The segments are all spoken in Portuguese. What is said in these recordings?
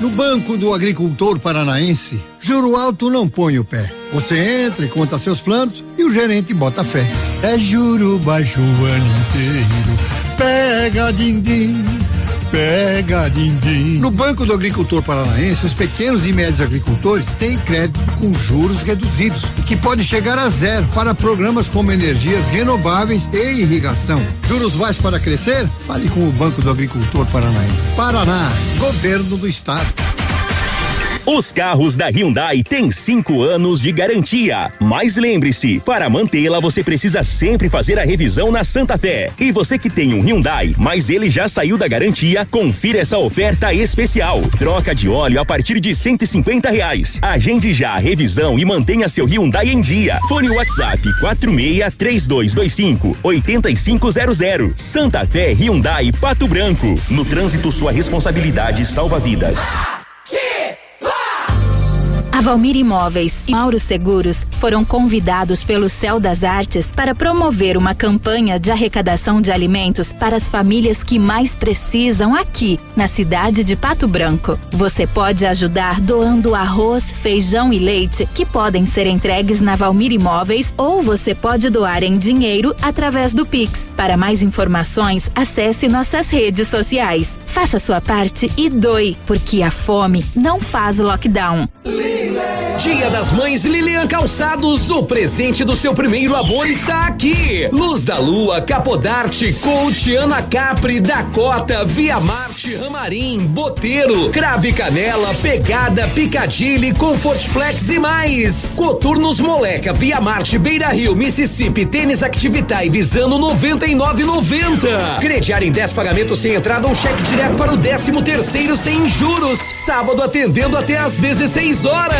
No Banco do Agricultor Paranaense, juro alto não põe o pé. Você entra e conta seus planos e o gerente bota fé. É juro baixo o ano inteiro. Pega din-din, pega din-din. No Banco do Agricultor Paranaense, os pequenos e médios agricultores têm crédito com juros reduzidos e que pode chegar a zero para programas como energias renováveis e irrigação. Juros baixos para crescer? Fale com o Banco do Agricultor Paranaense. Paraná, Governo do Estado. Os carros da Hyundai têm cinco anos de garantia. Mas lembre-se, para mantê-la você precisa sempre fazer a revisão na Santa Fé. E você que tem um Hyundai, mas ele já saiu da garantia, confira essa oferta especial. Troca de óleo a partir de 150 reais. Agende já a revisão e mantenha seu Hyundai em dia. Fone WhatsApp 46 3225 8500. Santa Fé Hyundai Pato Branco. No trânsito sua responsabilidade salva vidas. Valmir Imóveis e Mauro Seguros foram convidados pelo Céu das Artes para promover uma campanha de arrecadação de alimentos para as famílias que mais precisam aqui, na cidade de Pato Branco. Você pode ajudar doando arroz, feijão e leite, que podem ser entregues na Valmir Imóveis, ou você pode doar em dinheiro através do Pix. Para mais informações, acesse nossas redes sociais. Faça sua parte e doe, porque a fome não faz lockdown. Dia das Mães Lilian Calçados, o presente do seu primeiro amor está aqui. Luz da Lua, Capodarte, Coach, Ana Capri, Dakota, Via Marte, Ramarim, Boteiro, Crave Canela, Pegada, Picadilly, Comfort Flex e mais. Coturnos Moleca, Via Marte, Beira Rio, Mississippi, Tênis Activitar e Visano 99,90. Crediar em 10 pagamentos sem entrada ou cheque direto para o 13 terceiro sem juros. Sábado atendendo até às 16 horas.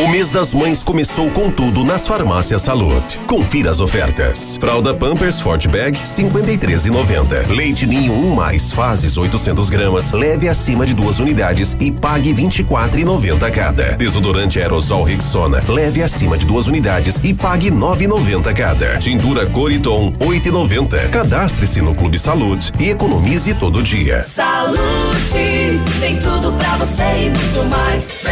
O mês das mães começou com tudo nas farmácias Salute. Confira as ofertas. Fralda Pampers Forte Bag 53,90. Leite Ninho 1 mais fases 800 gramas, leve acima de duas unidades e pague 24,90 cada. Desodorante aerosol Rexona, leve acima de duas unidades e pague 9,90 cada. Tintura Coriton 8,90. Cadastre-se no Clube Salute e economize todo dia. Salute, tem tudo pra você e muito mais.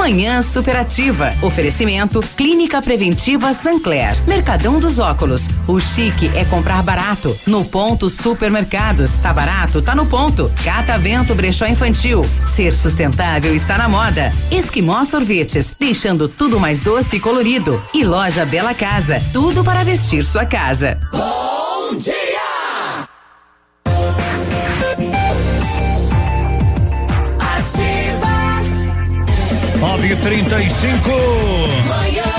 Manhã Superativa. Oferecimento Clínica Preventiva Sancler. Mercadão dos Óculos. O chique é comprar barato. No ponto Supermercados. Tá barato? Tá no ponto. Catavento Brechó Infantil. Ser sustentável está na moda. Esquimó Sorvetes. Deixando tudo mais doce e colorido. E Loja Bela Casa. Tudo para vestir sua casa. Bom dia! 9 h 35 Manhã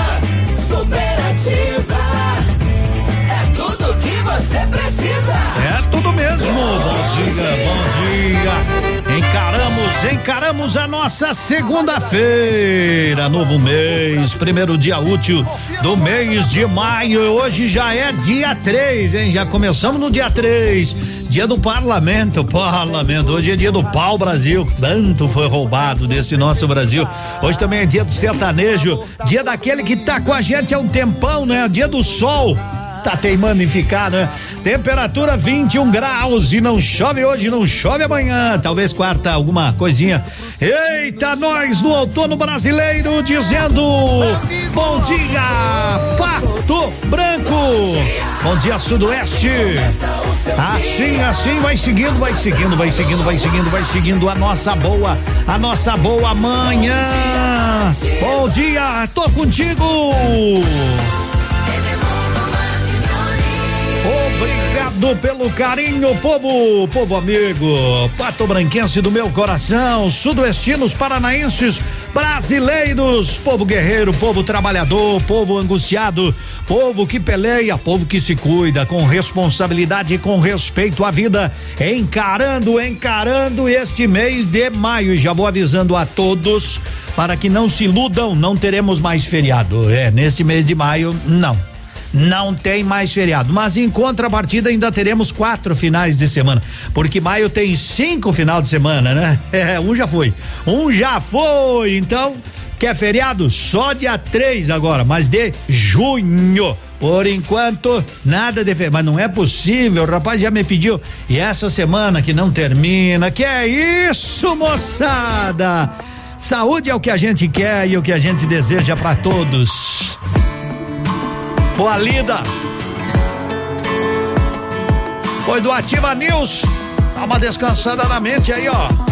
precisa. É tudo mesmo. Bom dia, bom dia. Encaramos, encaramos a nossa segunda-feira, novo mês, primeiro dia útil do mês de maio. Hoje já é dia 3, hein? Já começamos no dia 3. Dia do parlamento, parlamento. Hoje é dia do pau Brasil. Tanto foi roubado desse nosso Brasil. Hoje também é dia do sertanejo, dia daquele que tá com a gente há um tempão, né? Dia do sol tá teimando em ficar, né? Temperatura 21 graus e não chove hoje, não chove amanhã, talvez quarta alguma coisinha. Eita, nós no outono brasileiro dizendo bom dia, Pato Branco. Bom dia, Sudoeste. Assim, assim vai seguindo, vai seguindo, vai seguindo, vai seguindo, vai seguindo a nossa boa, a nossa boa manhã. Bom dia, tô contigo. Obrigado pelo carinho, povo, povo amigo, pato branquense do meu coração, sudoestinos paranaenses, Brasileiros, povo guerreiro, povo trabalhador, povo angustiado, povo que peleia, povo que se cuida com responsabilidade e com respeito à vida, encarando, encarando este mês de maio. Já vou avisando a todos para que não se iludam, não teremos mais feriado. É, nesse mês de maio, não não tem mais feriado. Mas em contrapartida ainda teremos quatro finais de semana, porque maio tem cinco final de semana, né? É, um já foi, um já foi. Então, quer feriado? Só dia 3 agora, mas de junho. Por enquanto, nada de Mas não é possível, o rapaz já me pediu. E essa semana que não termina, que é isso, moçada? Saúde é o que a gente quer e o que a gente deseja para todos. Boa lida. Foi do Ativa News. Dá uma descansada na mente aí, ó.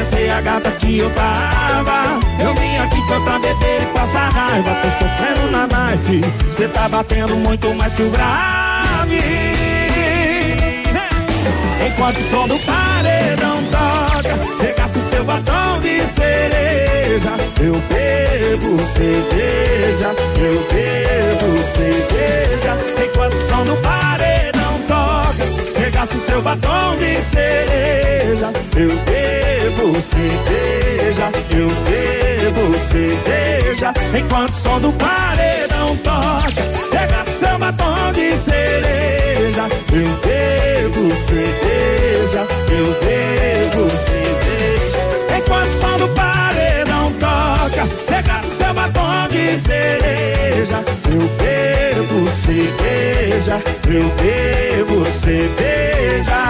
Dispensei a gata que eu tava. Eu vim aqui foi pra beber e passar raiva. Tô sofrendo na night. Cê tá batendo muito mais que o grave. Enquanto o som do paredão toca, cê gasta o seu batom de cereja. Eu bebo cerveja, eu bebo cerveja. Enquanto o som do paredão gasta o seu batom de cereja. Eu bebo cerveja, eu bebo cerveja, enquanto o som do paredão toca, chega seu batom de cereja, eu bebo cerveja, eu bebo cerveja, enquanto o som do paredão toca, chega seu batom de cereja, eu bebo cerveja, eu bebo cerveja.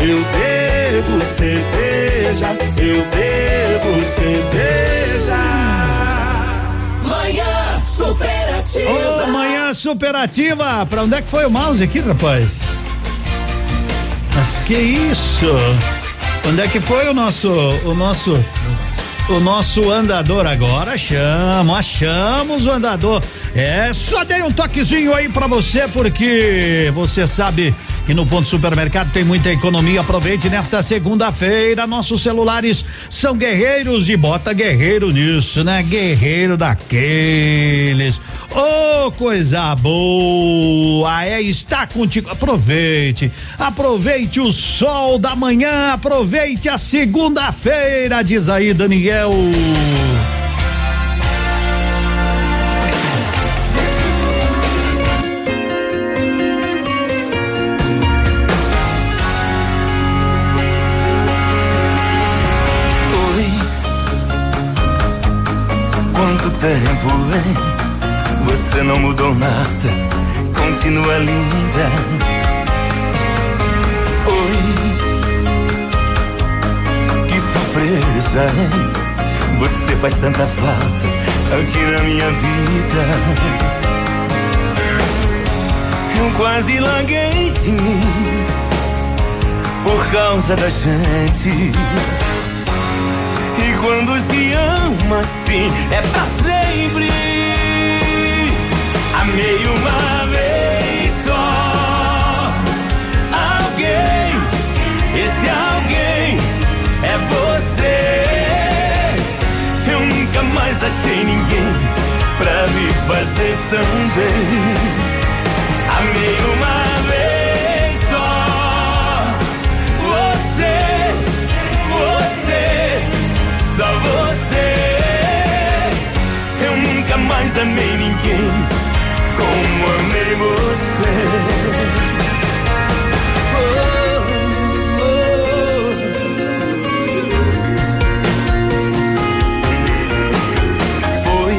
Eu bebo cerveja, eu bebo cerveja. Manhã superativa. Ô, oh, manhã superativa. Pra onde é que foi o mouse aqui, rapaz? Mas que isso? Onde é que foi o nosso, o nosso, o nosso andador agora? Chama, achamos o andador. É, só dei um toquezinho aí pra você porque você sabe e no Ponto Supermercado tem muita economia. Aproveite nesta segunda-feira. Nossos celulares são guerreiros e bota guerreiro nisso, né? Guerreiro daqueles. Ô, oh, coisa boa! É estar contigo. Aproveite, aproveite o sol da manhã, aproveite a segunda-feira, diz aí Daniel. Você não mudou nada, continua linda. Oi, que surpresa, hein? Você faz tanta falta aqui na minha vida. Eu quase larguei de mim por causa da gente quando se ama assim é pra sempre. Amei uma vez só. Alguém, esse alguém é você. Eu nunca mais achei ninguém pra me fazer tão bem. Amei uma Mais amei ninguém como amei você. Foi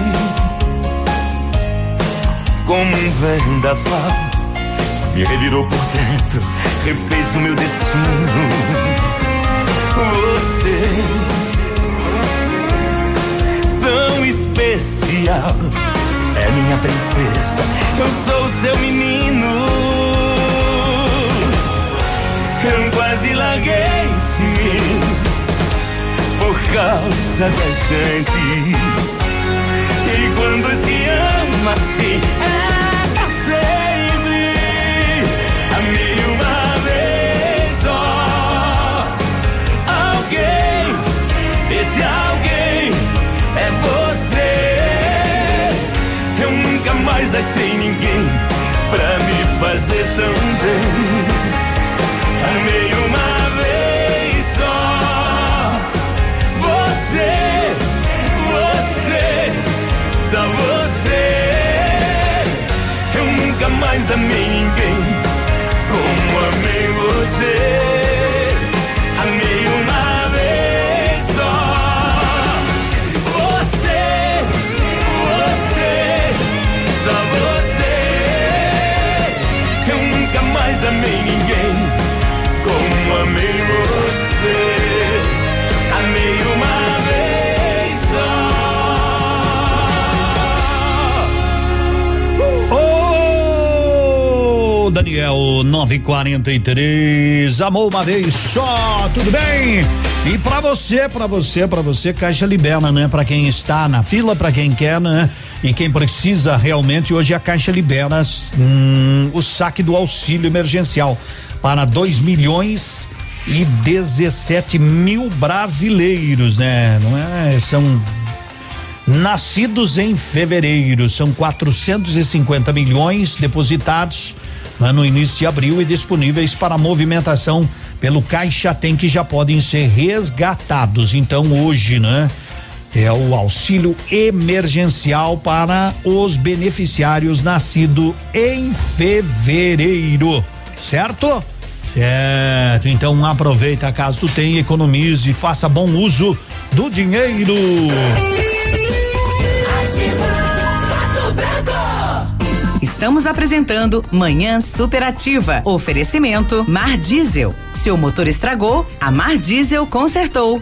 como um vendaval, me revirou por dentro, refez o meu destino. Você É minha princesa, eu sou seu menino. Eu quase larguei de mim por causa da gente. E quando se ama assim, é nunca mais achei ninguém pra me fazer tão bem. Amei uma vez só. Você, você, só você. Eu nunca mais amei ninguém como amei você. Mais amei ninguém como amei você. Amei uma vez Ô, Daniel 943, amou uma vez só, tudo bem? E pra você, pra você, pra você, Caixa libera, né? Pra quem está na fila, pra quem quer, né? E quem precisa realmente, hoje a Caixa libera hum, o saque do auxílio emergencial para 2 milhões e 17 mil brasileiros, né? Não é? São nascidos em fevereiro, são 450 milhões depositados né, no início de abril e disponíveis para movimentação pelo Caixa Tem que já podem ser resgatados. Então hoje, né? É o auxílio emergencial para os beneficiários nascido em fevereiro, certo? Certo, então aproveita caso tu tenha, economize, faça bom uso do dinheiro. Estamos apresentando Manhã Superativa. Oferecimento Mar Diesel. Seu motor estragou, a Mar Diesel consertou.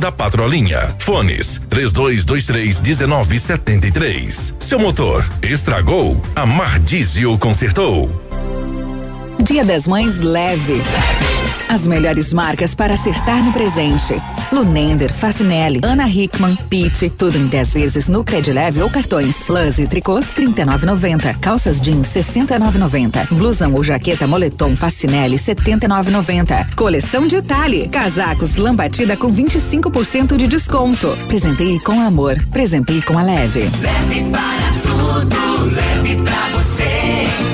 da Patrolinha. Fones 3223 1973. Seu motor estragou? A Mar Diesel consertou. Dia das Mães leve. As melhores marcas para acertar no presente. Lunender, Facinelli, Ana Hickman, Pitt, tudo em 10 vezes no Credileve ou cartões. Plus e tricôs 39,90. Calças jeans 69,90. Blusão ou jaqueta moletom Facinelli 79,90. Coleção de Itália. Casacos Lambatida com 25% de desconto. Presenteie com amor. Presenteie com a leve. Leve para tudo, leve pra você.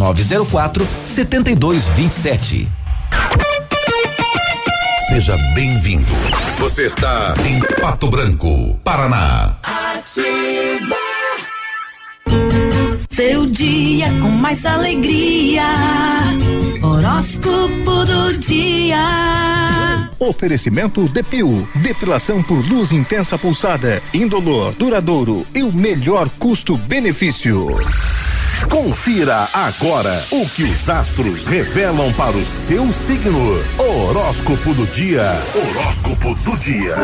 99904 7227. Seja bem-vindo. Você está em Pato Branco, Paraná. Ativa. Seu dia com mais alegria. Horóscopo do dia. Oferecimento Depil, depilação por luz intensa pulsada, indolor, duradouro e o melhor custo-benefício. Confira agora o que os astros revelam para o seu signo. Horóscopo do dia. Horóscopo do dia.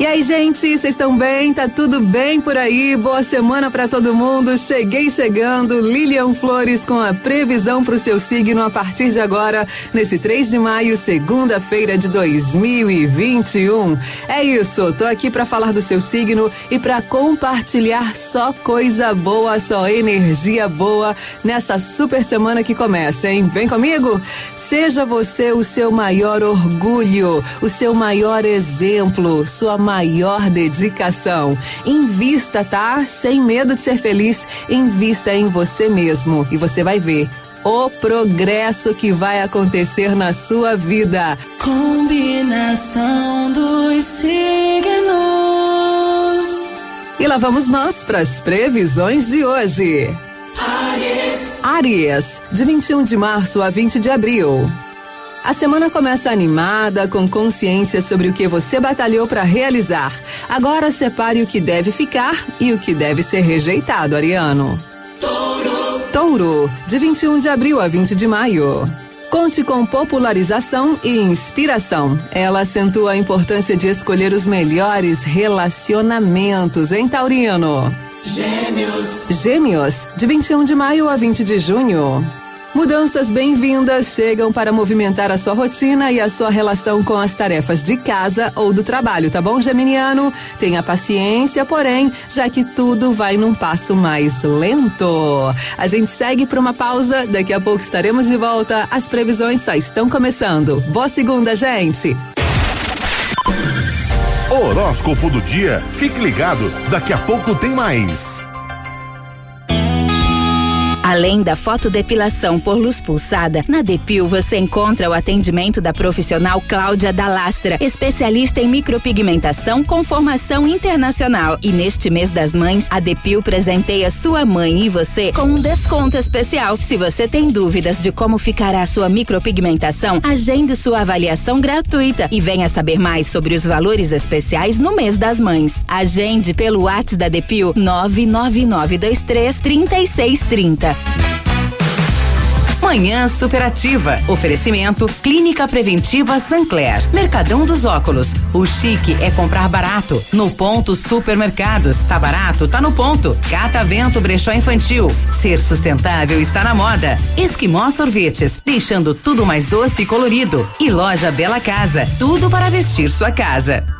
E aí, gente, vocês estão bem? Tá tudo bem por aí? Boa semana para todo mundo. Cheguei chegando, Lilian Flores com a previsão para o seu signo a partir de agora, nesse 3 de maio, segunda-feira de 2021. É isso, tô aqui para falar do seu signo e para compartilhar só coisa boa, só energia boa nessa super semana que começa, hein? Vem comigo? Seja você o seu maior orgulho, o seu maior exemplo, sua maior dedicação. Invista, tá? Sem medo de ser feliz, invista em você mesmo e você vai ver o progresso que vai acontecer na sua vida. Combinação dos signos. E lá vamos nós para as previsões de hoje. Aries. Aries, de 21 de março a 20 de abril. A semana começa animada, com consciência sobre o que você batalhou para realizar. Agora separe o que deve ficar e o que deve ser rejeitado, Ariano. Touro. Touro, de 21 de abril a 20 de maio. Conte com popularização e inspiração. Ela acentua a importância de escolher os melhores relacionamentos, em Taurino? Gêmeos. Gêmeos, de 21 de maio a 20 de junho. Mudanças bem-vindas chegam para movimentar a sua rotina e a sua relação com as tarefas de casa ou do trabalho, tá bom, Geminiano? Tenha paciência, porém, já que tudo vai num passo mais lento. A gente segue para uma pausa, daqui a pouco estaremos de volta. As previsões só estão começando. Boa segunda, gente! Horóscopo do dia. Fique ligado, daqui a pouco tem mais. Além da fotodepilação por luz pulsada, na Depil você encontra o atendimento da profissional Cláudia Dalastra, especialista em micropigmentação com formação internacional. E neste mês das mães, a Depil presenteia sua mãe e você com um desconto especial. Se você tem dúvidas de como ficará sua micropigmentação, agende sua avaliação gratuita e venha saber mais sobre os valores especiais no mês das mães. Agende pelo WhatsApp da Depil 99923 3630. Manhã Superativa. Oferecimento Clínica Preventiva Sancler. Mercadão dos Óculos. O chique é comprar barato. No ponto Supermercados. Tá barato? Tá no ponto. Catavento Brechó Infantil. Ser sustentável está na moda. Esquimó Sorvetes. Deixando tudo mais doce e colorido. E Loja Bela Casa. Tudo para vestir sua casa.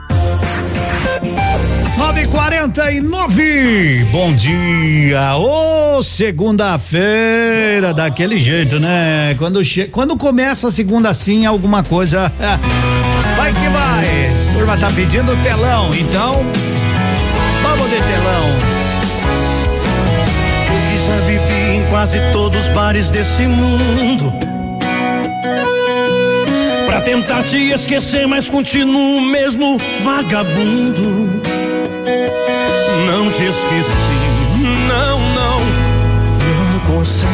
9:49. Bom dia. Ô, segunda-feira daquele jeito, né? Quando che... quando começa a segunda assim, alguma coisa vai que vai. Turma tá pedindo telão, então vamos de telão. Eu já vivi em quase todos os bares desse mundo. Pra tentar te esquecer, mas continuo mesmo vagabundo. Não te esqueci, não, não, não consegui.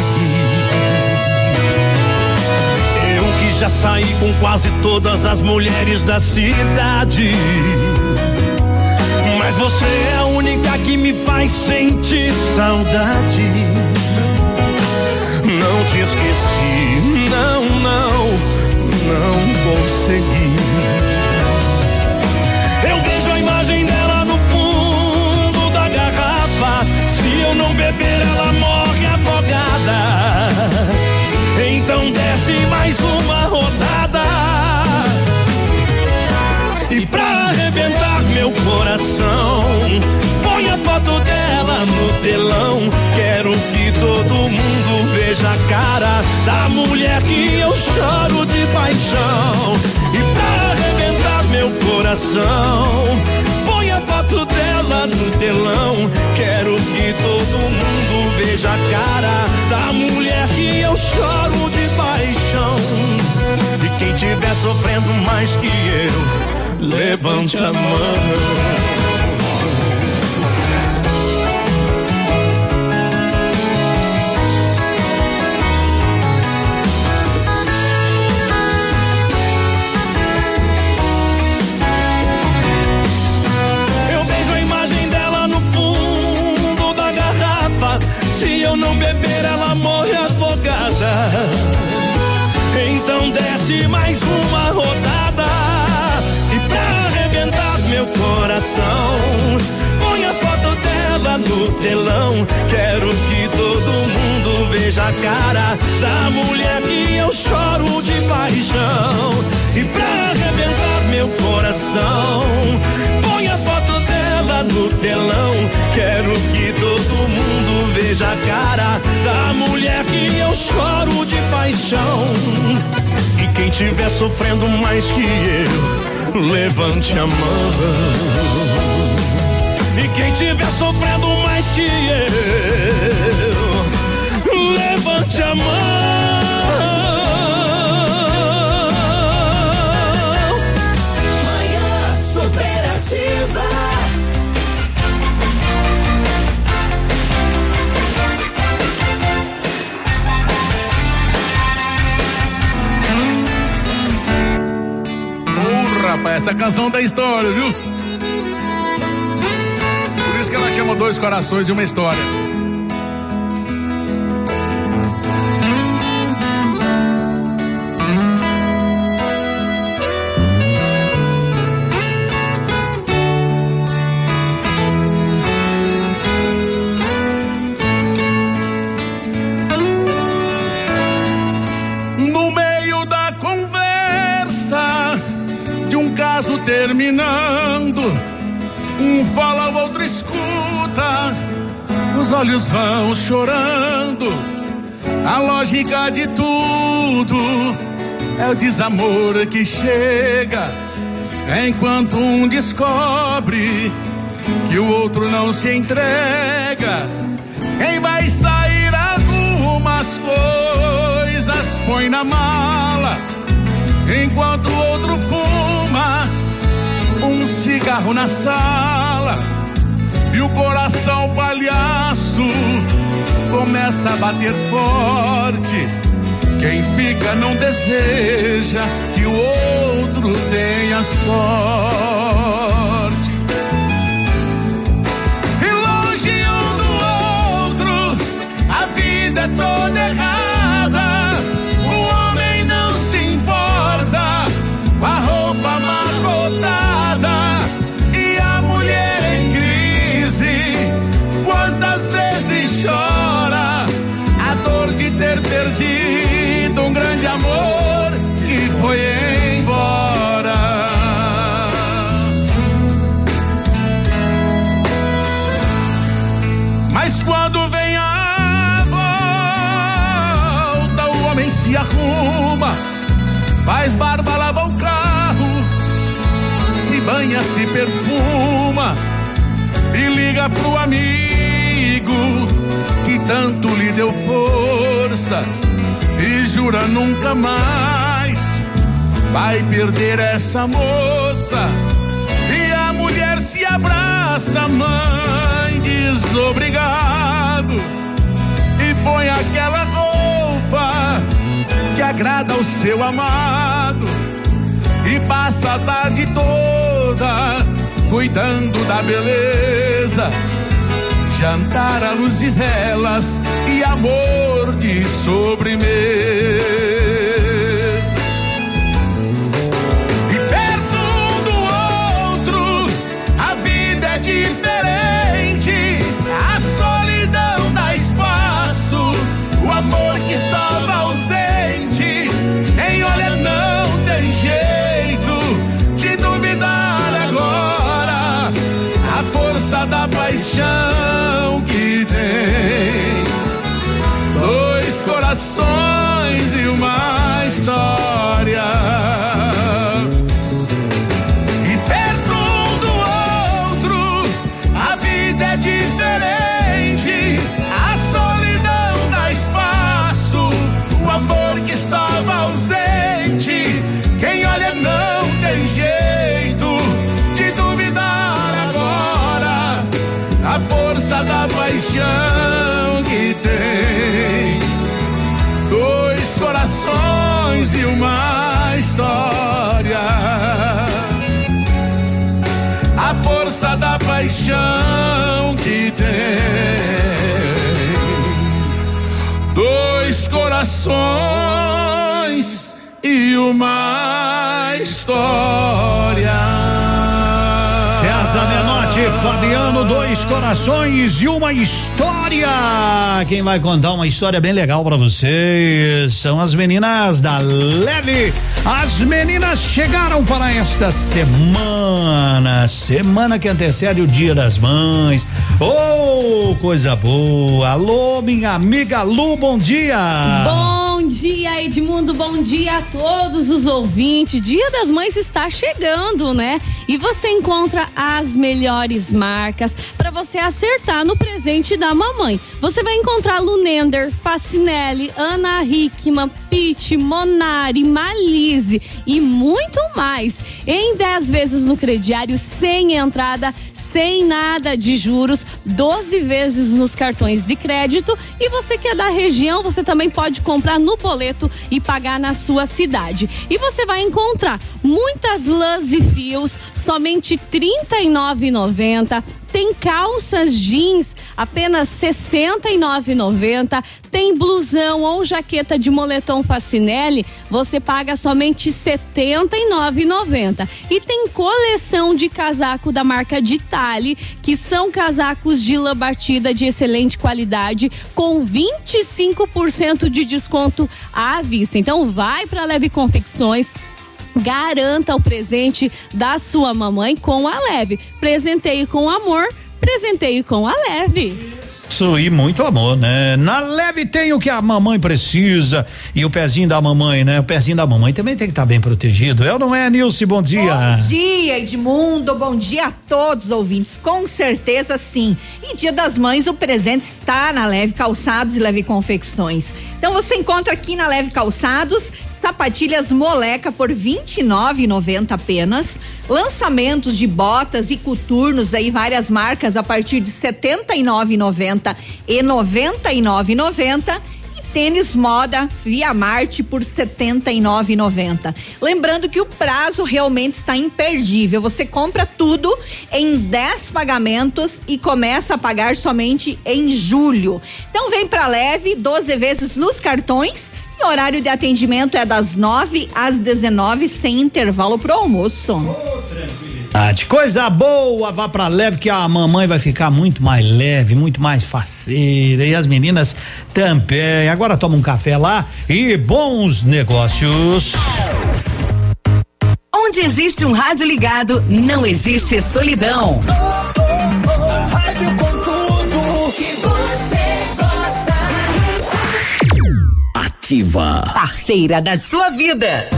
Eu que já saí com quase todas as mulheres da cidade. Mas você é a única que me faz sentir saudade. Não te esqueci, não, não, não consegui. não beber, ela morre afogada. Então desce mais uma rodada. E pra arrebentar meu coração, põe a foto dela no telão. Quero que todo mundo veja a cara da mulher que eu choro de paixão. E pra arrebentar meu coração, dela no telão. Quero que todo mundo veja a cara da mulher que eu choro de paixão. E quem tiver sofrendo mais que eu, levante a mão. Se eu não beber, ela morre afogada. Então desce mais uma rodada. E pra arrebentar meu coração, põe a foto dela no telão. Quero que todo mundo veja a cara da mulher que eu choro de paixão. E pra arrebentar meu coração, põe a foto no telão. Quero que todo mundo veja a cara da mulher que eu choro de paixão. E quem tiver sofrendo mais que eu, levante a mão. E quem tiver sofrendo mais que eu, levante a mão. Rapaz, essa canção da história, viu? Por isso que ela chama Dois Corações e uma História. Fala, o outro escuta, os olhos vão chorando. A lógica de tudo é o desamor que chega, enquanto um descobre que o outro não se entrega. Quem vai sair algumas coisas põe na mala, enquanto o outro fuma um cigarro na sala o coração palhaço começa a bater forte. Quem fica não deseja que o outro tenha sorte. E longe um do outro, a vida é toda errada. Arruma, faz barba, lava o carro, se banha, se perfuma e liga pro amigo que tanto lhe deu força e jura nunca mais vai perder essa moça. E a mulher se abraça, mãe, diz obrigado e põe aquela agrada ao seu amado e passa a tarde toda cuidando da beleza. Jantar à luz de velas e amor de sobremesa. Paixão que tem. Dois corações força da paixão que tem. Dois corações e uma história. César Menotti, Fabiano, dois corações e uma história. Quem vai contar uma história bem legal para vocês são as meninas da Leve. As meninas chegaram para esta semana, semana que antecede o Dia das Mães. Oh, coisa boa. Alô, minha amiga Lu, bom dia. Bom dia, Edmundo. Bom dia a todos os ouvintes. Dia das Mães está chegando, né? E você encontra as melhores marcas para você acertar no presente da mamãe. Você vai encontrar Lunender, Facinelli, Ana Hickman, Pitt, Monari, E muito mais. Em 10 vezes no crediário, sem entrada, sem nada de juros, 12 vezes nos cartões de crédito. E você que é da região, você também pode comprar no boleto e pagar na sua cidade. E você vai encontrar muitas lãs e fios, somente R$ 39,90 tem calças jeans apenas R$ 69,90. Tem blusão ou jaqueta de moletom Facinelli, você paga somente R$ 79,90. E tem coleção de casaco da marca Ditali, que são casacos de lã batida de excelente qualidade, com 25% de desconto à vista. Então vai para Leve Confecções. Garanta o presente da sua mamãe com a Leve. Presenteie com amor, presenteie com a Leve. Isso e muito amor, né? Na leve tem o que a mamãe precisa e o pezinho da mamãe, né? O pezinho da mamãe também tem que estar tá bem protegido. Eu não é, Nilce? Bom dia. Bom dia, Edmundo. Bom dia a todos os ouvintes. Com certeza sim. E Dia das Mães, o presente está na Leve Calçados e Leve Confecções. Então você encontra aqui na Leve Calçados sapatilhas moleca por R$ 29,90 apenas. Lançamentos de botas e coturnos aí várias marcas a partir de R$ 79,90 e R$ 99,90 tênis moda Via Marte por R$ 79,90. Lembrando que o prazo realmente está imperdível. Você compra tudo em 10 pagamentos e começa a pagar somente em julho. Então vem para leve, 12 vezes nos cartões e horário de atendimento é das 9 às 19 sem intervalo pro almoço. Ah, de coisa boa, vá pra leve que a mamãe vai ficar muito mais leve, muito mais faceira e as meninas também. Agora toma um café lá e bons negócios. Onde existe um rádio ligado, não existe solidão. Ativa. Parceira da sua vida.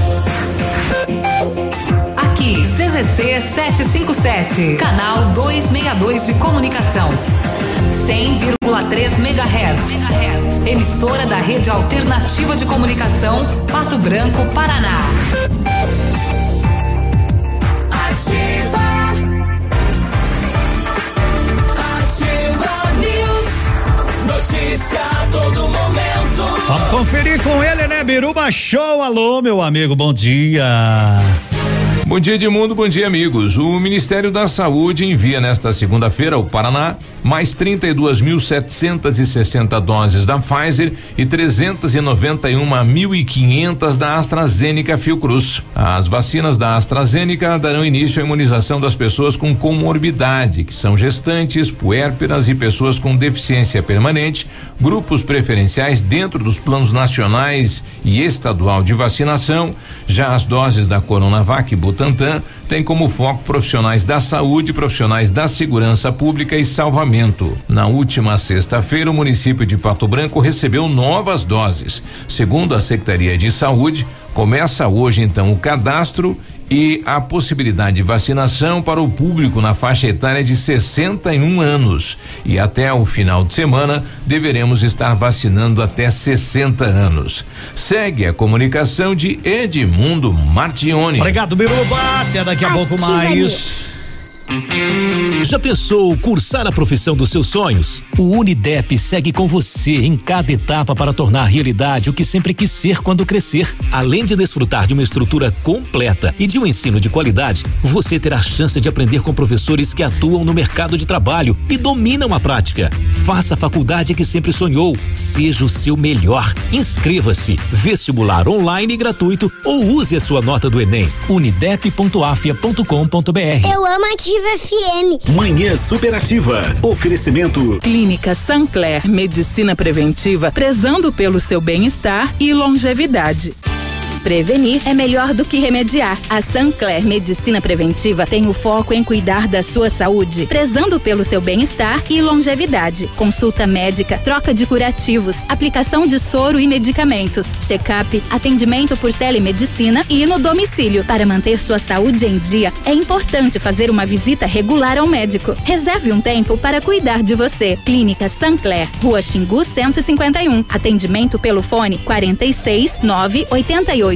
Aqui, CZC 757, canal 262 de comunicação. 100,3 MHz. Emissora da Rede Alternativa de Comunicação, Pato Branco, Paraná. Ativa. Ativa News. Notícia a todo momento. Vamos conferir com ele, né? Biruba Show. Alô, meu amigo, bom dia. Bom dia, Edmundo. Bom dia, amigos. O Ministério da Saúde envia nesta segunda-feira ao Paraná mais 32.760 doses da Pfizer e 391.500 da AstraZeneca Fiocruz. As vacinas da AstraZeneca darão início à imunização das pessoas com comorbidade, que são gestantes, puérperas e pessoas com deficiência permanente, grupos preferenciais dentro dos planos nacionais e estadual de vacinação. Já as doses da Coronavac e Butantan tem como foco profissionais da saúde, profissionais da segurança pública e salvamento. Na última sexta-feira, o município de Pato Branco recebeu novas doses. Segundo a Secretaria de Saúde, começa hoje então o cadastro e a possibilidade de vacinação para o público na faixa etária de 61 anos. E até o final de semana deveremos estar vacinando até 60 anos. Segue a comunicação de Edmundo Martione. Obrigado, Biruba. Até daqui a pouco mais. Já pensou cursar a profissão dos seus sonhos? O Unidep segue com você em cada etapa para tornar realidade o que sempre quis ser quando crescer. Além de desfrutar de uma estrutura completa e de um ensino de qualidade, você terá a chance de aprender com professores que atuam no mercado de trabalho e dominam a prática. Faça a faculdade que sempre sonhou. Seja o seu melhor. Inscreva-se. Vestibular online gratuito ou use a sua nota do Enem. unidep.afia.com.br. Eu amo Ativa FM. Manhã Superativa. Oferecimento. Clínica Sancler Medicina Preventiva, prezando pelo seu bem-estar e longevidade. Prevenir é melhor do que remediar. A Sancler Medicina Preventiva tem o foco em cuidar da sua saúde, prezando pelo seu bem-estar e longevidade. Consulta médica, troca de curativos, aplicação de soro e medicamentos, check-up, atendimento por telemedicina e no domicílio. Para manter sua saúde em dia, é importante fazer uma visita regular ao médico. Reserve um tempo para cuidar de você. Clínica Sancler, Rua Xingu 151. Atendimento pelo fone 46 988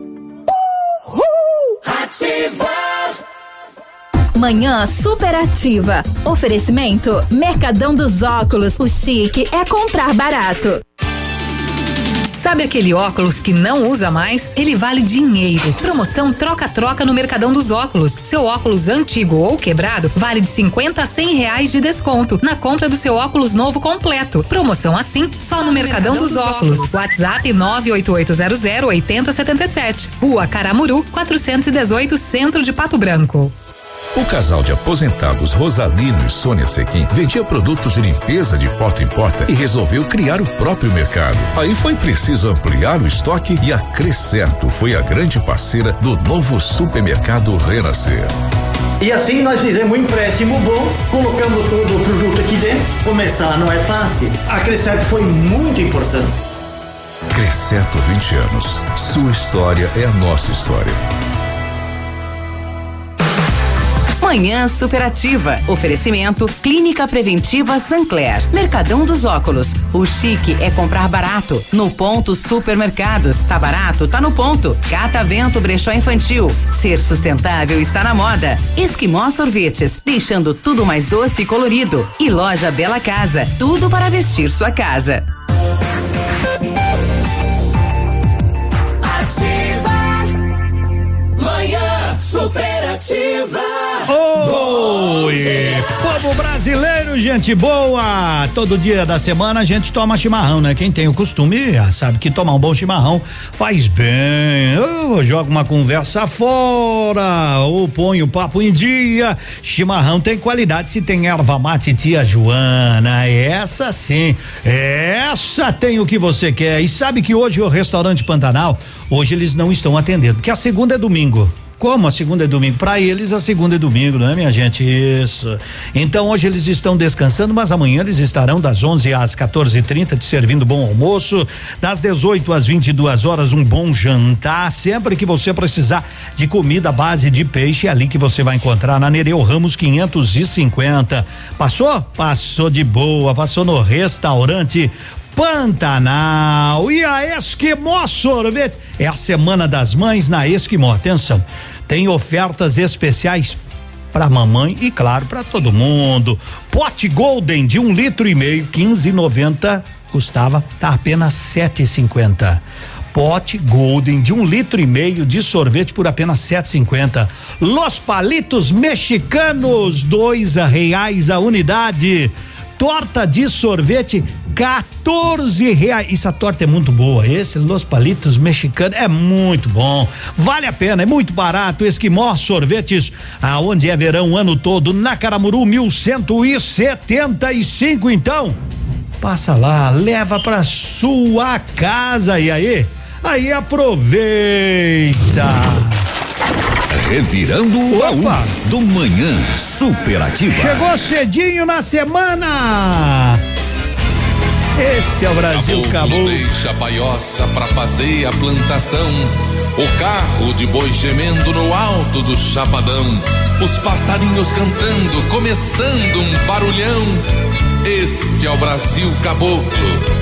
Manhã superativa. Oferecimento Mercadão dos Óculos. O chique é comprar barato. Sabe aquele óculos que não usa mais? Ele vale dinheiro. Promoção troca-troca no Mercadão dos Óculos. Seu óculos antigo ou quebrado vale de 50 a 100 reais de desconto na compra do seu óculos novo completo. Promoção assim só no Mercadão dos Óculos. WhatsApp 98800 8077. Rua Caramuru 418 Centro de Pato Branco. O casal de aposentados Rosalino e Sônia Sequim vendia produtos de limpeza de porta em porta e resolveu criar o próprio mercado. Aí foi preciso ampliar o estoque e a Crescerto foi a grande parceira do novo supermercado Renascer. E assim nós fizemos um empréstimo bom, colocamos todo o produto aqui dentro. Começar não é fácil. A Crescerto foi muito importante. Crescerto 20 anos. Sua história é a nossa história. Manhã Superativa. Oferecimento Clínica Preventiva Sancler. Mercadão dos Óculos. O chique é comprar barato. No ponto Supermercados. Tá barato? Tá no ponto. Catavento Brechó Infantil. Ser sustentável está na moda. Esquimó Sorvetes. Deixando tudo mais doce e colorido. E Loja Bela Casa. Tudo para vestir sua casa. Ativa. Manhã superativa. Oi, povo brasileiro, gente boa! Todo dia da semana a gente toma chimarrão, né? Quem tem o costume ah, sabe que tomar um bom chimarrão faz bem. Oh, joga uma conversa fora, ou põe o papo em dia. Chimarrão tem qualidade se tem erva mate tia Joana. Essa sim, essa tem o que você quer. E sabe que hoje o restaurante Pantanal, hoje eles não estão atendendo, porque a segunda é domingo. Como a segunda é domingo? Para eles, a segunda é domingo, não é, minha gente? Isso. Então, hoje eles estão descansando, mas amanhã eles estarão das 11 às 14h30 te servindo bom almoço. Das 18 às 22 horas, um bom jantar. Sempre que você precisar de comida à base de peixe, é ali que você vai encontrar na Nereu Ramos 550. Passou? Passou de boa. Passou no restaurante Pantanal e a Esquimó Sorvete. É a Semana das Mães na Esquimó. Atenção, tem ofertas especiais para mamãe e claro para todo mundo. Pote Golden de um litro e meio, 15,90 custava, tá apenas 7,50. pote golden de um litro e meio de sorvete por apenas sete cinquenta. Los palitos mexicanos, dois reais a unidade. Torta de sorvete, 14 reais. Essa torta é muito boa. Esse Los Palitos Mexicano é muito bom. Vale a pena, é muito barato. Esquimó Sorvetes, aonde é verão o ano todo, na Caramuru 1175. Então, passa lá, leva pra sua casa. E aí? Aí aproveita. Revirando o baú do Manhã Superativa. Chegou cedinho na semana. Esse é o Brasil acabou. Deixa a baioça pra fazer a plantação. O carro de boi gemendo no alto do chapadão. Os passarinhos cantando, começando um barulhão. Este é o Brasil caboclo,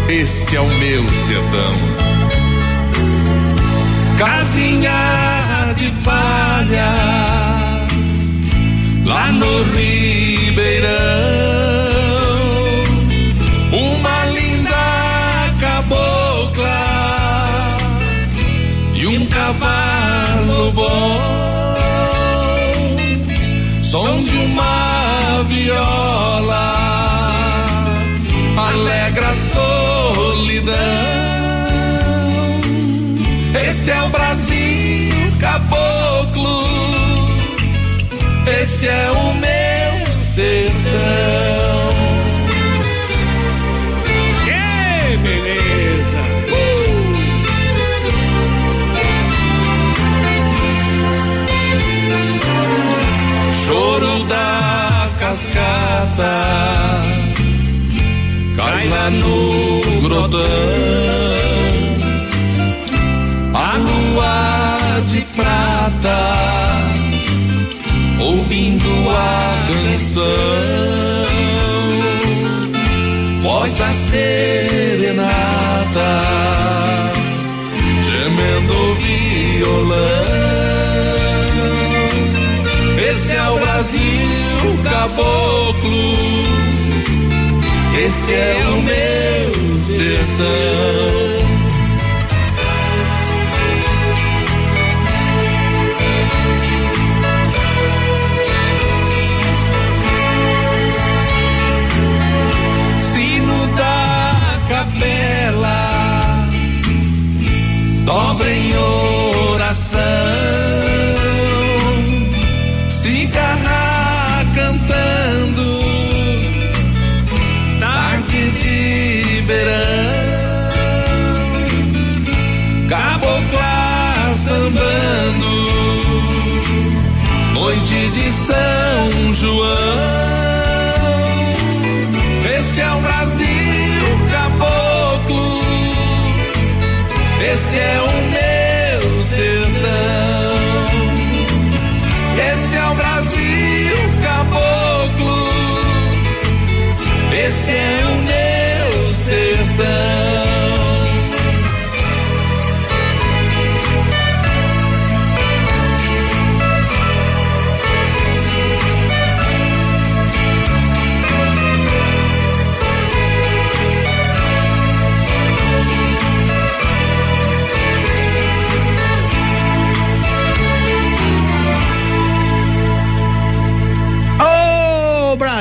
este é o meu sertão. Casinha de palha, lá no Ribeirão. Uma linda cabocla e um cavalo bom. Som de esse é o meu sertão. Que beleza! Uh! Choro da cascata cai lá no grotão a lua de prata, ouvindo a canção, voz da serenata, gemendo violão. Esse é o Brasil caboclo, esse é o meu sertão. Sambando, noite de São João. Esse é o Brasil caboclo esse é o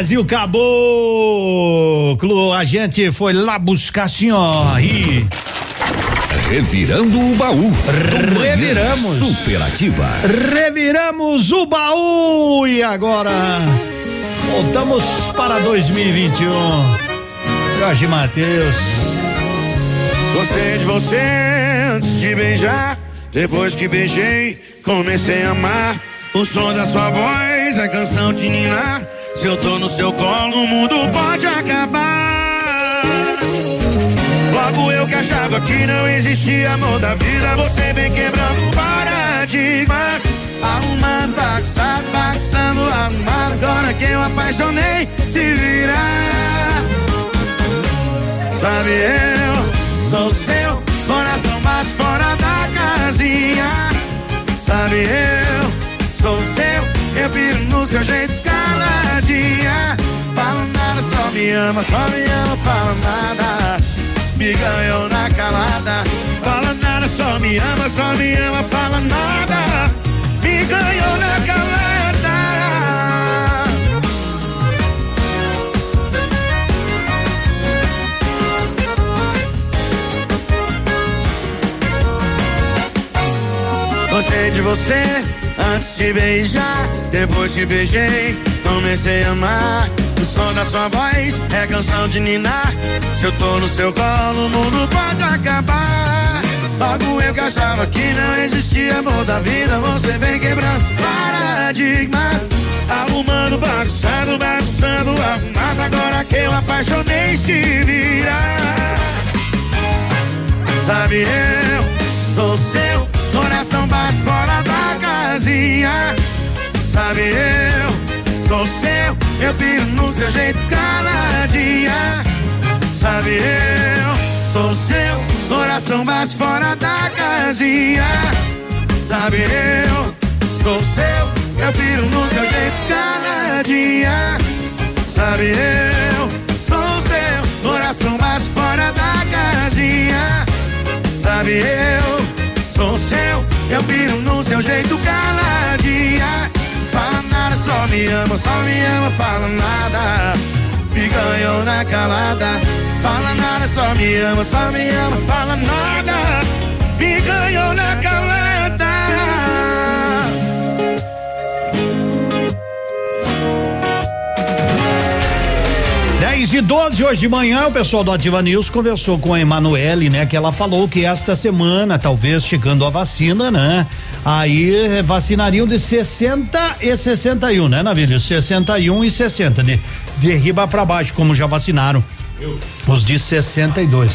Brasil Caboclo. A gente foi lá buscar assim, ó. E... Revirando o baú. Reviramos. Superativa. Reviramos o baú e agora voltamos para 2021. Jorge Matheus. Gostei de você antes de beijar. Depois que beijei, comecei a amar. O som da sua voz é canção de ninar. Se eu tô no seu colo, o mundo pode acabar. Logo eu que achava que não existia amor da vida, você vem quebrando paradigmas. Arrumando, bagunçado, bagunçando, arrumado. Agora que eu apaixonei, se virar. Sabe, eu sou seu coração mais fora da casinha. Sabe, eu sou seu. Eu piro no seu jeito caladinha. Fala nada, só me ama, só me ama, fala nada. me ganhou na calada. Fala nada, só me ama, só me ama, fala nada. Me ganhou na calada. Gostei de você antes de beijar, depois te beijei, comecei a amar. O som da sua voz é canção de ninar. Se eu tô no seu colo, o mundo pode acabar. Logo eu que achava que não existia amor da vida, você vem quebrando paradigmas. Arrumando, bagunçando, bagunçando, arrumado. Agora que eu apaixonei, se virar. Sabe, eu sou seu, coração bate fora da casinha. Sabe, eu sou seu, eu piro no seu jeito caladinha. Sabe, eu sou seu, coração bate fora da casinha. Sabe, eu sou seu, eu piro no seu jeito caladinha. Sabe, eu sou seu, coração bate fora da casinha. Sabe, eu sou seu, eu piro no seu jeito. Fala nada, só me ama, só me ama, fala nada. Me ganhou na calada. Fala nada, só me ama, só me ama, fala nada. Me ganhou na calada. 10 e 12 hoje de manhã, o pessoal do Ativa News conversou com a Emanuele, né? Que ela falou que esta semana, talvez chegando a vacina, né? Aí vacinariam de 60 e 61, né, Navilho? 61 e 60, de, de riba para baixo, como já vacinaram. Os de 62.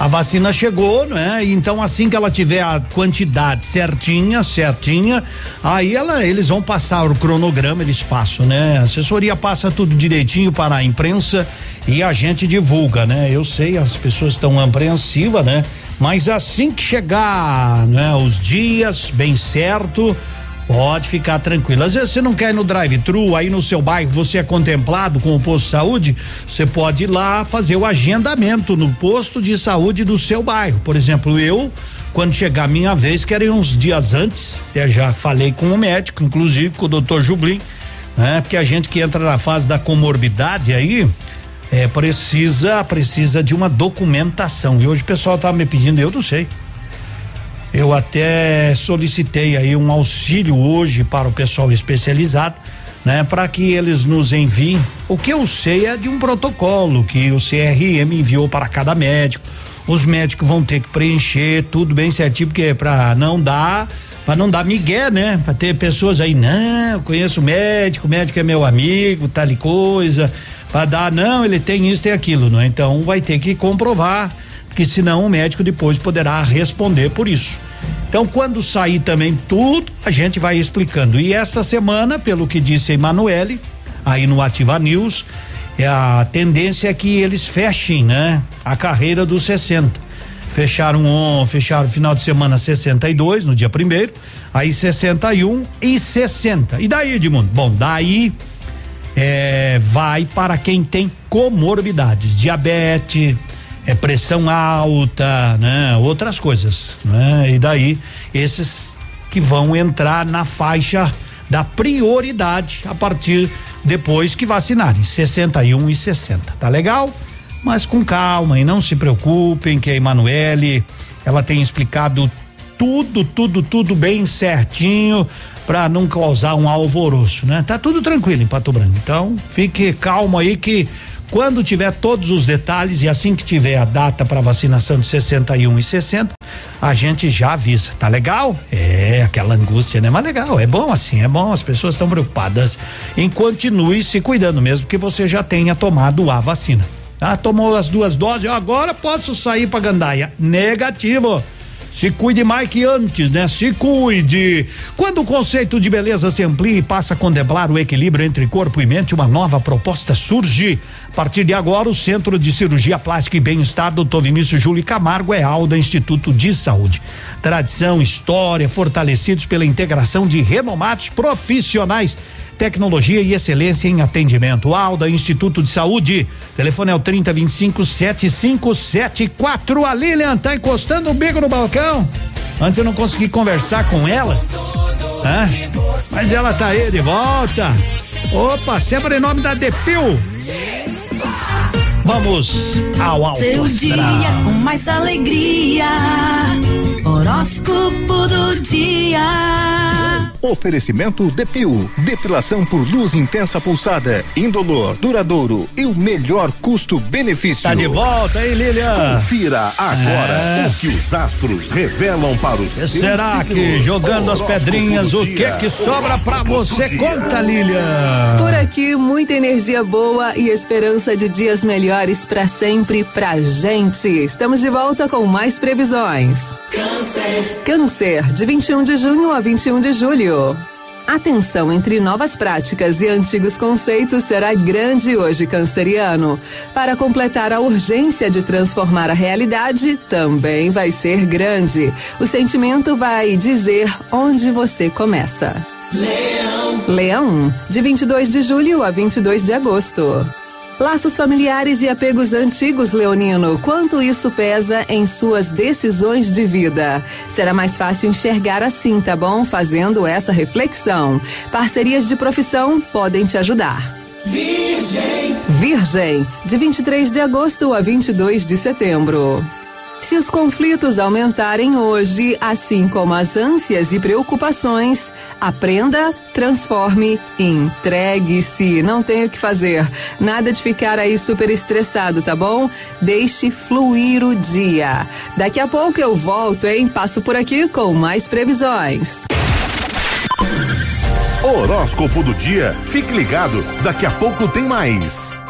A vacina chegou, né? Então assim que ela tiver a quantidade certinha, certinha, aí ela, eles vão passar o cronograma, eles passam, né? A assessoria passa tudo direitinho para a imprensa e a gente divulga, né? Eu sei, as pessoas estão apreensivas, né? Mas assim que chegar, né, os dias bem certo, Pode ficar tranquilo. Às vezes você não quer ir no drive-thru, aí no seu bairro você é contemplado com o posto de saúde, você pode ir lá fazer o agendamento no posto de saúde do seu bairro. Por exemplo, eu, quando chegar a minha vez, quero ir uns dias antes, eu já falei com o médico, inclusive com o doutor Jublin, né? Porque a gente que entra na fase da comorbidade aí, é, precisa, precisa de uma documentação. E hoje o pessoal tá me pedindo, eu não sei. Eu até solicitei aí um auxílio hoje para o pessoal especializado, né, para que eles nos enviem. O que eu sei é de um protocolo que o CRM enviou para cada médico. Os médicos vão ter que preencher tudo bem certinho, porque para não dar para não dar migué, né? Para ter pessoas aí, não, conheço médico, médico é meu amigo, tal coisa. Para dar, não, ele tem isso e aquilo, não é? Então vai ter que comprovar, porque senão o médico depois poderá responder por isso. Então, quando sair também tudo, a gente vai explicando. E esta semana, pelo que disse a Emanuele, aí no Ativa News, é a tendência é que eles fechem, né? A carreira dos 60. Fecharam um, fecharam final de semana 62, no dia primeiro, aí 61 e 60. E daí, Edmundo? Bom, daí é, vai para quem tem comorbidades, diabetes, é pressão alta, né? Outras coisas, né? E daí esses que vão entrar na faixa da prioridade a partir depois que vacinarem, 61 e 60. Tá legal? Mas com calma e não se preocupem que a Emanuele, ela tem explicado tudo, tudo, tudo bem certinho para não causar um alvoroço, né? Tá tudo tranquilo em Pato Branco. Então, fique calmo aí que quando tiver todos os detalhes e assim que tiver a data para vacinação de 61 e 60, a gente já avisa. Tá legal? É, aquela angústia, né? Mas legal, é bom assim, é bom, as pessoas estão preocupadas em continue se cuidando mesmo que você já tenha tomado a vacina. Ah, tomou as duas doses, agora posso sair para Gandaia. Negativo. Se cuide mais que antes, né? Se cuide. Quando o conceito de beleza se amplia e passa a contemplar o equilíbrio entre corpo e mente, uma nova proposta surge. A partir de agora, o Centro de Cirurgia Plástica e Bem-Estar Dr. Vinícius Júlio Camargo é Alda Instituto de Saúde. Tradição, história, fortalecidos pela integração de renomados profissionais tecnologia e excelência em atendimento. Alda Instituto de Saúde. Telefone é o 3025 7574. A Lilian tá encostando o bico no balcão. Antes eu não consegui conversar com ela. Hã? Mas ela tá aí de volta. Opa, sempre em nome da Depil. Vamos ao alto Seu dia com mais alegria. Horóscopo do dia. Oferecimento Depil, depilação por luz intensa pulsada, indolor, duradouro e o melhor custo-benefício. Tá de volta, hein, Lilian? Confira agora É. o que os astros revelam para os E será que jogando as pedrinhas, o que que sobra pra você? Conta, Lilian. Por aqui, muita energia boa e esperança de dias melhores pra sempre pra gente. Estamos de volta com mais previsões. Câncer. Câncer, de 21 de junho a 21 de julho. A tensão entre novas práticas e antigos conceitos será grande hoje, canceriano. Para completar a urgência de transformar a realidade, também vai ser grande. O sentimento vai dizer onde você começa. Leão. Leão, de 22 de julho a 22 de agosto. Laços familiares e apegos antigos, Leonino, quanto isso pesa em suas decisões de vida? Será mais fácil enxergar assim, tá bom? Fazendo essa reflexão. Parcerias de profissão podem te ajudar. Virgem. Virgem, de 23 de agosto a 22 de setembro. Se os conflitos aumentarem hoje, assim como as ânsias e preocupações, aprenda, transforme, entregue-se. Não tem o que fazer. Nada de ficar aí super estressado, tá bom? Deixe fluir o dia. Daqui a pouco eu volto, hein? Passo por aqui com mais previsões. Horóscopo do dia. Fique ligado, daqui a pouco tem mais.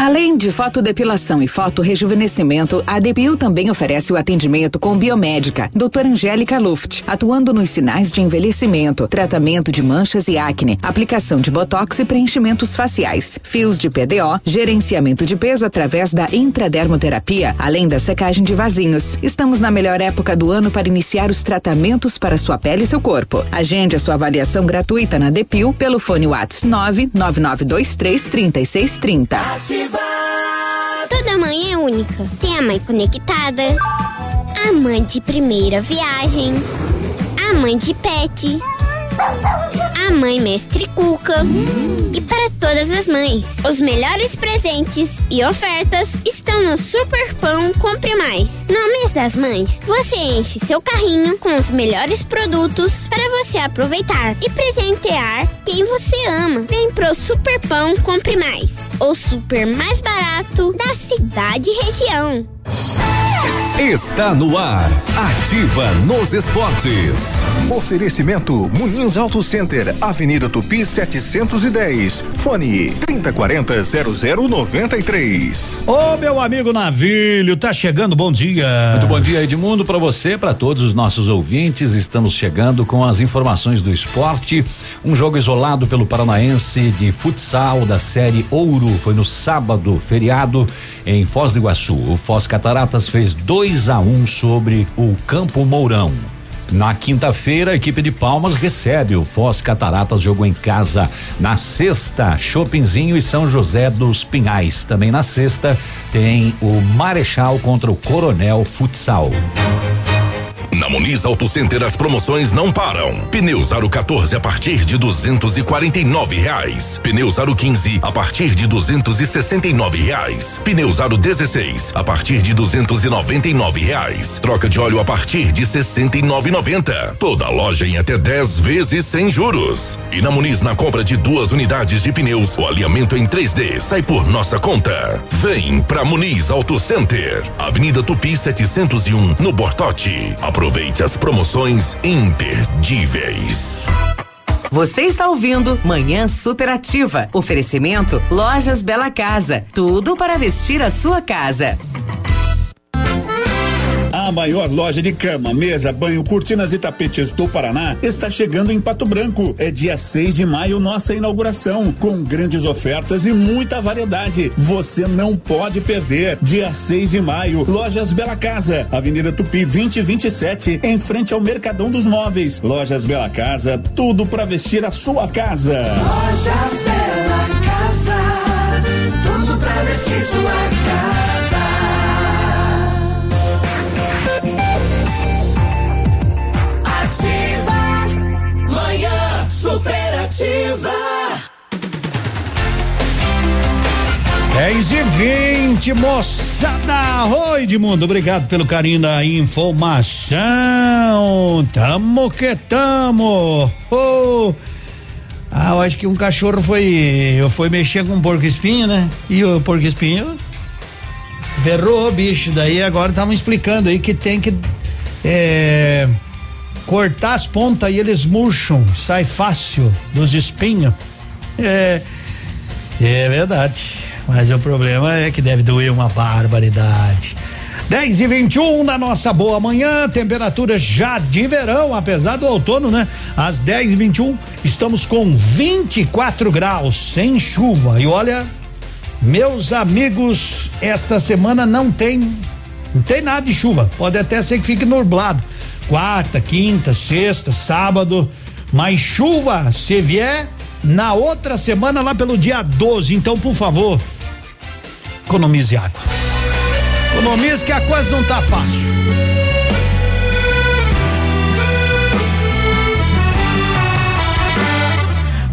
Além de fotodepilação e fotorrejuvenescimento, a Depil também oferece o atendimento com biomédica, doutora Angélica Luft, atuando nos sinais de envelhecimento, tratamento de manchas e acne, aplicação de botox e preenchimentos faciais, fios de PDO, gerenciamento de peso através da intradermoterapia, além da secagem de vasinhos. Estamos na melhor época do ano para iniciar os tratamentos para sua pele e seu corpo. Agende a sua avaliação gratuita na Depil pelo fone WhatsApp 99923 3630. Toda mãe é única. Tem a mãe conectada, a mãe de primeira viagem, a mãe de pet, a mãe mestre Cuca. E para todas as mães, os melhores presentes e ofertas estão no Super Pão Compre Mais. No mês das mães, você enche seu carrinho com os melhores produtos para você aproveitar e presentear quem você ama. Vem pro Super Pão Compre Mais, o super mais barato da cidade e região. Está no ar. Ativa nos esportes. Oferecimento Munins Auto Center, Avenida Tupi 710. Fone 3040 0093. Ô, meu amigo Navilho, tá chegando, bom dia. Muito bom dia, Edmundo, para você, para todos os nossos ouvintes. Estamos chegando com as informações do esporte. Um jogo isolado pelo Paranaense de futsal da série Ouro foi no sábado, feriado, em Foz do Iguaçu. O Foz Cataratas fez 2 a 1 um sobre o Campo Mourão. Na quinta-feira, a equipe de Palmas recebe o Foz Cataratas, jogou em casa. Na sexta, Chopinzinho e São José dos Pinhais. Também na sexta, tem o Marechal contra o Coronel Futsal. Na Muniz Auto Center as promoções não param. Pneus Aro 14 a partir de 249 reais. Pneus Aro 15 a partir de 269 reais. Pneus Aro 16 a partir de 299 reais. Troca de óleo a partir de 69,90. Toda loja em até 10 vezes sem juros. E na Muniz na compra de duas unidades de pneus, o alinhamento em 3D sai por nossa conta. Vem pra Muniz Auto Center, Avenida Tupi 701 no Bortote. Aproveite as promoções imperdíveis. Você está ouvindo Manhã Superativa. Oferecimento Lojas Bela Casa. Tudo para vestir a sua casa. A maior loja de cama, mesa, banho, cortinas e tapetes do Paraná está chegando em Pato Branco. É dia 6 de maio nossa inauguração, com grandes ofertas e muita variedade. Você não pode perder. Dia 6 de maio, Lojas Bela Casa, Avenida Tupi 2027, em frente ao Mercadão dos Móveis. Lojas Bela Casa, tudo para vestir a sua casa. Lojas Bela Casa, tudo pra vestir sua casa. Superativa. 10 e 20, moçada! Oi, Edmundo, obrigado pelo carinho da informação. Tamo que tamo. Oh. Ah, eu acho que um cachorro foi foi mexer com um porco espinho, né? E o porco espinho ferrou o bicho. Daí agora estavam explicando aí que tem que é, cortar as pontas e eles murcham, sai fácil dos espinhos. É, é verdade. Mas o problema é que deve doer uma barbaridade. 10 e 21 na nossa boa manhã, temperatura já de verão, apesar do outono, né? Às 10 e 21 estamos com 24 graus, sem chuva. E olha, meus amigos, esta semana não tem não tem nada de chuva. Pode até ser que fique nublado. Quarta, quinta, sexta, sábado. Mas chuva, se vier, na outra semana, lá pelo dia 12. Então, por favor, economize água. Economize que a coisa não tá fácil.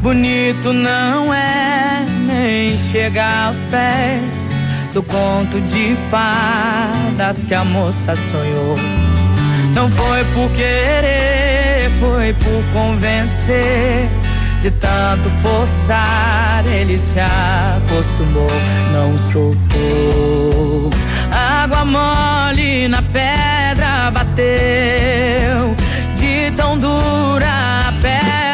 Bonito não é nem chegar aos pés do conto de fadas que a moça sonhou. Não foi por querer, foi por convencer. De tanto forçar, ele se acostumou, não soltou. Água mole na pedra bateu, de tão dura a pedra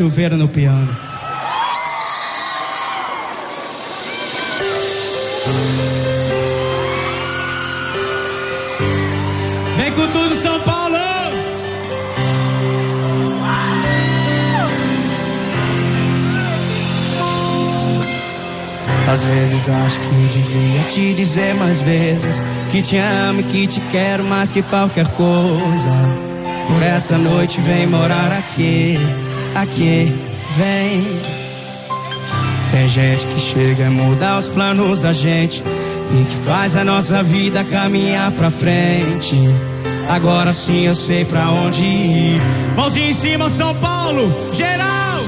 Silveira no piano. Vem com tudo, São Paulo! Às vezes acho que devia te dizer mais vezes que te amo que te quero mais que qualquer coisa. Por essa noite vem morar aqui, aqui, vem. Tem gente que chega a mudar os planos da gente e que faz a nossa vida caminhar pra frente. Agora sim eu sei pra onde ir. Mãozinha em cima, São Paulo, geral.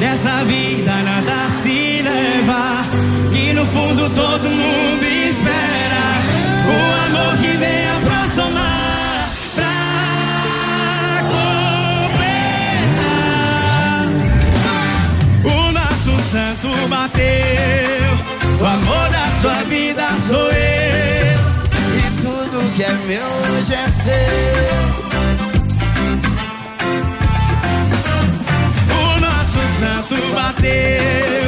Nessa vida nada se leva, que no fundo todo mundo espera. O amor que vem bateu, o amor da sua vida sou eu. E tudo que é meu hoje é seu. O nosso santo bateu,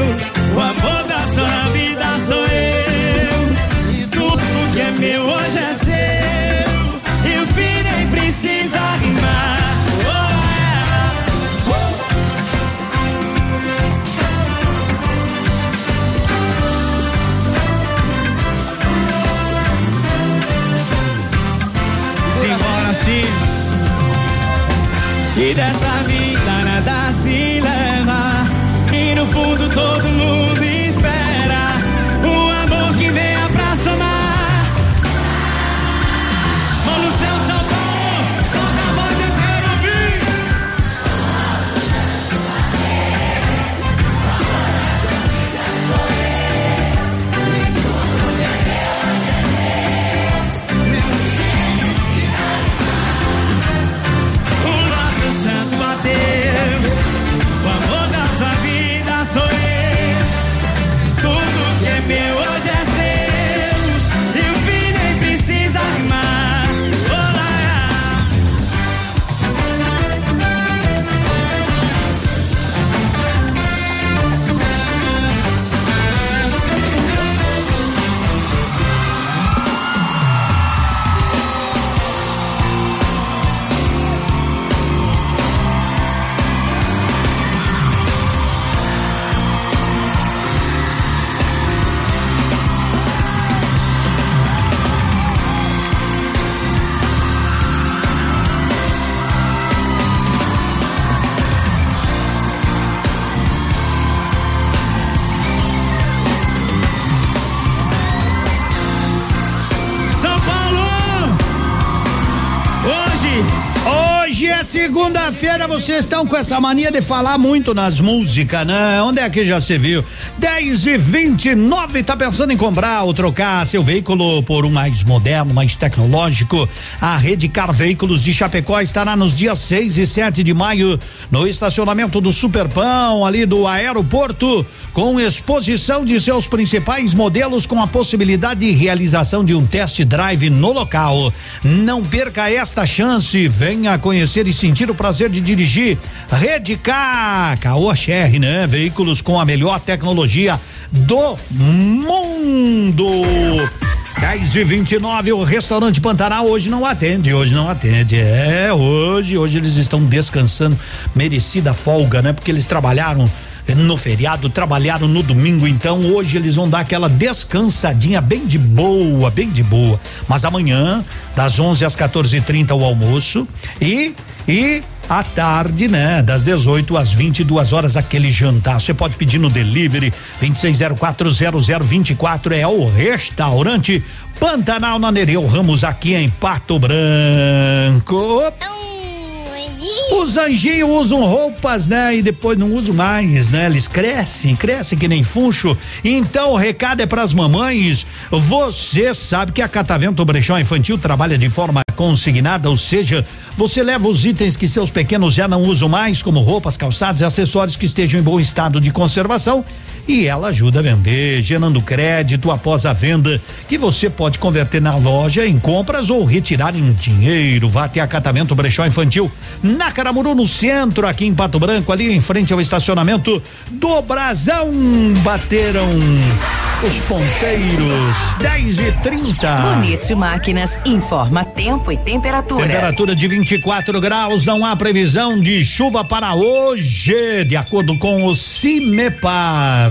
dessa vida nada se leva. E no fundo todo vocês estão com essa mania de falar muito nas músicas, né? Onde é que já se viu? 10 e 29 tá pensando em comprar ou trocar seu veículo por um mais moderno, mais tecnológico? A Rede Car Veículos de Chapecó estará nos dias 6 e 7 de maio no estacionamento do Superpão, ali do aeroporto, com exposição de seus principais modelos com a possibilidade de realização de um test drive no local. Não perca esta chance, venha conhecer e sentir o prazer de dirigir Rede K, Caoa né? Veículos com a melhor tecnologia do mundo. 10 e 29 o restaurante Pantanal hoje não atende, hoje não atende. É, hoje, hoje eles estão descansando, merecida folga, né? Porque eles trabalharam no feriado, trabalharam no domingo, então hoje eles vão dar aquela descansadinha bem de boa, bem de boa. Mas amanhã, das 11 às 14h30 o almoço e e à tarde, né? Das 18 às 22 horas, aquele jantar. Você pode pedir no delivery 26040024 é o restaurante Pantanal na Nereu Ramos, aqui em Pato Branco. Os anjinhos usam roupas, né? E depois não usam mais, né? Eles crescem, crescem que nem funcho. Então o recado é pras mamães. Você sabe que a Catavento Brechó Infantil trabalha de forma consignada, ou seja, Você leva os itens que seus pequenos já não usam mais, como roupas, calçados e acessórios que estejam em bom estado de conservação e ela ajuda a vender, gerando crédito após a venda, que você pode converter na loja em compras ou retirar em dinheiro. Vá até acatamento brechó infantil na Caramuru, no centro, aqui em Pato Branco, ali em frente ao estacionamento do Brasão. Bateram os ponteiros 10 e 30. Bonito Máquinas informa tempo e temperatura. Temperatura de 24 graus, não há previsão de chuva para hoje, de acordo com o CIMEPAR.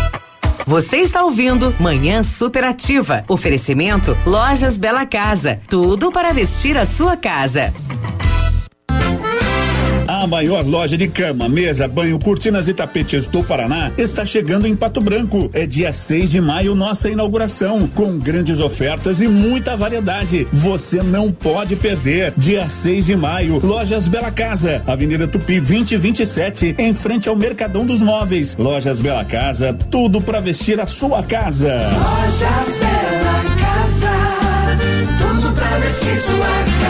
Você está ouvindo Manhã Superativa. Oferecimento Lojas Bela Casa. Tudo para vestir a sua casa. A maior loja de cama, mesa, banho, cortinas e tapetes do Paraná está chegando em Pato Branco. É dia 6 de maio, nossa inauguração, com grandes ofertas e muita variedade. Você não pode perder. Dia 6 de maio, Lojas Bela Casa, Avenida Tupi 2027, em frente ao Mercadão dos Móveis. Lojas Bela Casa, tudo para vestir a sua casa. Lojas Bela Casa, tudo pra vestir sua casa.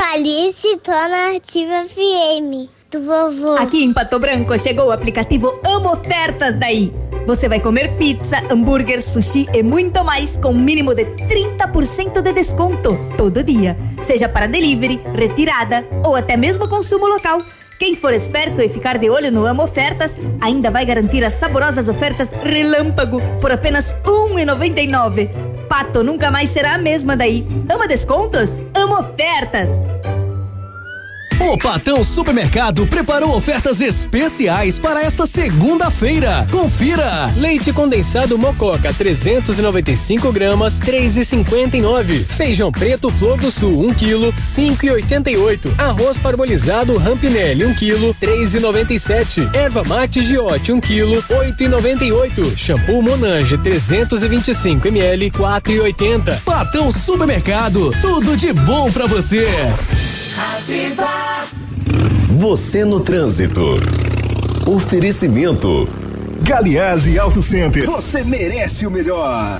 Alice, tô na Ativa FM, do vovô. Aqui em Pato Branco chegou o aplicativo Amo Ofertas daí. Você vai comer pizza, hambúrguer, sushi e muito mais com um mínimo de 30% de desconto todo dia. Seja para delivery, retirada ou até mesmo consumo local. Quem for esperto e ficar de olho no Amo Ofertas ainda vai garantir as saborosas ofertas Relâmpago por apenas R$ 1,99. Pato nunca mais será a mesma daí. Ama descontos? Ama ofertas! O Patão Supermercado preparou ofertas especiais para esta segunda-feira. Confira! Leite condensado Mococa 395 gramas 3,59. Feijão preto Flor do Sul 1 kg 5,88. Arroz parbolizado Rampinelli 1 kg 3,97. Erva mate Giote 1 kg 8,98. Shampoo Monange 325 ml 4,80. Patão Supermercado, tudo de bom para você. Você no trânsito. Oferecimento. Galiase Auto Center. Você merece o melhor.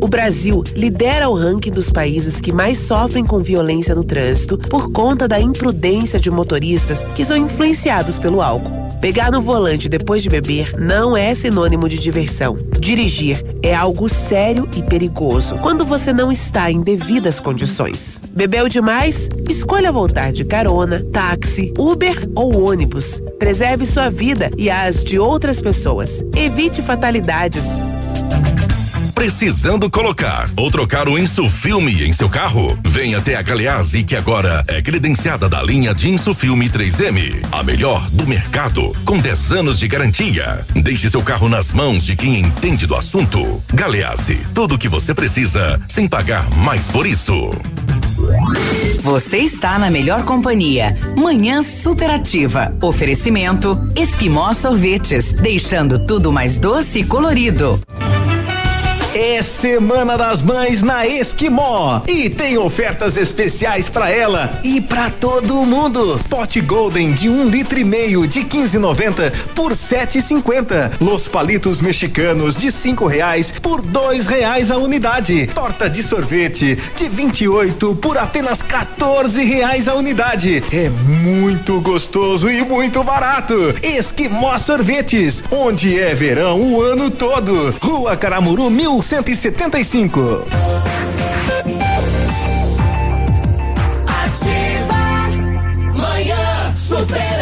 O Brasil lidera o ranking dos países que mais sofrem com violência no trânsito por conta da imprudência de motoristas que são influenciados pelo álcool. Pegar no volante depois de beber não é sinônimo de diversão. Dirigir é algo sério e perigoso quando você não está em devidas condições. Bebeu demais? Escolha voltar de carona, táxi, Uber ou ônibus. Preserve sua vida e as de outras pessoas. Evite fatalidades. Precisando colocar ou trocar o Insufilme em seu carro? Venha até a Galeazzi que agora é credenciada da linha de Insufilme 3M, a melhor do mercado, com 10 anos de garantia. Deixe seu carro nas mãos de quem entende do assunto. Galeazzi, tudo o que você precisa sem pagar mais por isso. Você está na melhor companhia. Manhã superativa. Oferecimento Esquimó Sorvetes, deixando tudo mais doce e colorido. É Semana das Mães na Esquimó e tem ofertas especiais para ela e para todo mundo. Pote Golden de um litro e meio de 15,90 por 7,50. Los palitos mexicanos de cinco reais por dois reais a unidade. Torta de sorvete de 28 por apenas 14 reais a unidade. É muito gostoso e muito barato. Esquimó Sorvetes, onde é verão o ano todo. Rua Caramuru 1175. Ativa Manhã Superativa.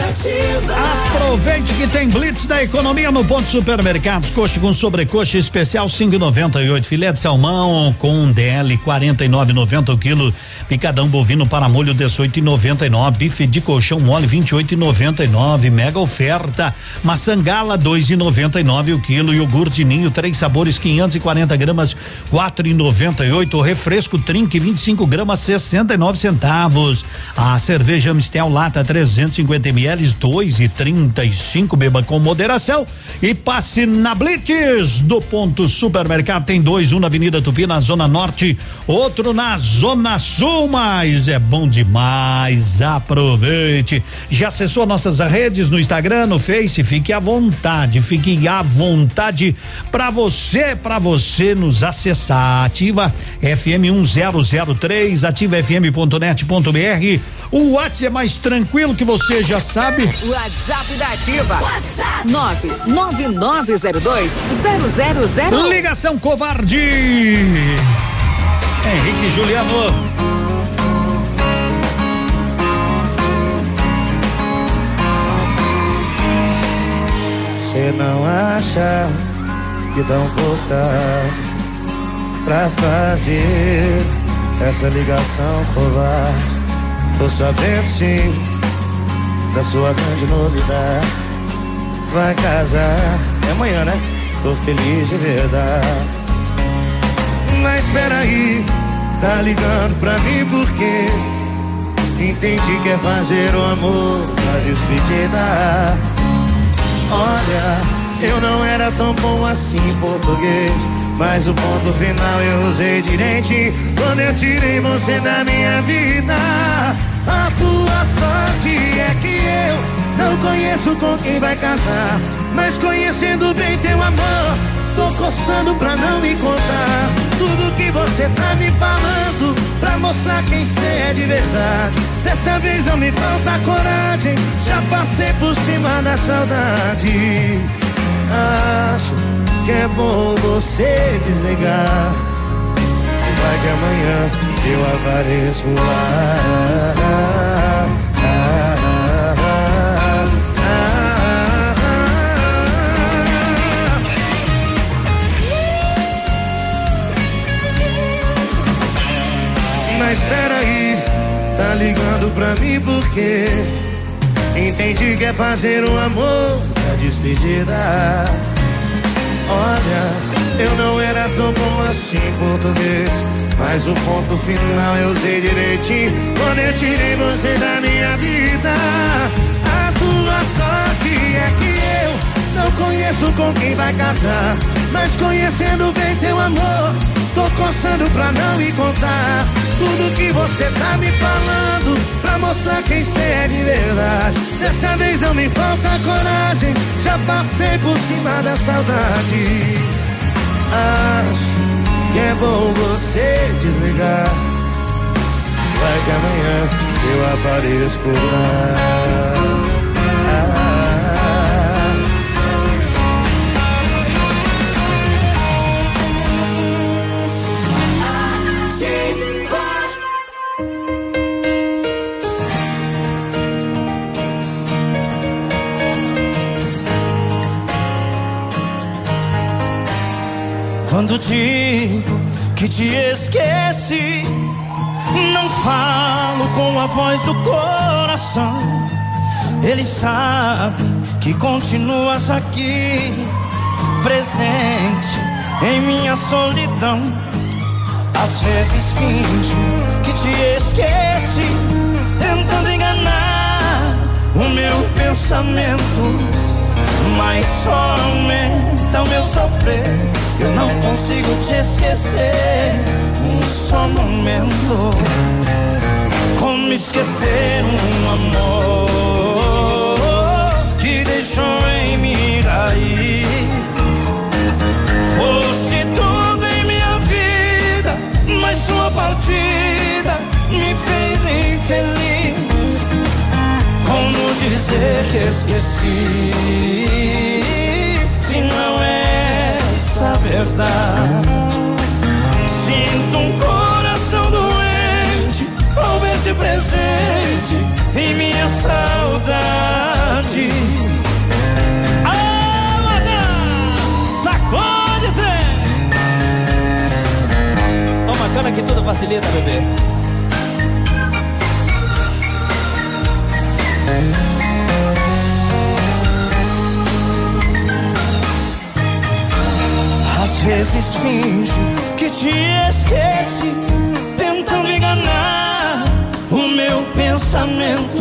Aproveite que tem Blitz da economia no ponto supermercados. Coxa com sobrecoxa especial 5,98. Filé de salmão com DL 49,90 o quilo. Picadão bovino para molho 18,99. Bife de colchão mole 28,99. Mega oferta. Maçã gala 2,99 o quilo. Iogurte ninho três sabores 540 gramas 4,98. Refresco Trink 25 gramas 69 centavos. A cerveja Mistel lata 350 ml 2,35. Beba com moderação e passe na Blitz do ponto supermercado. Tem dois, um na Avenida Tupi, na Zona Norte, outro na Zona Sul, mas é bom demais. Aproveite. Já acessou nossas redes no Instagram, no Face? Fique à vontade, fique à vontade para você, para você nos acessar. Ativa FM 1003, ativa fm.net.br. O WhatsApp é mais tranquilo que você já sabe. WhatsApp da Ativa. WhatsApp 999020001. Ligação covarde. Henrique Juliano. Você não acha que dá um pouco tarde pra fazer essa ligação covarde? Tô sabendo sim da sua grande novidade. Vai casar, é amanhã, né? Tô feliz de verdade. Mas peraí, tá ligando pra mim porque entendi que é fazer o amor na despedida. Olha, eu não era tão bom assim em português. Mas o ponto final eu usei direitinho quando eu tirei você da minha vida. A tua sorte é conheço com quem vai casar. Mas conhecendo bem teu amor, tô coçando pra não me contar. Tudo que você tá me falando, pra mostrar quem cê é de verdade. Dessa vez não me falta coragem, já passei por cima da saudade. Acho que é bom você desligar. Vai que amanhã eu apareço lá. Mas peraí, tá ligando pra mim porque entendi que é fazer um amor na despedida. Olha, eu não era tão bom assim em português. Mas o ponto final eu usei direitinho quando eu tirei você da minha vida. A tua sorte é que não conheço com quem vai casar. Mas conhecendo bem teu amor, tô coçando pra não me contar. Tudo que você tá me falando, pra mostrar quem cê é de verdade. Dessa vez não me falta coragem, já passei por cima da saudade. Acho que é bom você desligar. Vai que amanhã eu apareço por Quando digo que te esqueci, não falo com a voz do coração. Ele sabe que continuas aqui, presente em minha solidão. Às vezes finjo que te esqueci, tentando enganar o meu pensamento. Mas só aumenta o meu sofrer. Eu não consigo te esquecer um só momento. Como esquecer um amor que deixou em mim raiz? Fosse tudo em minha vida, mas sua partida me fez infeliz. Como dizer que esqueci? Se não é essa verdade. Sinto um coração doente ao ver-te presente em minha saudade. Amada, sacode trem. Toma cana que tudo facilita, bebê. Vezes finjo que te esqueci, tentando enganar o meu pensamento.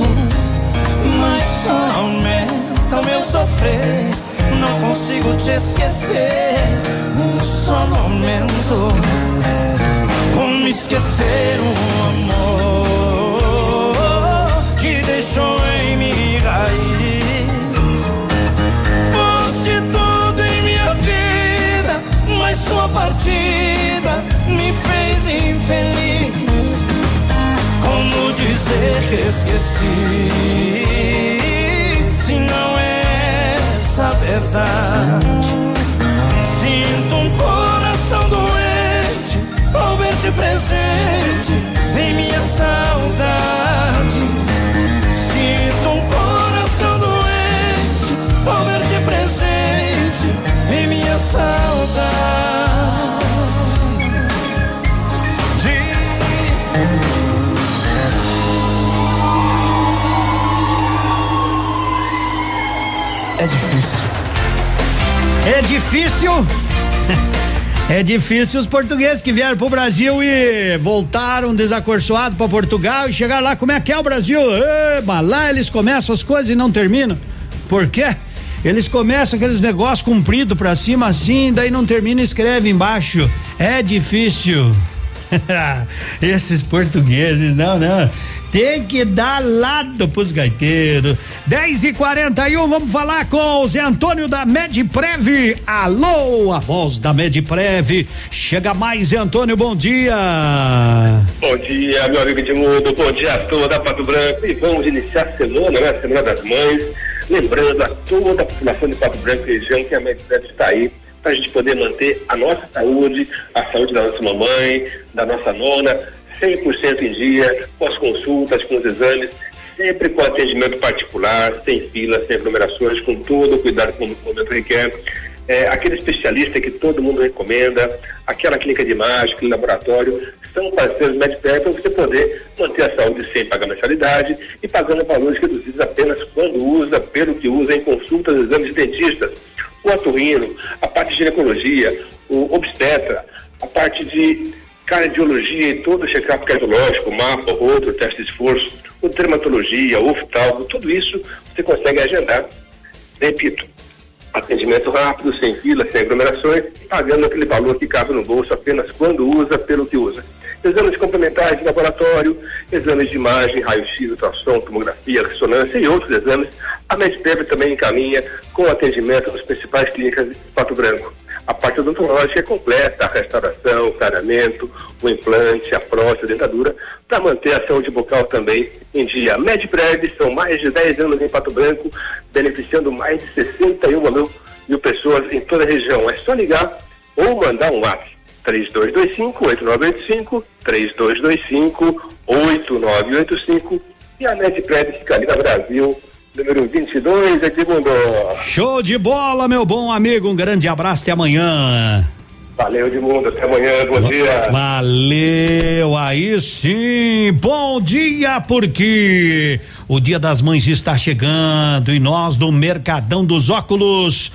Mas só aumenta o meu sofrer. Não consigo te esquecer um só momento. Como esquecer um amor que deixou em mim raiz? Partida me fez infeliz. Como dizer que esqueci? Se não é essa a verdade, sinto um coração doente ao ver-te presente em minha saudade. É difícil. É difícil. Os portugueses que vieram pro Brasil e voltaram desacorçoados para Portugal e chegaram lá, como é que é o Brasil? Eba, lá eles começam as coisas e não terminam. Por quê? Eles começam aqueles negócios compridos pra cima assim, daí não termina e escreve embaixo. É difícil. Esses portugueses, não, não. Tem que dar lado pros gaiteiros. 10 e 41 vamos falar com o Zé Antônio da Medprev. Alô, a voz da Medprev. Chega mais, Zé Antônio, bom dia. Bom dia, meu amigo Edmundo. Bom dia a toda Pato Branco. E vamos iniciar a semana, né? Semana das Mães. Lembrando a toda a população de Pato Branco e região que a Medprev está aí para a gente poder manter a nossa saúde, a saúde da nossa mamãe, da nossa nona, 100% em dia, com as consultas, com os exames, sempre com atendimento particular, sem fila, sem aglomerações, com todo o cuidado que o momento requer. É, aquele especialista que todo mundo recomenda, aquela clínica de imagem, aquele laboratório, são parceiros MedPer para você poder manter a saúde sem pagar mensalidade e pagando valores reduzidos apenas quando usa, pelo que usa em consultas, exames de dentistas. O atorrino, a parte de ginecologia, o obstetra, a parte de cardiologia e todo o check-up cardiológico, mapa, outro, teste de esforço, o dermatologia, oftalmo, tudo isso você consegue agendar. Repito, atendimento rápido, sem fila, sem aglomerações, pagando aquele valor que cabe no bolso apenas quando usa, pelo que usa. Exames complementares de laboratório, exames de imagem, raio-x, ultrassom, tomografia, ressonância e outros exames, a Medpev também encaminha com atendimento nas principais clínicas de Pato Branco. A parte odontológica é completa, a restauração, o clareamento, o implante, a prótese, a dentadura, para manter a saúde bucal também em dia. Medprev são mais de 10 anos em Pato Branco, beneficiando mais de 61 mil, mil pessoas em toda a região. É só ligar ou mandar um WhatsApp. 3225-8985, 3225-8985 e a Medprev fica ali na Brasil, número 22, Edmundo. Show de bola, meu bom amigo. Um grande abraço até amanhã. Valeu, Edmundo. Até amanhã. Bom dia. Valeu, aí sim. Bom dia, porque o Dia das Mães está chegando e nós do Mercadão dos Óculos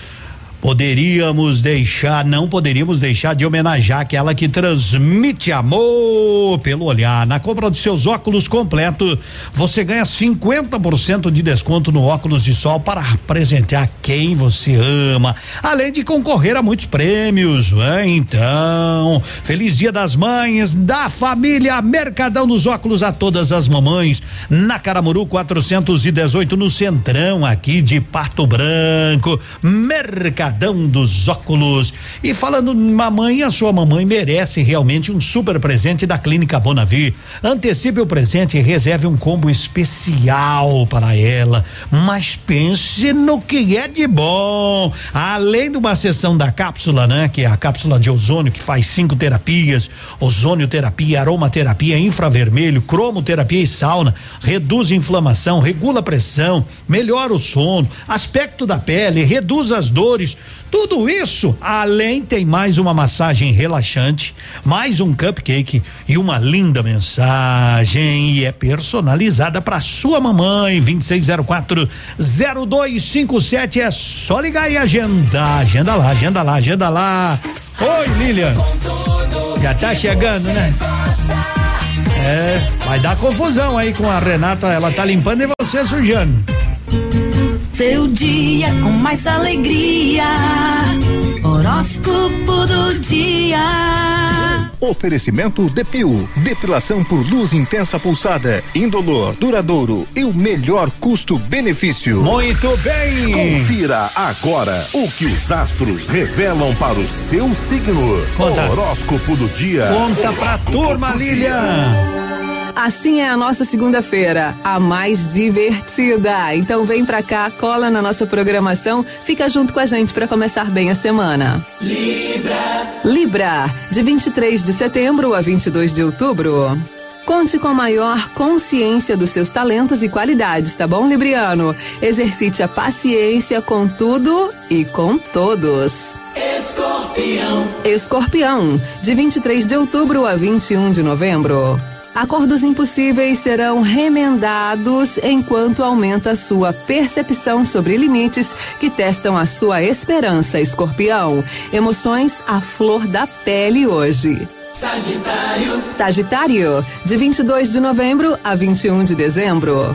poderíamos deixar, não poderíamos deixar de homenagear aquela que transmite amor pelo olhar. Na compra dos seus óculos completo, você ganha 50% de desconto no óculos de sol para presentear quem você ama, além de concorrer a muitos prêmios. Né? Então, feliz Dia das Mães da família Mercadão dos Óculos a todas as mamães na Caramuru 418 no Centrão aqui de Pato Branco. Mercadão Mercadão dos Óculos. E falando mamãe, a sua mamãe merece realmente um super presente da Clínica Bonavi. Antecipe o presente e reserve um combo especial para ela. Mas pense no que é de bom. Além de uma sessão da cápsula, né? Que é a cápsula de ozônio, que faz cinco terapias: ozonioterapia, aromaterapia, infravermelho, cromoterapia e sauna. Reduz inflamação, regula a pressão, melhora o sono, aspecto da pele, reduz as dores. Tudo isso, além tem mais uma massagem relaxante, mais um cupcake e uma linda mensagem e é personalizada para sua mamãe. 2604 0257 é só ligar e agenda. Agenda lá, agenda lá, agenda lá. Oi, Lilian. Já tá chegando, né? É, vai dar confusão aí com a Renata, ela tá limpando e você sujando. Seu dia com mais alegria. Horóscopo do dia. Oferecimento Depil, depilação por luz intensa pulsada, indolor, duradouro e o melhor custo-benefício. Muito bem! Confira agora o que os astros revelam para o seu signo. Conta. Horóscopo do dia. Conta pra turma, Lilian. Assim é a nossa segunda-feira, a mais divertida. Então vem pra cá, cola na nossa programação, fica junto com a gente para começar bem a semana. Libra. Libra, de 23 de setembro a 22 de outubro. Conte com a maior consciência dos seus talentos e qualidades, tá bom, Libriano? Exercite a paciência com tudo e com todos. Escorpião. Escorpião, de 23 de outubro a 21 de novembro. Acordos impossíveis serão remendados enquanto aumenta sua percepção sobre limites que testam a sua esperança, escorpião. Emoções à flor da pele hoje. Sagitário. Sagitário, de 22 de novembro a 21 de dezembro.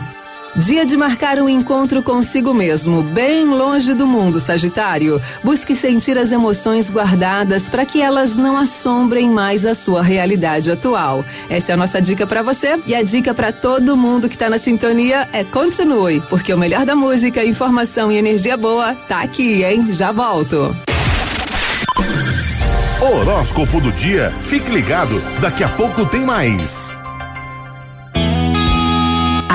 Dia de marcar um encontro consigo mesmo, bem longe do mundo, Sagitário. Busque sentir as emoções guardadas para que elas não assombrem mais a sua realidade atual. Essa é a nossa dica para você e a dica para todo mundo que tá na sintonia é continue, porque o melhor da música, informação e energia boa tá aqui, hein? Já volto. Horóscopo do dia. Fique ligado, daqui a pouco tem mais.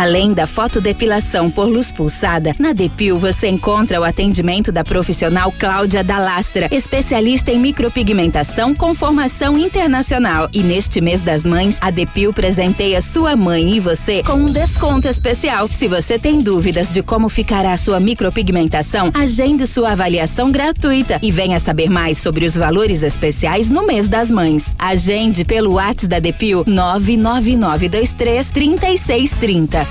Além da fotodepilação por luz pulsada, na Depil você encontra o atendimento da profissional Cláudia Dalastra, especialista em micropigmentação com formação internacional. E neste mês das mães, a Depil presenteia sua mãe e você com um desconto especial. Se você tem dúvidas de como ficará sua micropigmentação, agende sua avaliação gratuita e venha saber mais sobre os valores especiais no mês das mães. Agende pelo WhatsApp da Depil 99923 3630.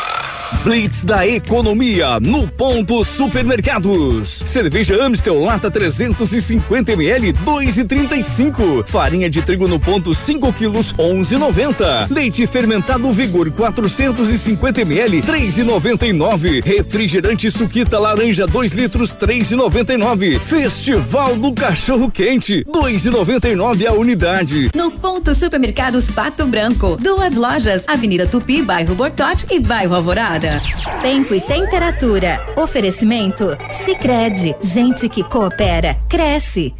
Blitz da economia no ponto supermercados. Cerveja Amstel lata 350 ml 2,35. Farinha de trigo no ponto 5 quilos 11,90. Leite fermentado Vigor 450 ml 3,99. Refrigerante Suquita laranja 2 litros 3,99. Festival do Cachorro Quente 2,99 a unidade. No ponto Supermercados Pato Branco. Duas lojas, Avenida Tupi, bairro Bortote e bairro Alvorada. Tempo e temperatura. Oferecimento? Sicredi Gente que coopera, cresce.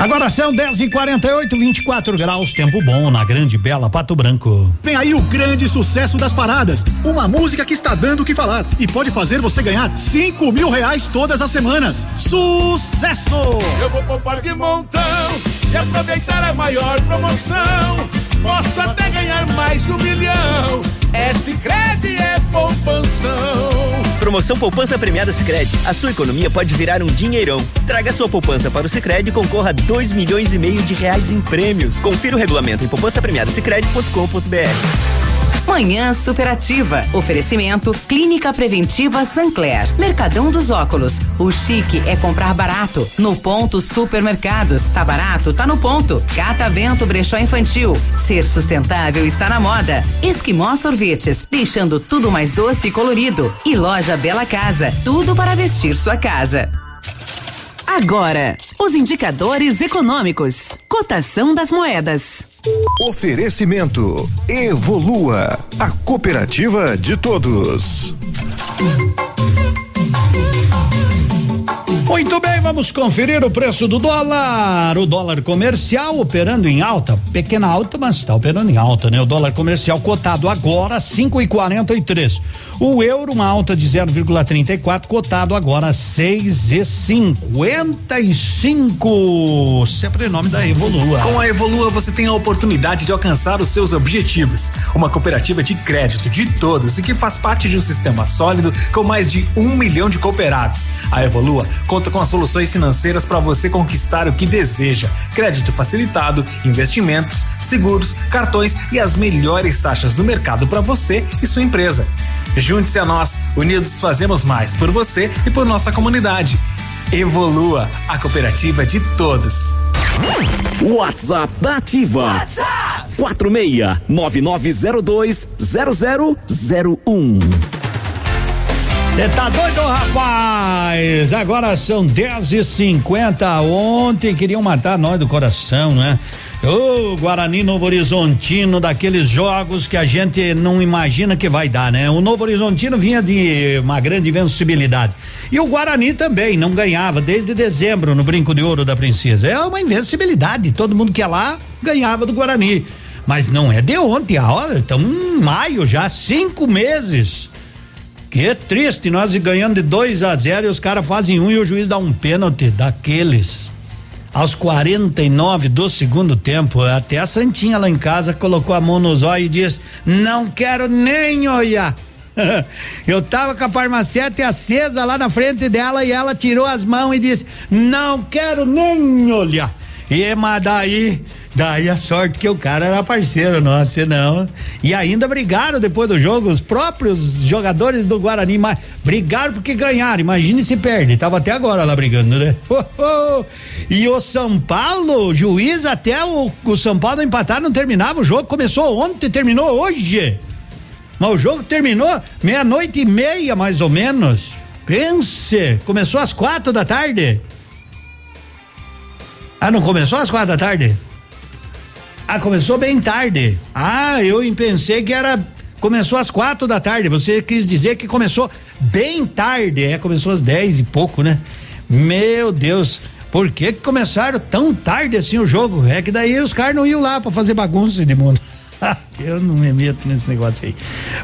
Agora são 10 e 48 24 graus, tempo bom na grande bela Pato Branco. Vem aí o grande sucesso das paradas. Uma música que está dando o que falar e pode fazer você ganhar 5 mil reais todas as semanas. Sucesso! Eu vou poupar de montão e aproveitar a maior promoção. Posso até ganhar mais de um milhão. É Sicredi, é poupanção. Promoção Poupança Premiada Sicredi. A sua economia pode virar um dinheirão. Traga sua poupança para o Sicredi e concorra a 2 milhões e meio de reais em prêmios. Confira o regulamento em poupançapremiadasicredi.com.br. Manhã Superativa. Oferecimento Clínica Preventiva Sancler. Mercadão dos Óculos. O chique é comprar barato. No ponto Supermercados. Tá barato? Tá no ponto. Catavento Brechó Infantil. Ser sustentável está na moda. Esquimó Sorvetes. Deixando tudo mais doce e colorido. E Loja Bela Casa. Tudo para vestir sua casa. Agora, os indicadores econômicos. Cotação das moedas. Oferecimento Evolua, a cooperativa de todos. Muito bem, vamos conferir o preço do dólar. O dólar comercial operando em alta, pequena alta, mas está operando em alta, né? O dólar comercial cotado agora cinco e quarenta e três. O euro uma alta de 0,34, cotado agora seis e cinquenta e cinco. Sempre em nome da Evolua. Com a Evolua você tem a oportunidade de alcançar os seus objetivos. Uma cooperativa de crédito de todos e que faz parte de um sistema sólido com mais de um milhão de cooperados. A Evolua conta com as soluções financeiras para você conquistar o que deseja: crédito facilitado, investimentos, seguros, cartões e as melhores taxas do mercado para você e sua empresa. Junte-se a nós, unidos fazemos mais por você e por nossa comunidade. Evolua, a cooperativa de todos. WhatsApp da Ativa. WhatsApp 46 9902 0001. Você tá doido, rapaz? Agora são 10 e 50 Ontem queriam matar nós do coração, né? Ô, oh, Guarani Novo Horizontino, daqueles jogos que a gente não imagina que vai dar, né? O Novo Horizontino vinha de uma grande invencibilidade. E o Guarani também não ganhava desde dezembro no Brinco de Ouro da Princesa. É uma invencibilidade. Todo mundo que ia lá ganhava do Guarani. Mas não é de ontem, a hora, estamos em maio já, cinco meses. Que triste, nós ganhando de 2 a 0 e os caras fazem um e o juiz dá um pênalti daqueles. Aos 49 do segundo tempo, até a Santinha lá em casa colocou a mão nos olhos e disse: Não quero nem olhar. Eu tava com a farmacete acesa lá na frente dela e ela tirou as mãos e disse: Não quero nem olhar. E mas daí Daí a sorte que o cara era parceiro nosso, senão. E ainda brigaram depois do jogo, os próprios jogadores do Guarani, mas brigaram porque ganharam. Imagine se perde. Tava até agora lá brigando, né? Oh, oh. E o São Paulo, juiz até o, o São Paulo empatar, não terminava o jogo. Começou ontem, terminou hoje. Mas o jogo terminou meia-noite e meia, mais ou menos. Pense, começou às quatro da tarde. Ah, não começou às quatro da tarde? Ah, começou bem tarde. Ah, eu pensei que era. Começou às quatro da tarde. Você quis dizer que começou bem tarde. É, começou às dez e pouco, né? Meu Deus. Por que, que começaram tão tarde assim o jogo? É que daí os caras não iam lá para fazer bagunça de mundo. Eu não me meto nesse negócio aí.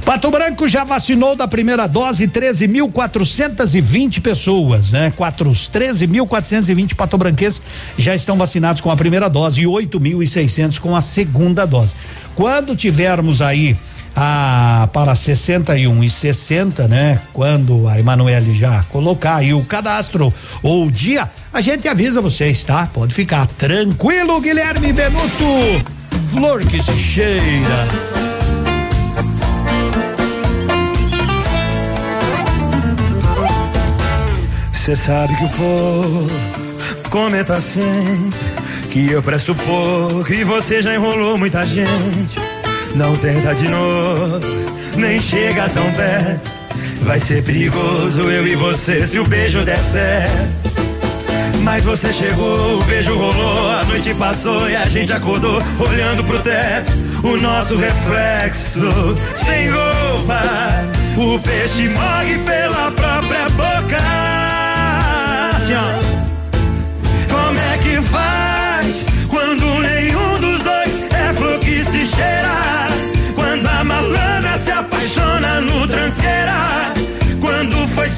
Pato Branco já vacinou da primeira dose 13.420 pessoas, né? Quatro, 13.420 patobranquenses já estão vacinados com a primeira dose e 8.600 com a segunda dose. Quando tivermos aí a para 61 e 60, né? Quando a Emanuele já colocar aí o cadastro ou o dia, a gente avisa vocês, tá? Pode ficar tranquilo, Guilherme Benuto flor que se cheira. Cê sabe que o povo comenta sempre que eu presto pouco e você já enrolou muita gente. Não tenta de novo, nem chega tão perto. Vai ser perigoso eu e você se o beijo der certo. Mas você chegou, o beijo rolou, a noite passou e a gente acordou olhando pro teto. O nosso reflexo, sem roupa, o peixe morre pela própria boca. Assim. Como é que faz quando nenhum dos dois é flor que se cheira? Quando a malandra se apaixona no tranqueira? Quando foi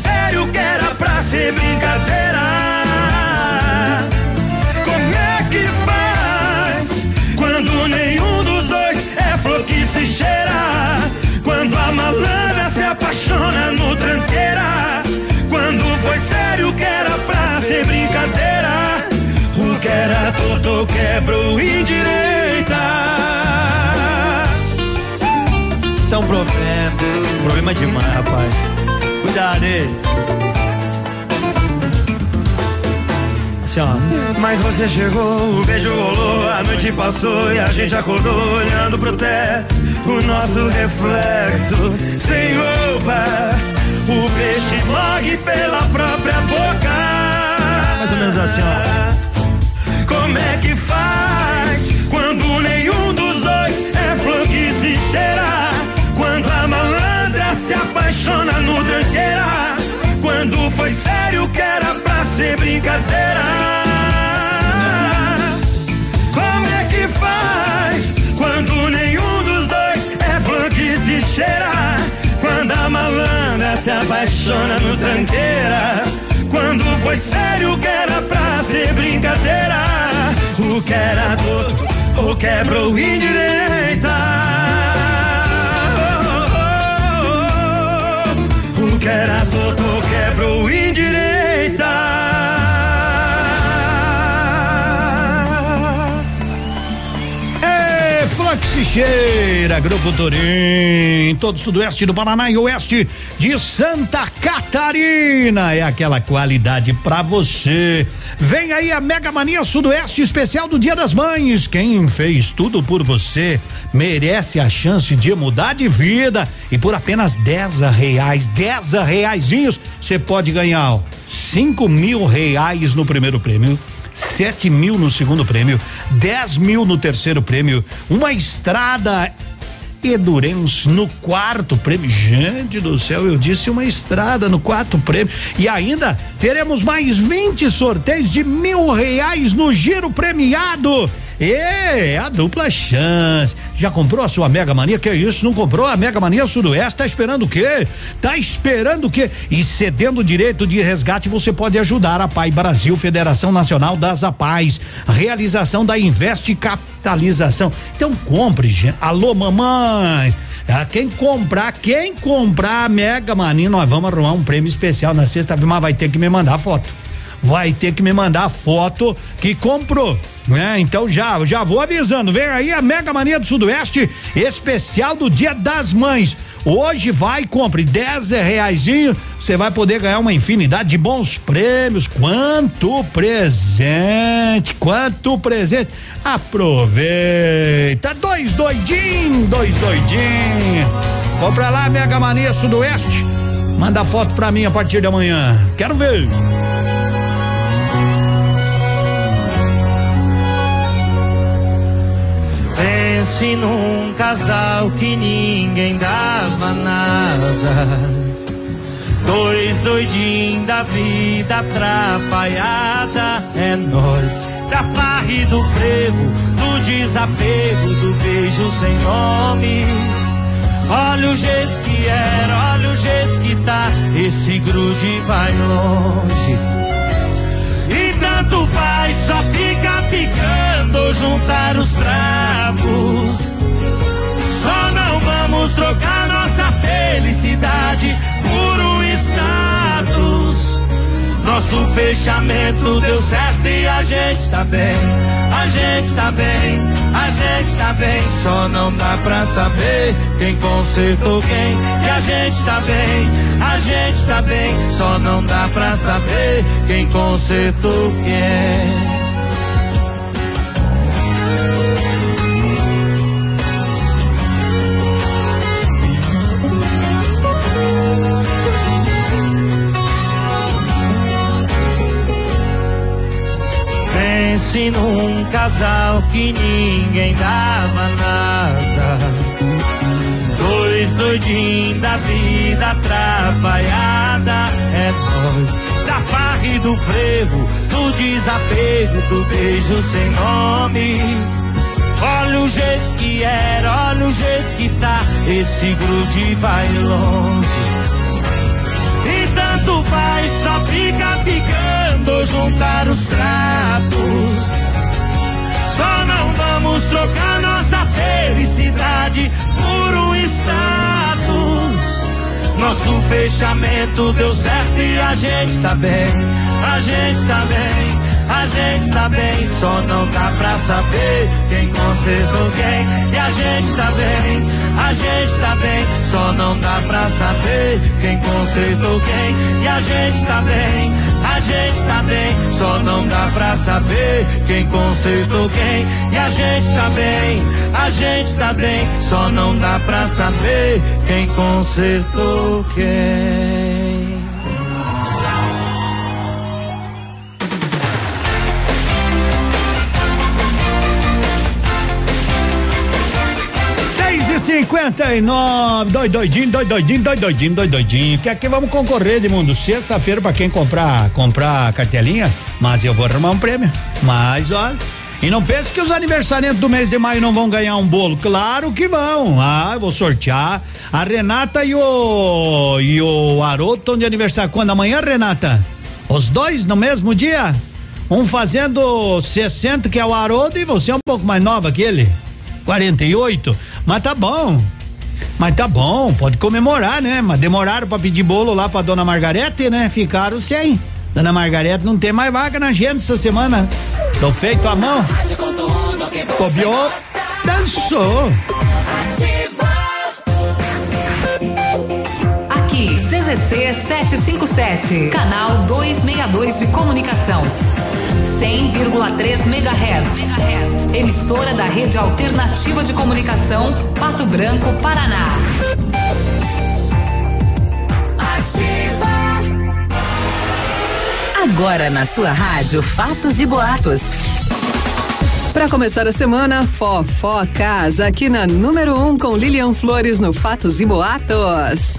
é um problema, problema demais, rapaz. Cuidado aí. Assim, Mas você chegou, o beijo rolou, a noite passou e a gente acordou olhando pro teto o nosso reflexo sem roupa. O peixe morre pela própria boca. Mais ou menos assim, ó. Como é que faz se apaixona no tranqueira? Quando foi sério que era pra fazer brincadeira. Como é que faz quando nenhum dos dois é que se cheira? Quando a malandra se apaixona no tranqueira. Quando foi sério que era pra ser brincadeira. O que era todo, o quebrou indireita. Flaxicheira, Grupo Turim, todo o sudoeste do Paraná e oeste de Santa Catarina. É aquela qualidade pra você. Vem aí a Mega Mania Sudoeste especial do Dia das Mães. Quem fez tudo por você merece a chance de mudar de vida. E por apenas 10 reais, 10 reaisinhos, você pode ganhar ó, cinco mil reais no primeiro prêmio. Sete mil no segundo prêmio, 10 mil no terceiro prêmio, uma estrada Edurens no quarto prêmio. Gente do céu, eu disse uma estrada no quarto prêmio. E ainda teremos mais 20 sorteios de mil reais no giro premiado. É, a dupla chance. Já comprou a sua Mega Mania? Que isso? Não comprou a Mega Mania Sudoeste? Tá esperando o quê? Tá esperando o quê? E cedendo o direito de resgate, você pode ajudar a Pai Brasil, Federação Nacional das APAES. Realização da Investe Capitalização. Então compre, gente. Alô, mamães. Ah, quem comprar, quem comprar a Mega Mania, nós vamos arrumar um prêmio especial na sexta, mas vai ter que me mandar foto vai ter que me mandar foto que comprou. Né? Então já, já vou avisando, vem aí a Mega Mania do Sudoeste, especial do Dia das Mães. Hoje vai, compre 10 reaisinho, você vai poder ganhar uma infinidade de bons prêmios. Quanto presente, quanto presente. Aproveita, dois doidinhos, dois doidinhos. Vou pra lá, Mega Mania Sudoeste. Manda foto pra mim a partir de amanhã. Quero ver. Pense num casal que ninguém dava nada. Dois doidinhos da vida atrapalhada. É nós, da farra e do frevo, do desapego, do beijo sem nome. Olha o jeito que era, olha o jeito que tá. Esse grude vai longe. E tanto faz, só fica picando juntar os trapos. Só não vamos trocar nossa felicidade por um status. Nosso fechamento deu certo e a gente tá bem. A gente tá bem, a gente tá bem. Só não dá pra saber quem consertou quem. E a gente tá bem, a gente tá bem. Só não dá pra saber quem consertou quem. Pense num casal que ninguém dava nada. Dois doidinhos da vida atrapalhada. É nós, da farra e do frevo, do desapego, do beijo sem nome. Olha o jeito que era, olha o jeito que tá. Esse grude vai longe. E tanto faz, só fica picando juntar os trapos. Só não vamos trocar nossa felicidade por um status. Nosso fechamento deu certo e a gente tá bem, a gente tá bem. A gente tá bem, só não dá pra saber quem consertou quem. E a gente tá bem, a gente tá bem, só não dá pra saber quem consertou quem. E a gente tá bem, a gente tá bem, só não dá pra saber quem consertou quem. E a gente tá bem, a gente tá bem, só não dá pra saber quem consertou quem. 59, dois doidinho, dois doidinho, dois doidinho, dois doidinho. Que aqui vamos concorrer, Edmundo. Sexta-feira, pra quem comprar, comprar cartelinha, mas eu vou arrumar um prêmio. Mas, olha. E não pense que os aniversariantes do mês de maio não vão ganhar um bolo. Claro que vão. Ah, eu vou sortear. A Renata e o e o Haroldo estão de aniversário quando amanhã, Renata? Os dois no mesmo dia? Um fazendo 60, que é o Haroldo, e você é um pouco mais nova que ele. 48. Mas tá bom. Mas tá bom, pode comemorar, né? Mas demoraram pra pedir bolo lá pra dona Margarete, né? Ficaram sem. Dona Margarete não tem mais vaga na agenda essa semana. Tô feito a mão. Copiou, dançou. Aqui, CZC 757, canal 262 de comunicação. 100,3 MHz. Emissora da Rede Alternativa de Comunicação, Pato Branco, Paraná. Agora na sua rádio Fatos e Boatos. Para começar a semana, fofocas aqui na número 1 um, com Lilian Flores no Fatos e Boatos.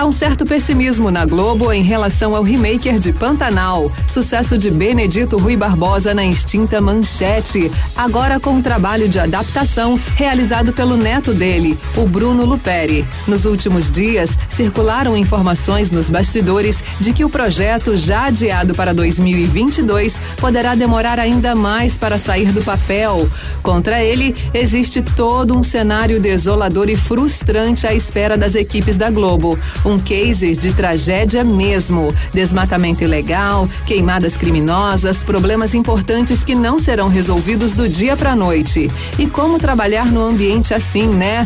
Há um certo pessimismo na Globo em relação ao remaker de Pantanal, sucesso de Benedito Rui Barbosa na extinta Manchete, agora com um trabalho de adaptação realizado pelo neto dele, o Bruno Luperi. Nos últimos dias, circularam informações nos bastidores de que o projeto, já adiado para 2022, poderá demorar ainda mais para sair do papel. Contra ele, existe todo um cenário desolador e frustrante à espera das equipes da Globo. Um case de tragédia mesmo. Desmatamento ilegal, queimadas criminosas, problemas importantes que não serão resolvidos do dia para noite. E como trabalhar no ambiente assim, né?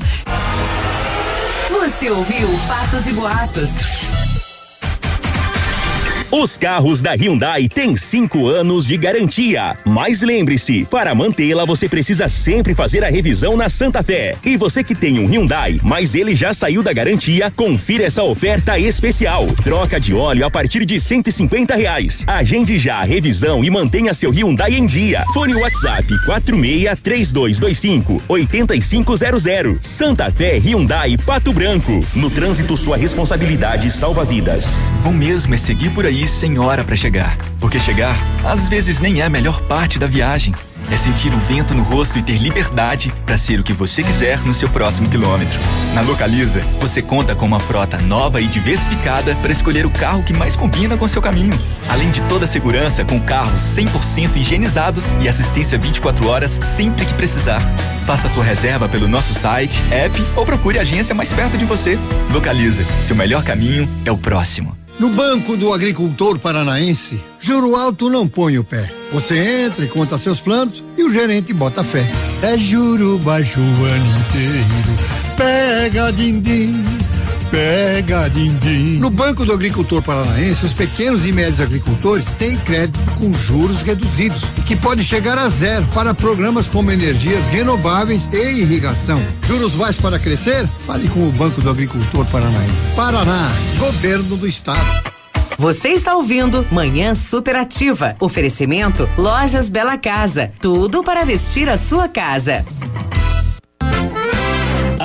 Você ouviu Fatos e Boatos. Os carros da Hyundai têm cinco anos de garantia. Mas lembre-se, para mantê-la você precisa sempre fazer a revisão na Santa Fé. E você que tem um Hyundai, mas ele já saiu da garantia, confira essa oferta especial. Troca de óleo a partir de 150 reais. Agende já a revisão e mantenha seu Hyundai em dia. Fone WhatsApp 46 3225 8500. Santa Fé Hyundai Pato Branco. No trânsito, sua responsabilidade salva vidas. Bom mesmo é seguir por aí sem hora para chegar. Porque chegar, às vezes, nem é a melhor parte da viagem. É sentir o vento no rosto e ter liberdade para ser o que você quiser no seu próximo quilômetro. Na Localiza, você conta com uma frota nova e diversificada para escolher o carro que mais combina com seu caminho. Além de toda a segurança com carros 100% higienizados e assistência 24 horas sempre que precisar. Faça sua reserva pelo nosso site, app ou procure a agência mais perto de você. Localiza, seu melhor caminho é o próximo. No Banco do Agricultor Paranaense, juro alto não põe o pé. Você entra e conta seus planos e o gerente bota fé. É juro baixo o ano inteiro. Pega din-din, pega din-din. No Banco do Agricultor Paranaense, os pequenos e médios agricultores têm crédito com juros reduzidos e que pode chegar a zero para programas como energias renováveis e irrigação. Juros baixos para crescer? Fale com o Banco do Agricultor Paranaense. Paraná, Governo do Estado. Você está ouvindo Manhã Superativa. Oferecimento Lojas Bela Casa. Tudo para vestir a sua casa.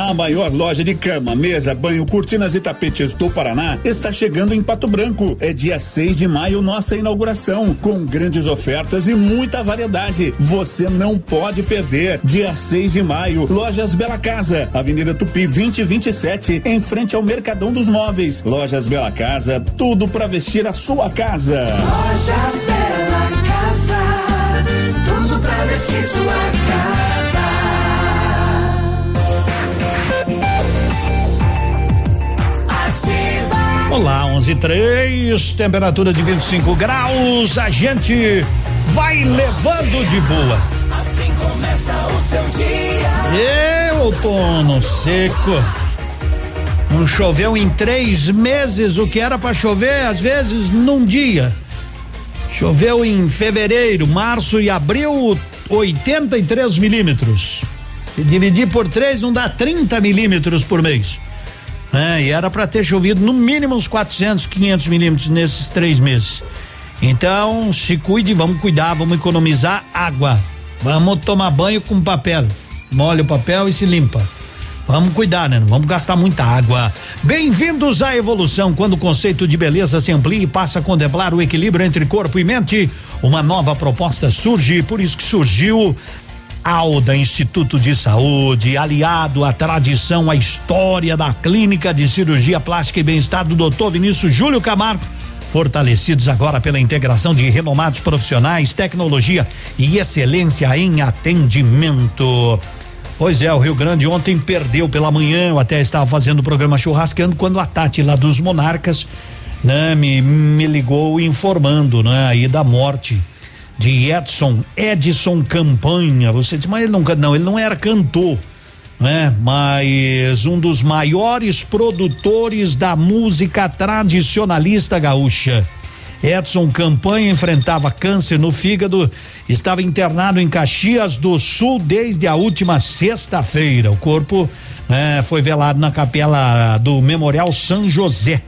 A maior loja de cama, mesa, banho, cortinas e tapetes do Paraná está chegando em Pato Branco. É dia 6 de maio, nossa inauguração, com grandes ofertas e muita variedade. Você não pode perder. Dia 6 de maio, Lojas Bela Casa, Avenida Tupi 2027, em frente ao Mercadão dos Móveis. Lojas Bela Casa, tudo para vestir a sua casa. Lojas Bela Casa, tudo pra vestir sua casa. Olá, 11 3, temperatura de 25 graus. A gente vai levando de boa. Assim começa o seu dia. E outono seco. Não choveu em três meses o que era para chover, às vezes num dia. Choveu em fevereiro, março e abril, 83 milímetros. Se dividir por três, não dá 30 milímetros por mês. É, e era para ter chovido no mínimo uns 400, 500 milímetros nesses três meses. Então, se cuide, vamos cuidar, vamos economizar água. Vamos tomar banho com papel. Molha o papel e se limpa. Vamos cuidar, né? Não vamos gastar muita água. Bem-vindos à evolução, quando o conceito de beleza se amplia e passa a contemplar o equilíbrio entre corpo e mente. Uma nova proposta surge, por isso que surgiu Alda Instituto de Saúde, aliado à tradição, à história da Clínica de Cirurgia Plástica e Bem-Estar do Dr. Vinícius Júlio Camargo fortalecidos agora pela integração de renomados profissionais, tecnologia e excelência em atendimento. Pois é, o Rio Grande ontem perdeu pela manhã, eu até estava fazendo o programa churrascando quando a Tati lá dos Monarcas, né, me, me ligou informando, né, aí da morte de Edson, Edson Campanha. Você disse, mas ele não, não, ele não era cantor né? Mas um dos maiores produtores da música tradicionalista gaúcha. Edson Campanha enfrentava câncer no fígado, estava internado em Caxias do Sul desde a última sexta-feira. O corpo né, foi velado na capela do Memorial São José.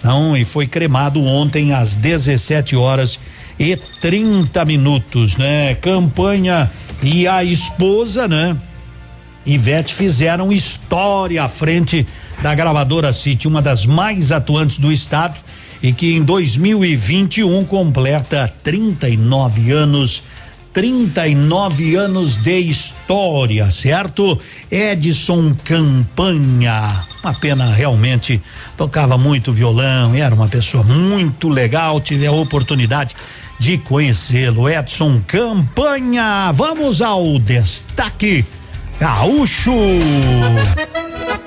Não, e foi cremado ontem às 17 horas e 30 minutos, né? Campanha e a esposa, né? Ivete fizeram história à frente da gravadora City, uma das mais atuantes do estado e que em 2021 completa 39 anos 39 anos de história, certo? Edson Campanha. Uma pena realmente, tocava muito violão, era uma pessoa muito legal, tive a oportunidade de conhecê-lo. Edson Campanha. Vamos ao destaque Gaúcho.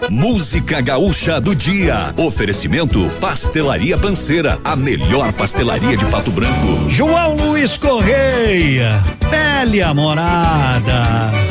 Música Gaúcha do Dia. Oferecimento Pastelaria Panceira, a melhor pastelaria de Pato Branco. João Luiz Correia, Pele Morada.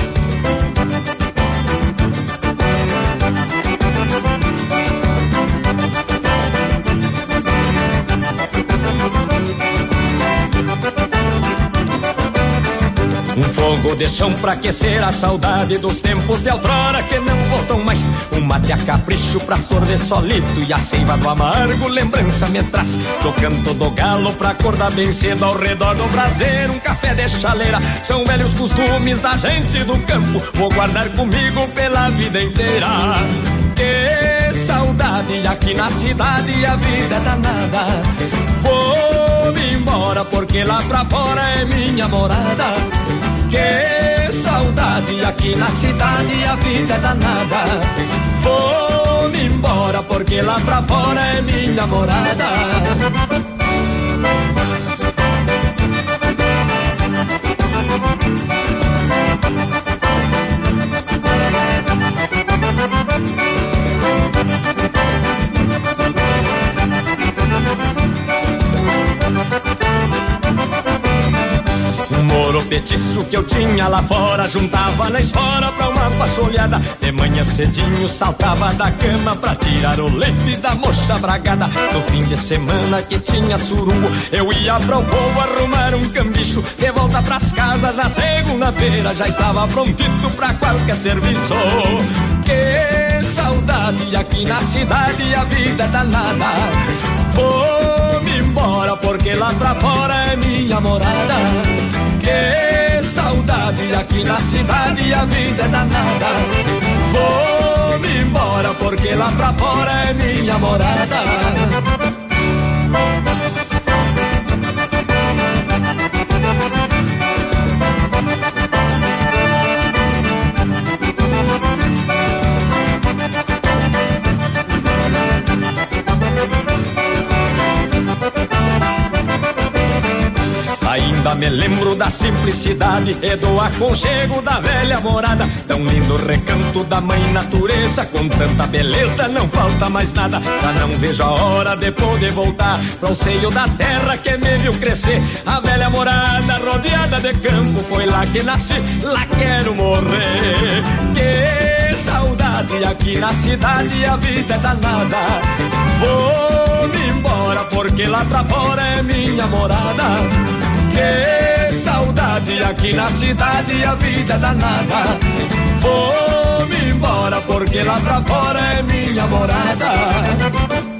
Um fogo de chão pra aquecer a saudade dos tempos de outrora que não voltam mais. Um mate a capricho pra sorver solito e a seiva do amargo lembrança me traz. Do canto do galo pra acordar bem cedo ao redor do braseiro, um café de chaleira. São velhos costumes da gente do campo, vou guardar comigo pela vida inteira. Que saudade aqui na cidade a vida é danada. Vou embora porque lá pra fora é minha morada. Que saudade aqui na cidade a vida é danada. Vou-me embora porque lá pra fora é minha morada. Petiço que eu tinha lá fora. Juntava na espora pra uma pacholhada De manhã cedinho saltava da cama Pra tirar o leite da mocha bragada. No fim de semana que tinha surungo Eu ia pra o povo arrumar um cambicho. De volta pras casas na segunda-feira Já estava prontito pra qualquer serviço. Que saudade aqui na cidade A vida é danada. Vou-me embora porque lá pra fora é minha morada que saudade aqui na cidade a vida é danada. Vou-me embora porque lá pra fora é minha morada. Ainda me lembro da simplicidade e do aconchego da velha morada. Tão lindo recanto da mãe natureza, com tanta beleza não falta mais nada. Já não vejo a hora de poder voltar para o seio da terra que me viu crescer. A velha morada rodeada de campo, foi lá que nasci, lá quero morrer. Que saudade aqui na cidade, a vida é danada. Vou-me embora porque lá pra fora é minha morada. Que saudade aqui na cidade, a vida é danada. Vou-me embora porque lá pra fora é minha morada.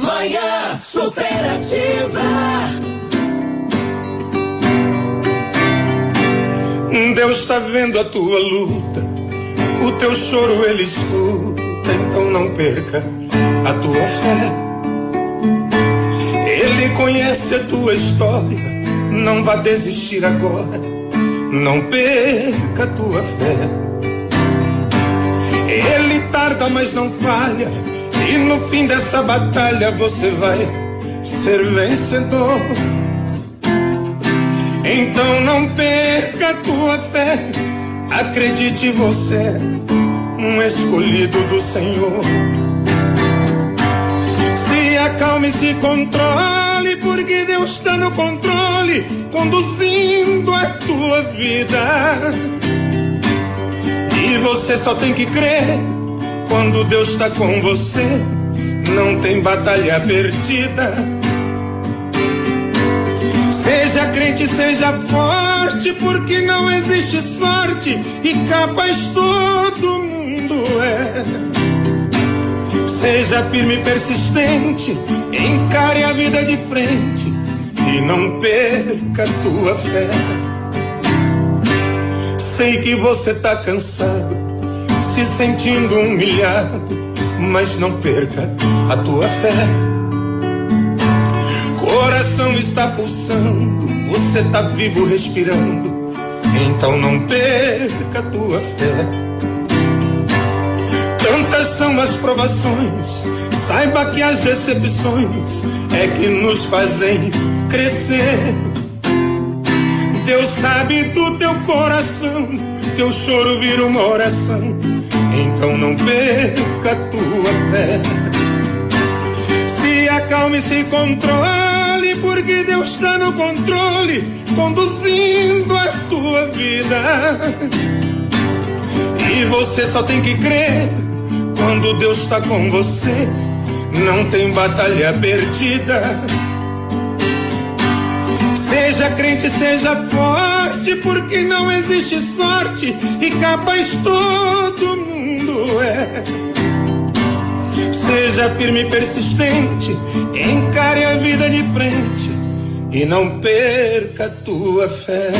Manhã superativa. Deus está vendo a tua luta, o teu choro ele escuta, então não perca a tua fé. Ele conhece a tua história, não vá desistir agora, não perca a tua fé. Ele tarda, mas não falha, e no fim dessa batalha você vai ser vencedor. Então não perca a tua fé, acredite você, um escolhido do Senhor. Se acalme e se controle, porque Deus está no controle, conduzindo a tua vida. E você só tem que crer quando Deus está com você, não tem batalha perdida. Seja crente, seja forte, porque não existe sorte e capaz todo mundo é. Seja firme e persistente, encare a vida de frente e não perca tua fé. Sei que você tá cansado, se sentindo humilhado, mas não perca a tua fé. Coração está pulsando, você tá vivo respirando, então não perca a tua fé. Tantas são as provações, saiba que as decepções é que nos fazem crescer. Deus sabe do teu coração, teu choro vira uma oração, então não perca tua fé. Se acalme e se controle, porque Deus está no controle, conduzindo a tua vida. E você só tem que crer quando Deus está com você, não tem batalha perdida. Seja crente, seja forte, porque não existe sorte e capaz todo mundo é. Seja firme e persistente, encare a vida de frente e não perca a tua fé.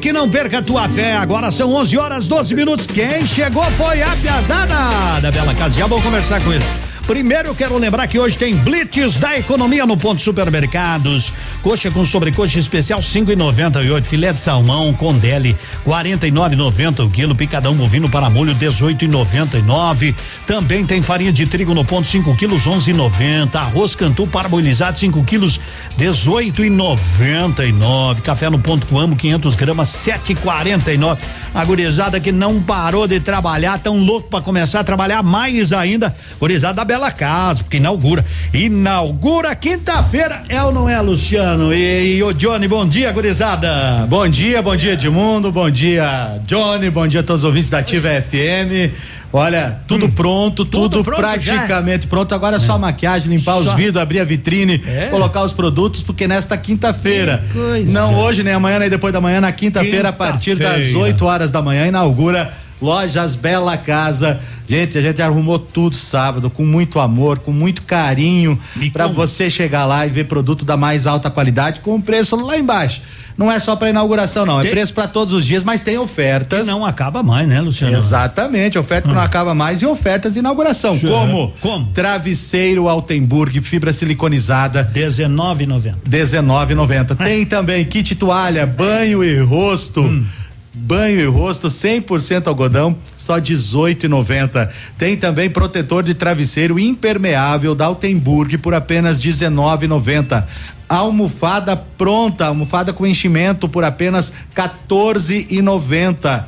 Rick, não perca a tua fé. Agora são 11 horas 12 minutos. Quem chegou foi a Piazada da Bela Casa. Já vou conversar com eles. Primeiro eu quero lembrar que hoje tem Blitz da economia no ponto supermercados. Coxa com sobrecoxa especial 5,98. Filé de salmão com deli 49,90 o quilo. Picadão bovino para molho 18,99. Também tem farinha de trigo no ponto 5 quilos 11,90. Arroz cantu parboilizado 5 quilos 18,99. Café no ponto Coamo 500 gramas 7,49. A gurizada que não parou de trabalhar, tão louco para começar a trabalhar mais ainda. Gurizada da Bela Casa, porque inaugura. Inaugura quinta-feira, é ou não é, Luciano? E, e o Johnny, bom dia, gurizada. Bom dia, bom dia, Edmundo, bom dia, Johnny, bom dia a todos os ouvintes da Ativa FM. Olha, tudo Hum. pronto, tudo, pronto praticamente pronto. Agora é só maquiagem, limpar Só. os vidros, abrir a vitrine, É? colocar os produtos, porque nesta quinta-feira, não hoje, nem amanhã, nem depois da manhã, na quinta-feira, a partir das Quinta-feira. 8 horas da manhã, inaugura Lojas Bela Casa. Gente, a gente arrumou tudo sábado com muito amor, com muito carinho para você chegar lá e ver produto da mais alta qualidade com preço lá embaixo. Não é só para inauguração não, é preço para todos os dias, mas tem ofertas. não acaba mais, né, Luciano? Exatamente, oferta que não acaba mais e ofertas de inauguração, Sim. como Como? travesseiro Altenburg, fibra siliconizada, 19,90. 19,90. Tem também kit toalha, banho e rosto. Hum. Banho e rosto 100% algodão, só 18,90. Tem também protetor de travesseiro impermeável da Altenburg por apenas 19,90. Almofada pronta, almofada com enchimento por apenas 14,90.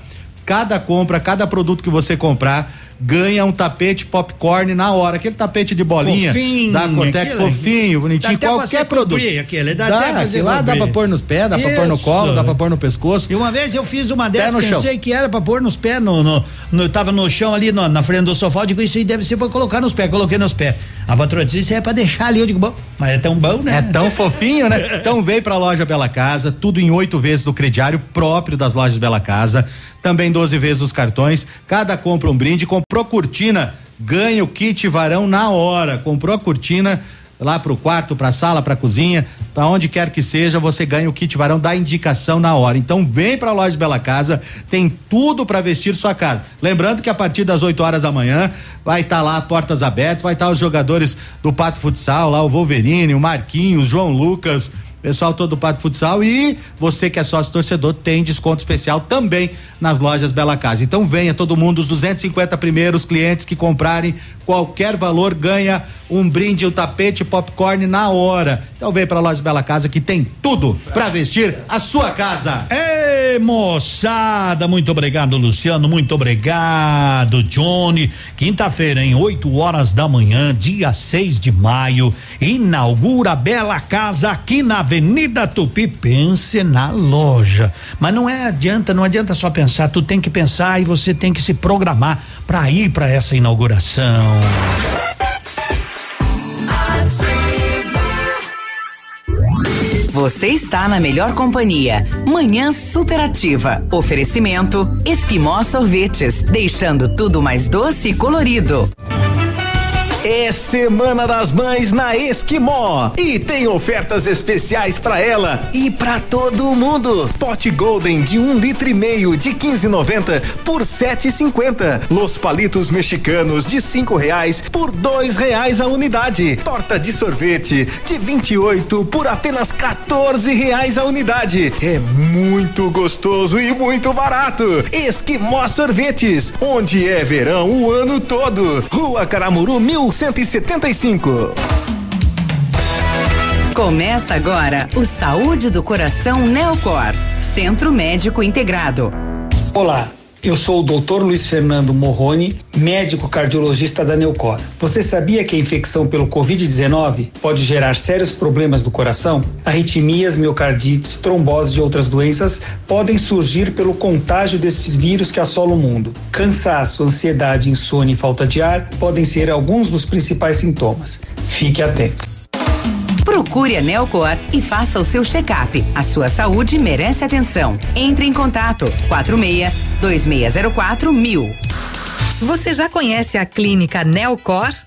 Cada compra, cada produto que você comprar ganha um tapete popcorn na hora. Aquele tapete de bolinha Fofinho, da Cotec, fofinho, bonitinho, qualquer produto. cobrir aquele, dá dá, até aquilo lá dá pra pôr nos pés, dá pra pôr no Isso. colo, dá pra pôr no pescoço. E uma vez eu fiz uma dessas, no chão. pensei que era pra pôr nos pés, no, no, no- tava no chão ali no- na frente do sofá, eu digo, isso aí deve ser pra colocar nos pés, coloquei nos pés. A patroa disse, isso é pra deixar ali, eu digo, bom, mas é tão bom, né? É tão fofinho, né? Então vem pra loja Bela Casa, tudo em oito vezes do crediário próprio das lojas Bela Casa, também 12 vezes os cartões, cada compra um brinde, comprou cortina, ganha o kit varão na hora, comprou a cortina lá pro quarto, pra sala, pra cozinha, pra onde quer que seja, você ganha o kit varão da indicação na hora. Então vem pra loja Bela Casa, tem tudo pra vestir sua casa. Lembrando que a partir das 8 horas da manhã vai estar lá portas abertas, vai estar os jogadores do Pato Futsal, lá o Wolverine, o Marquinhos, João Lucas, pessoal todo do Pato Futsal e você que é sócio torcedor tem desconto especial também nas lojas Bela Casa. Então venha todo mundo, os 250 primeiros clientes que comprarem qualquer valor ganha um brinde, o tapete popcorn na hora. Então vem pra loja Bela Casa que tem tudo pra vestir a sua casa. Ei, moçada, muito obrigado, Luciano, muito obrigado, Johnny. Quinta-feira, em 8 horas da manhã, dia 6 de maio, inaugura Bela Casa aqui na Avenida Tupi. Pense na loja. Mas não é adianta, não adianta só pensar, tu tem que pensar e você tem que se programar para ir para essa inauguração. Você está na melhor companhia. Manhã superativa. Oferecimento Esquimó Sorvetes, deixando tudo mais doce e colorido. É Semana das Mães na Esquimó e tem ofertas especiais pra ela e pra todo mundo. Pote Golden de um litro e meio de 15,90 por 7,50. Los palitos mexicanos de cinco reais por dois reais a unidade. Torta de sorvete de 28 por apenas 14 reais a unidade. É muito gostoso e muito barato. Esquimó Sorvetes, onde é verão o ano todo. Rua Caramuru 1175. Começa agora o Saúde do Coração Neocor, Centro Médico Integrado. Olá, eu sou o Dr. Luiz Fernando Morrone, médico cardiologista da Neucor. Você sabia que a infecção pelo Covid-19 pode gerar sérios problemas do coração? Arritmias, miocardites, trombose e outras doenças podem surgir pelo contágio desses vírus que assolam o mundo. Cansaço, ansiedade, insônia e falta de ar podem ser alguns dos principais sintomas. Fique atento. Procure a Neocor e faça o seu check-up. A sua saúde merece atenção. Entre em contato 46 2604 mil. Você já conhece a clínica Neocor?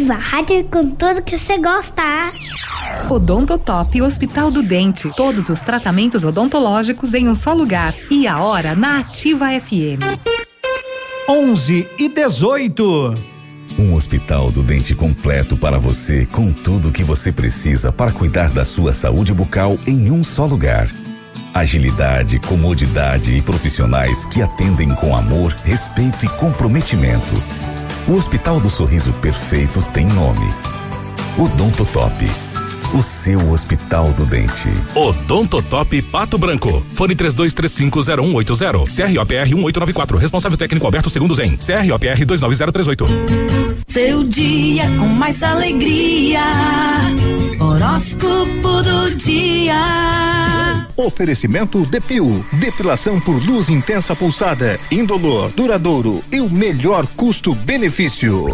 Ativa a rádio com tudo que você gosta. Odontotop Hospital do Dente. Todos os tratamentos odontológicos em um só lugar. E a hora na Ativa FM. 11 e 18. Um hospital do dente completo para você, com tudo o que você precisa para cuidar da sua saúde bucal em um só lugar. Agilidade, comodidade e profissionais que atendem com amor, respeito e comprometimento. O Hospital do Sorriso Perfeito tem nome. Odontotop. O seu Hospital do Dente. Odontotop Pato Branco. Fone 32350180. CROPR 1894. Responsável técnico Alberto Segundo Zen. CROPR 29038. Seu dia com mais alegria. Horóscopo do dia. Oferecimento Depil, depilação por luz intensa pulsada, indolor, duradouro e o melhor custo-benefício.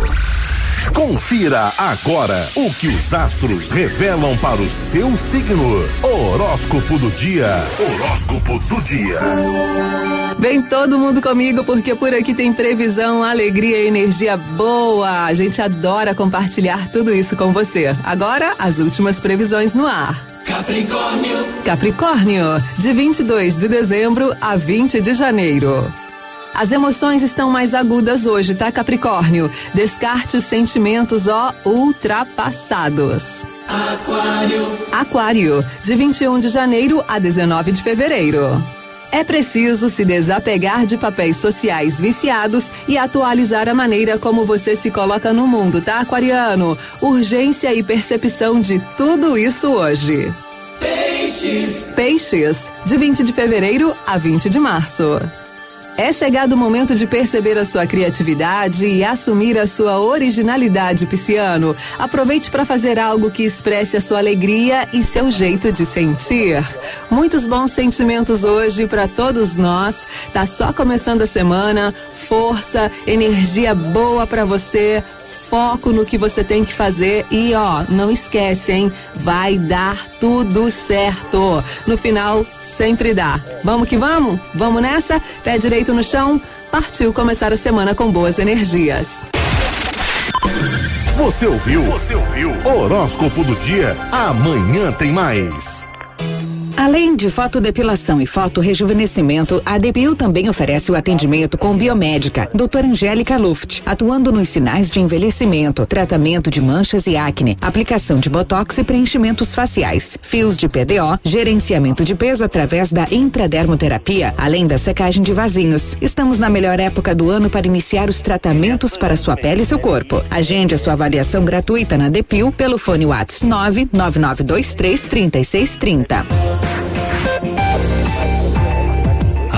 Confira agora o que os astros revelam para o seu signo. Horóscopo do dia. Horóscopo do dia. Vem todo mundo comigo porque por aqui tem previsão, alegria e energia boa. A gente adora compartilhar tudo isso com você. Agora, as últimas previsões no ar. Capricórnio. Capricórnio, de 22 de dezembro a 20 de janeiro. As emoções estão mais agudas hoje, tá, Capricórnio? Descarte os sentimentos, ó, ultrapassados. Aquário. Aquário, de 21 de janeiro a 19 de fevereiro. É preciso se desapegar de papéis sociais viciados e atualizar a maneira como você se coloca no mundo, tá, Aquariano? Urgência e percepção de tudo isso hoje. Peixes. Peixes, de 20 de fevereiro a 20 de março. É chegado o momento de perceber a sua criatividade e assumir a sua originalidade, Pisciano. Aproveite para fazer algo que expresse a sua alegria e seu jeito de sentir. Muitos bons sentimentos hoje para todos nós. Tá só começando a semana. Força, energia boa para você foco no que você tem que fazer e ó, não esquece, hein? Vai dar tudo certo. No final, sempre dá. Vamos que vamos? Vamos nessa? Pé direito no chão. Partiu começar a semana com boas energias. Você ouviu? Você ouviu? Horóscopo do dia. Amanhã tem mais. Além de fotodepilação e fotorrejuvenescimento, a DPU também oferece o atendimento com biomédica, doutora Angélica Luft, atuando nos sinais de envelhecimento, tratamento de manchas e acne, aplicação de botox e preenchimentos faciais, fios de PDO, gerenciamento de peso através da intradermoterapia, além da secagem de vasinhos. Estamos na melhor época do ano para iniciar os tratamentos para sua pele e seu corpo. Agende a sua avaliação gratuita na DPU pelo fone WhatsApp 99923 3630.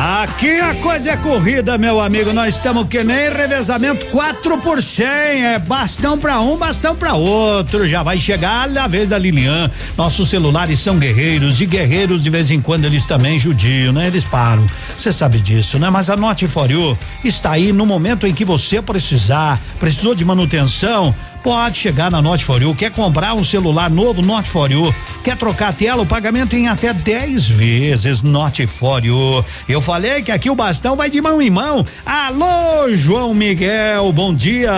Aqui a coisa é corrida, meu amigo. Nós estamos que nem revezamento 4 por 100. É bastão pra um, bastão pra outro. Já vai chegar a vez da Lilian. Nossos celulares são guerreiros e guerreiros de vez em quando eles também judiam, né? Eles param. Você sabe disso, né? Mas a Note For You está aí no momento em que você precisar. Precisou de manutenção? Pode chegar na Note For You. Quer comprar um celular novo? Note For You. Quer trocar a tela? O pagamento em até 10 vezes. Note For You. Eu falei que aqui o bastão vai de mão em mão. Alô, João Miguel, bom dia.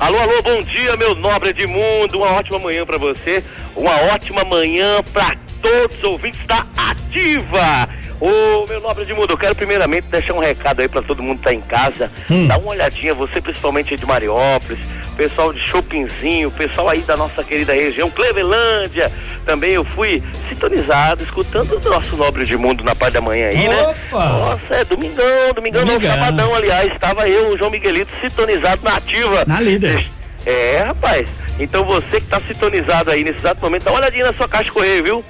Alô, alô, bom dia, meu nobre Edmundo. Uma ótima manhã pra você. Uma ótima manhã pra todos os ouvintes da Ativa. Ô, meu nobre Edmundo, eu quero primeiramente deixar um recado aí pra todo mundo que tá em casa. Dá uma olhadinha, você principalmente aí de Mariópolis, pessoal de Chopinzinho, pessoal aí da nossa querida região, Clevelândia. Também eu fui sintonizado, escutando o nosso nobre Edmundo na parte da manhã aí, né? Opa! Nossa, é domingão, domingão, não, Domingão. sabadão, aliás, estava eu, o João Miguelito, sintonizado na ativa. Na líder. É, rapaz. Então você que tá sintonizado aí nesse exato momento, dá uma olhadinha na sua caixa de correio, viu?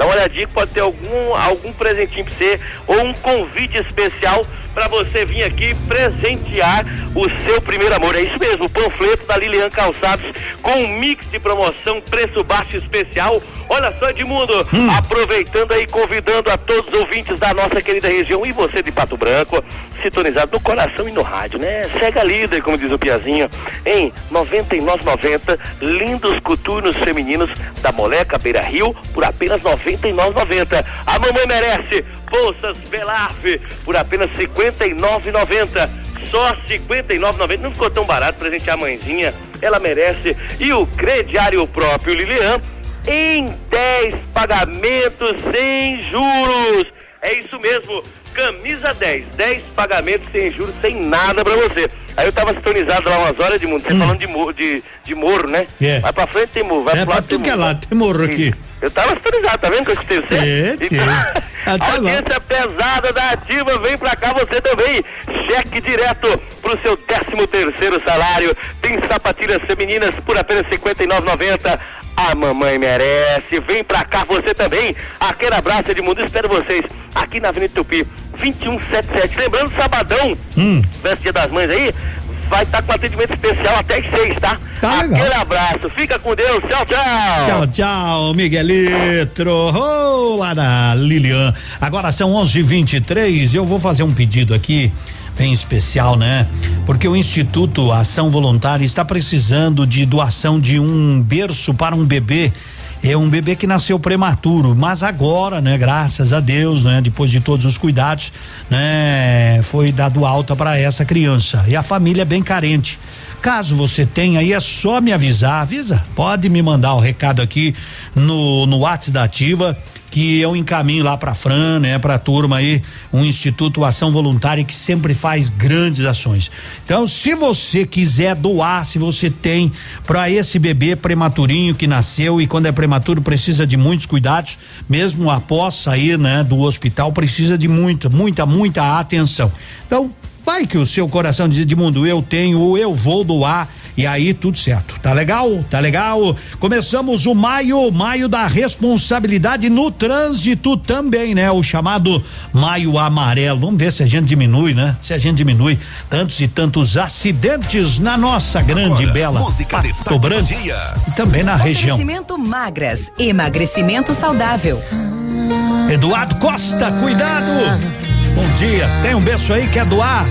Dá uma olhadinha que pode ter algum, algum presentinho pra você ou um convite especial pra você vir aqui presentear o seu primeiro amor. É isso mesmo, o panfleto da Lilian Calçados com um mix de promoção, preço baixo especial. Olha só, Edmundo, aproveitando aí, convidando a todos os ouvintes da nossa querida região e você de Pato Branco, sintonizado no coração e no rádio, né? Cega líder, como diz o Piazinho, em 99,90, lindos coturnos femininos da Moleca Beira Rio por apenas 99,90. A mamãe merece bolsas Belaf por apenas 59,90. Só 59,90. Não ficou tão barato presentear a mãezinha. Ela merece. E o crediário próprio Lilian em 10 pagamentos sem juros. É isso mesmo. Camisa 10, 10 pagamentos sem juros, sem nada pra você. Aí eu tava sintonizado lá umas horas de mundo, você falando de, mo- de, de morro, né? É. Vai pra frente tem morro, vai É pro pra lado tem que é morro. lá, tem morro aqui. Eu tava sintonizado, tá vendo que eu escutei você? É, sim. Ah, tá a audiência pesada da ativa, vem pra cá você também. Cheque direto pro seu 13 terceiro salário. Tem sapatilhas femininas por apenas R$ 59,90. A mamãe merece. Vem pra cá você também. Aquele abraço de mundo. Espero vocês aqui na Avenida Tupi, 2177. Lembrando, sabadão, Hum. Dia das Mães aí, vai estar com atendimento especial até às seis, tá? Tá legal. Aquele abraço. Fica com Deus. Tchau, tchau. Tchau, tchau, Miguelito. Oh, lá da Lilian. Agora são 11:23. Eu vou fazer um pedido aqui bem especial, né? Porque o Instituto Ação Voluntária está precisando de doação de um berço para um bebê. É um bebê que nasceu prematuro, mas agora, né, graças a Deus, né, depois de todos os cuidados, né, foi dado alta para essa criança. E a família é bem carente. Caso você tenha aí, é só me avisar. Avisa, pode me mandar o recado aqui no, no WhatsApp da Ativa que eu encaminho lá pra Fran, né, pra turma aí, um Instituto Ação Voluntária que sempre faz grandes ações. Então, se você quiser doar, se você tem para esse bebê prematurinho que nasceu e quando é prematuro precisa de muitos cuidados, mesmo após sair, né, do hospital, precisa de muita, muita, muita atenção. Então, vai que o seu coração diz de mundo, eu tenho ou eu vou doar e aí tudo certo. Tá legal? Tá legal? Começamos o maio, maio da responsabilidade no trânsito também, né? O chamado maio amarelo. Vamos ver se a gente diminui, né? Se a gente diminui tantos e tantos acidentes na nossa grande Agora, bela Pato Branco dia. e também na região. Oferecimento magras, emagrecimento saudável. Eduardo Costa, cuidado! Bom dia. Tem um berço aí quer doar?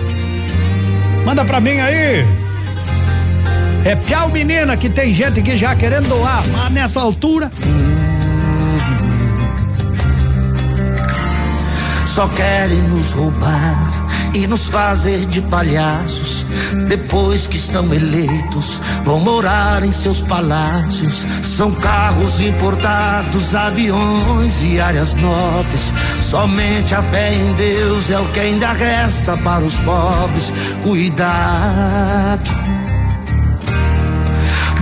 Manda pra mim aí. É piau menina que tem gente que já querendo doar, mas nessa altura. Só querem nos roubar e nos fazer de palhaços. Depois que estão eleitos, vão morar em seus palácios. São carros importados, aviões e áreas nobres. Somente a fé em Deus é o que ainda resta para os pobres. Cuidado,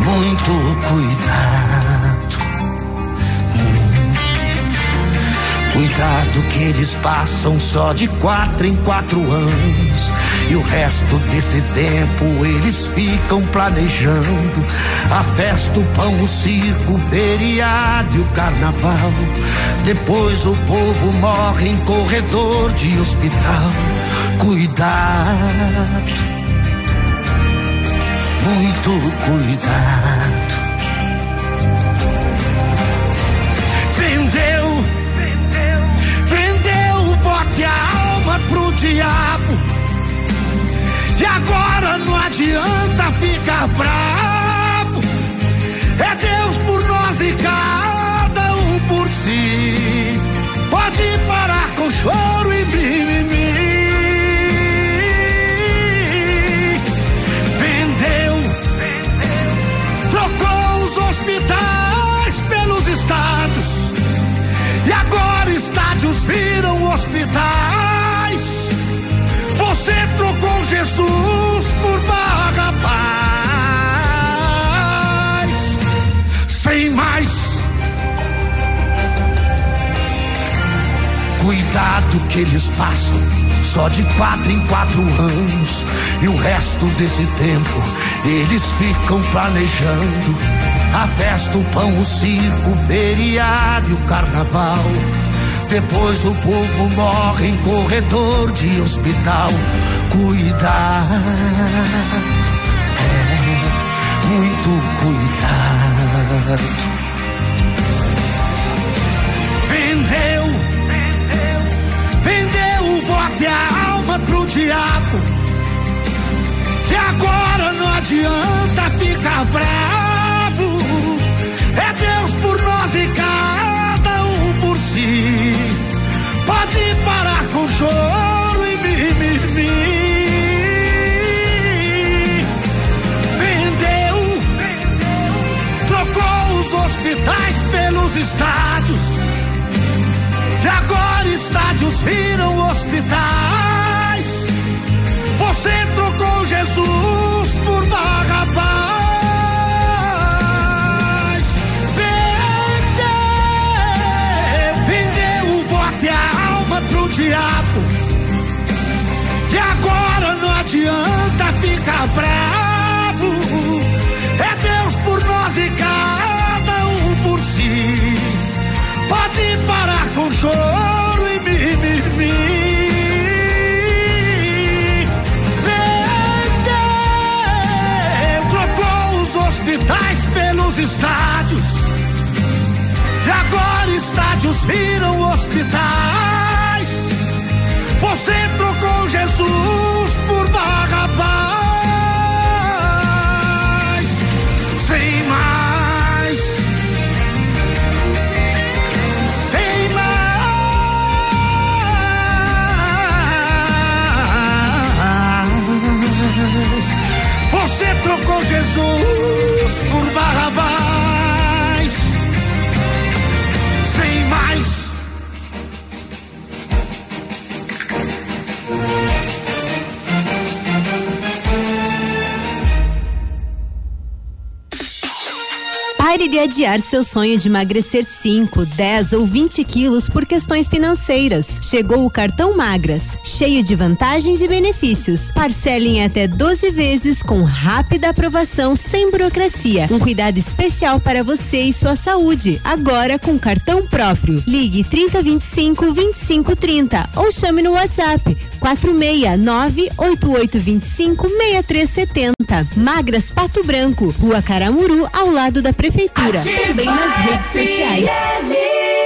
muito cuidado. Cuidado que eles passam só de quatro em quatro anos. E o resto desse tempo eles ficam planejando a festa, o pão, o circo, o feriado e o carnaval. Depois o povo morre em corredor de hospital. Cuidado, muito cuidado. Vendeu vendeu o voto e a alma pro diabo. E agora não adianta ficar bravo. É Deus por nós e cada um por si. Pode parar com choro e hospitais. Você trocou Jesus por Barrabás. Sem mais. Cuidado que eles passam só de quatro em quatro anos. E o resto desse tempo eles ficam planejando a festa, o pão, o circo, o feriado e o carnaval. Depois o povo morre em corredor de hospital. Cuidado, é, muito cuidado. Vendeu, vendeu o voto e a alma pro diabo. E agora não adianta ficar bravo. Si. Pode parar com choro e mimimi. Vendeu, trocou os hospitais pelos estádios. E agora estádios viram hospitais. Você trocou Jesus por Barrabás. E agora não adianta ficar bravo. É Deus por nós e cada um por si. Pode parar com choro e mimimi. Vendeu, trocou os hospitais pelos estádios. E agora estádios viram hospitais. Você trocou Jesus por Barrabás. Sem mais. Sem mais. Você trocou Jesus por Barrabás. E adiar seu sonho de emagrecer 5, 10 ou 20 quilos por questões financeiras. Chegou o cartão Magras, cheio de vantagens e benefícios. Parcele em até 12 vezes com rápida aprovação sem burocracia. Um cuidado especial para você e sua saúde. Agora com cartão próprio. Ligue 3025 2530 ou chame no WhatsApp 469 8825 6370. Magras Pato Branco, Rua Caramuru, ao lado da Prefeitura. Também nas redes sociais.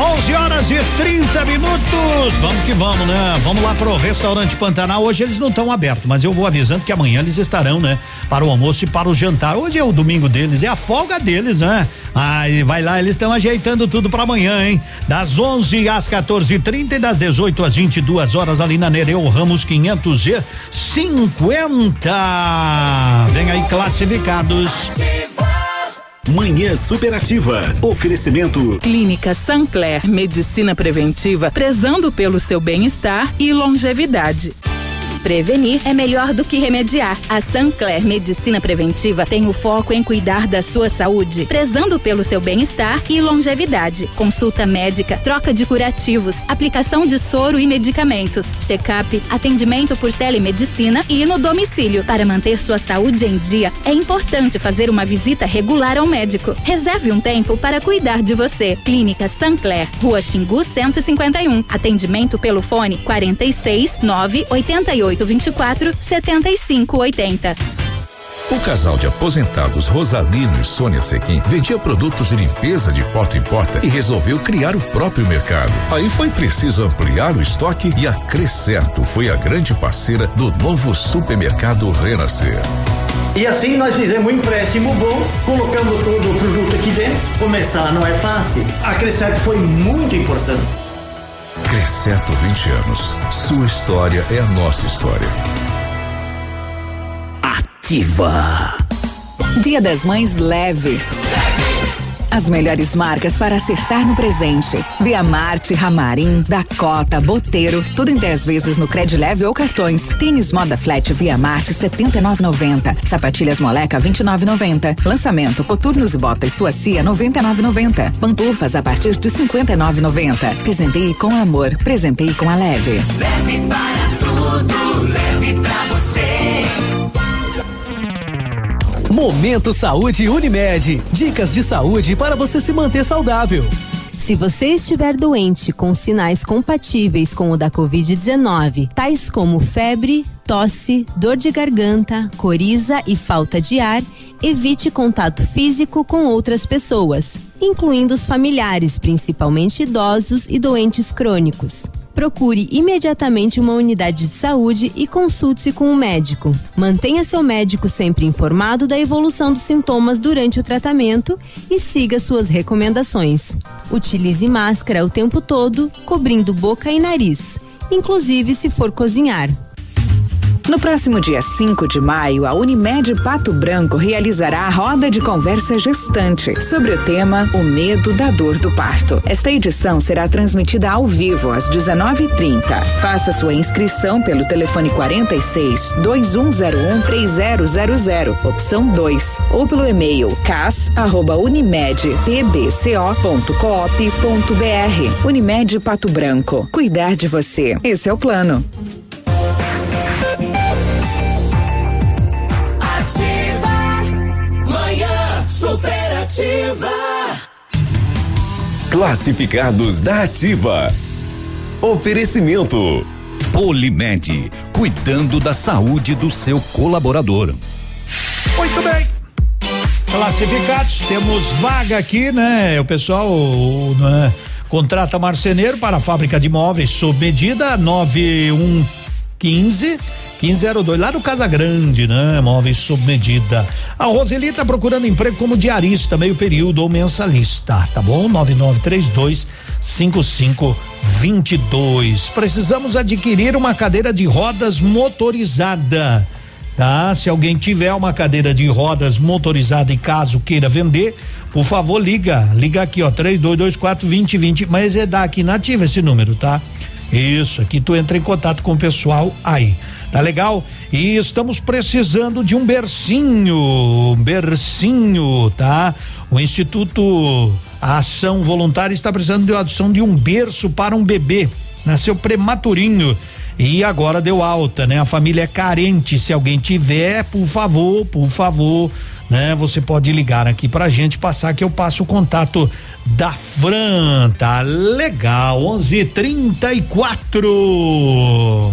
11 horas e 30 minutos. Vamos que vamos, né? Vamos lá pro restaurante Pantanal. Hoje eles não estão abertos, mas eu vou avisando que amanhã eles estarão, né? Para o almoço e para o jantar. Hoje é o domingo deles, é a folga deles, né? Aí vai lá, eles estão ajeitando tudo para amanhã, hein? Das 11 às 14:30 e das 18 às 22 horas ali na Nereu Ramos 550. Vem aí classificados. Manhã Superativa. Oferecimento. Clínica Sancler Medicina Preventiva, prezando pelo seu bem-estar e longevidade. Prevenir é melhor do que remediar. A Sancler Medicina Preventiva tem o foco em cuidar da sua saúde, prezando pelo seu bem-estar e longevidade. Consulta médica, troca de curativos, aplicação de soro e medicamentos, check-up, atendimento por telemedicina e no domicílio. Para manter sua saúde em dia, é importante fazer uma visita regular ao médico. Reserve um tempo para cuidar de você. Clínica Sancler, Rua Xingu 151. Atendimento pelo fone 46 988 24 75 80. O casal de aposentados Rosalino e Sônia Sequim vendia produtos de limpeza de porta em porta e resolveu criar o próprio mercado. Aí foi preciso ampliar o estoque e a Crescerto foi a grande parceira do novo supermercado Renascer. E assim nós fizemos um empréstimo bom, colocamos todo o produto aqui dentro. Começar não é fácil. A Crescerto foi muito importante. Crescerto 20 anos. Sua história é a nossa história. Ativa. Dia das Mães leve. As melhores marcas para acertar no presente. Via Marte, Ramarim, Dakota, Boteiro, tudo em 10 vezes no Credileve ou cartões. Tênis Moda Flat Via Marte 79,90. Sapatilhas Moleca 29,90. Lançamento Coturnos e Botas Suacia 99,90. Pantufas a partir de 59,90. Presenteie com amor, presenteie com a leve. Leve para Momento Saúde Unimed. Dicas de saúde para você se manter saudável. Se você estiver doente com sinais compatíveis com o da Covid-19, tais como febre, tosse, dor de garganta, coriza e falta de ar, evite contato físico com outras pessoas, incluindo os familiares, principalmente idosos e doentes crônicos. Procure imediatamente uma unidade de saúde e consulte-se com o um médico. Mantenha seu médico sempre informado da evolução dos sintomas durante o tratamento e siga suas recomendações. Utilize máscara o tempo todo, cobrindo boca e nariz, inclusive se for cozinhar. No próximo dia 5 de maio, a Unimed Pato Branco realizará a roda de conversa gestante sobre o tema O Medo da Dor do Parto. Esta edição será transmitida ao vivo às 19h30. Faça sua inscrição pelo telefone 46 2101 3000, opção 2, ou pelo e-mail cas@unimedpbco.coop.br. Unimed Pato Branco. Cuidar de você. Esse é o plano. Superativa. Classificados da Ativa. Oferecimento. Polimed, cuidando da saúde do seu colaborador. Muito bem. Classificados, temos vaga aqui, né? O pessoal né, contrata marceneiro para a fábrica de móveis sob medida 9115 1502, lá no Casa Grande, né? Móveis sob medida. A Roseli tá procurando emprego como diarista, meio período ou mensalista, tá bom? 9932 5522. Precisamos adquirir uma cadeira de rodas motorizada. Tá? Se alguém tiver uma cadeira de rodas motorizada e caso queira vender, por favor, liga. Liga aqui, ó, 3224 2020. Mas é da aqui nativa esse número, tá? Isso, aqui tu entra em contato com o pessoal aí. Tá legal? E estamos precisando de um bercinho, um bercinho, tá? O Instituto Ação Voluntária está precisando de adoção de um berço para um bebê. Nasceu prematurinho e agora deu alta, né? A família é carente. Se alguém tiver, por favor, por favor, né? Você pode ligar aqui pra gente, passar que eu passo o contato da Fran, tá legal, onze trinta e quatro.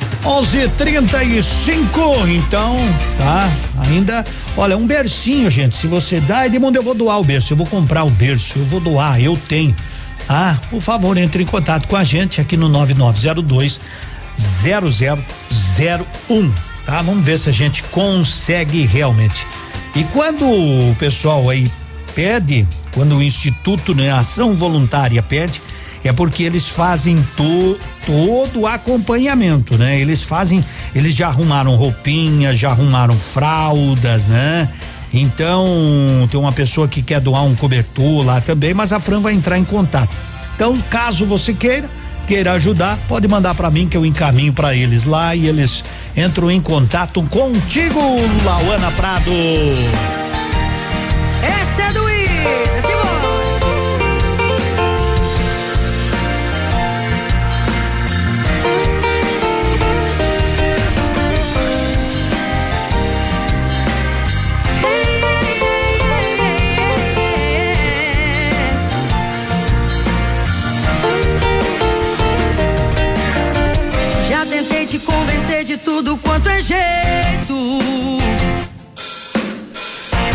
11:35 então, tá? Ainda, olha, um bercinho, gente. Se você dá, Edmundo, eu vou doar o berço. Eu vou comprar o berço, eu vou doar, eu tenho. Ah, por favor, entre em contato com a gente aqui no 9902 0001, tá? Vamos ver se a gente consegue realmente. E quando o pessoal aí pede, quando o Instituto, né, Ação Voluntária pede, é porque eles fazem to, todo o acompanhamento, né? Eles fazem, eles já arrumaram roupinhas, já arrumaram fraldas, né? Então, tem uma pessoa que quer doar um cobertor lá também, mas a Fran vai entrar em contato. Então, caso você queira, queira ajudar, pode mandar para mim que eu encaminho para eles lá e eles entram em contato contigo, Lauana Prado. De tudo quanto é jeito.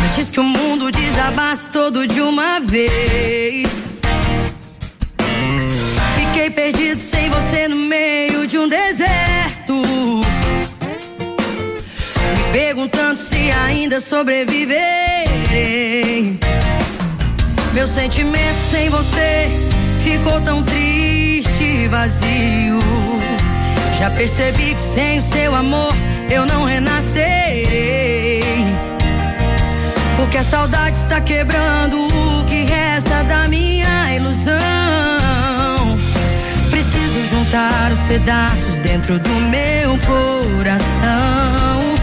Antes que o mundo desabasse todo de uma vez. Fiquei perdido sem você no meio de um deserto. Me perguntando se ainda sobreviverei. Meu sentimento sem você ficou tão triste e vazio. Já percebi que sem o seu amor eu não renascerei. Porque a saudade está quebrando o que resta da minha ilusão. Preciso juntar os pedaços dentro do meu coração.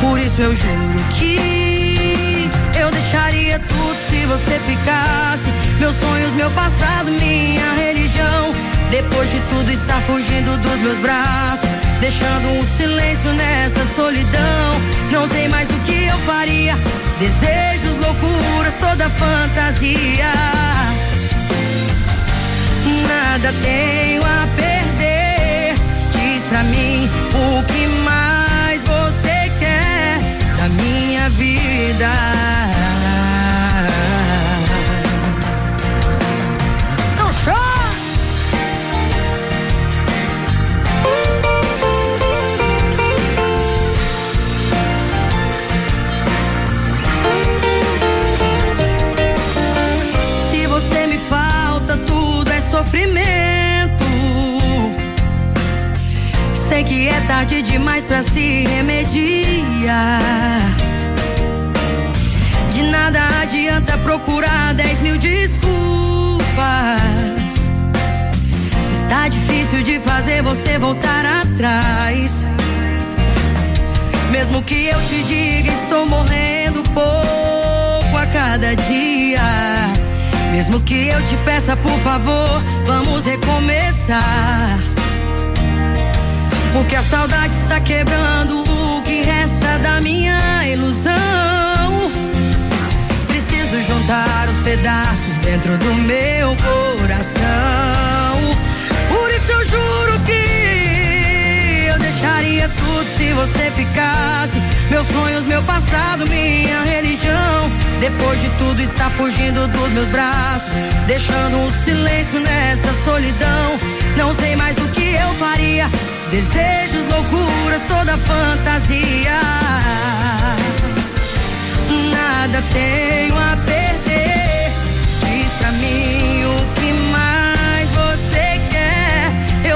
Por isso eu juro que eu deixaria tudo se você ficasse. Meus sonhos, meu passado, minha religião. Depois de tudo está fugindo dos meus braços, deixando um silêncio nessa solidão. Não sei mais o que eu faria. Desejos, loucuras, toda fantasia. Nada tenho a perder. Diz pra mim o que mais você quer da minha vida. Sofrimento. Sei que é tarde demais pra se remediar. De nada adianta procurar dez mil desculpas. Se está difícil de fazer você voltar atrás. Mesmo que eu te diga, estou morrendo pouco a cada dia. Mesmo que eu te peça, por favor, vamos recomeçar. Porque a saudade está quebrando o que resta da minha ilusão. Preciso juntar os pedaços dentro do meu coração. Por isso eu juro que eu deixaria tudo se você ficasse. Meus sonhos, meu passado, minha religião. Depois de tudo está fugindo dos meus braços, deixando um silêncio nessa solidão. Não sei mais o que eu faria. Desejos, loucuras, toda fantasia. nada tenho a perder.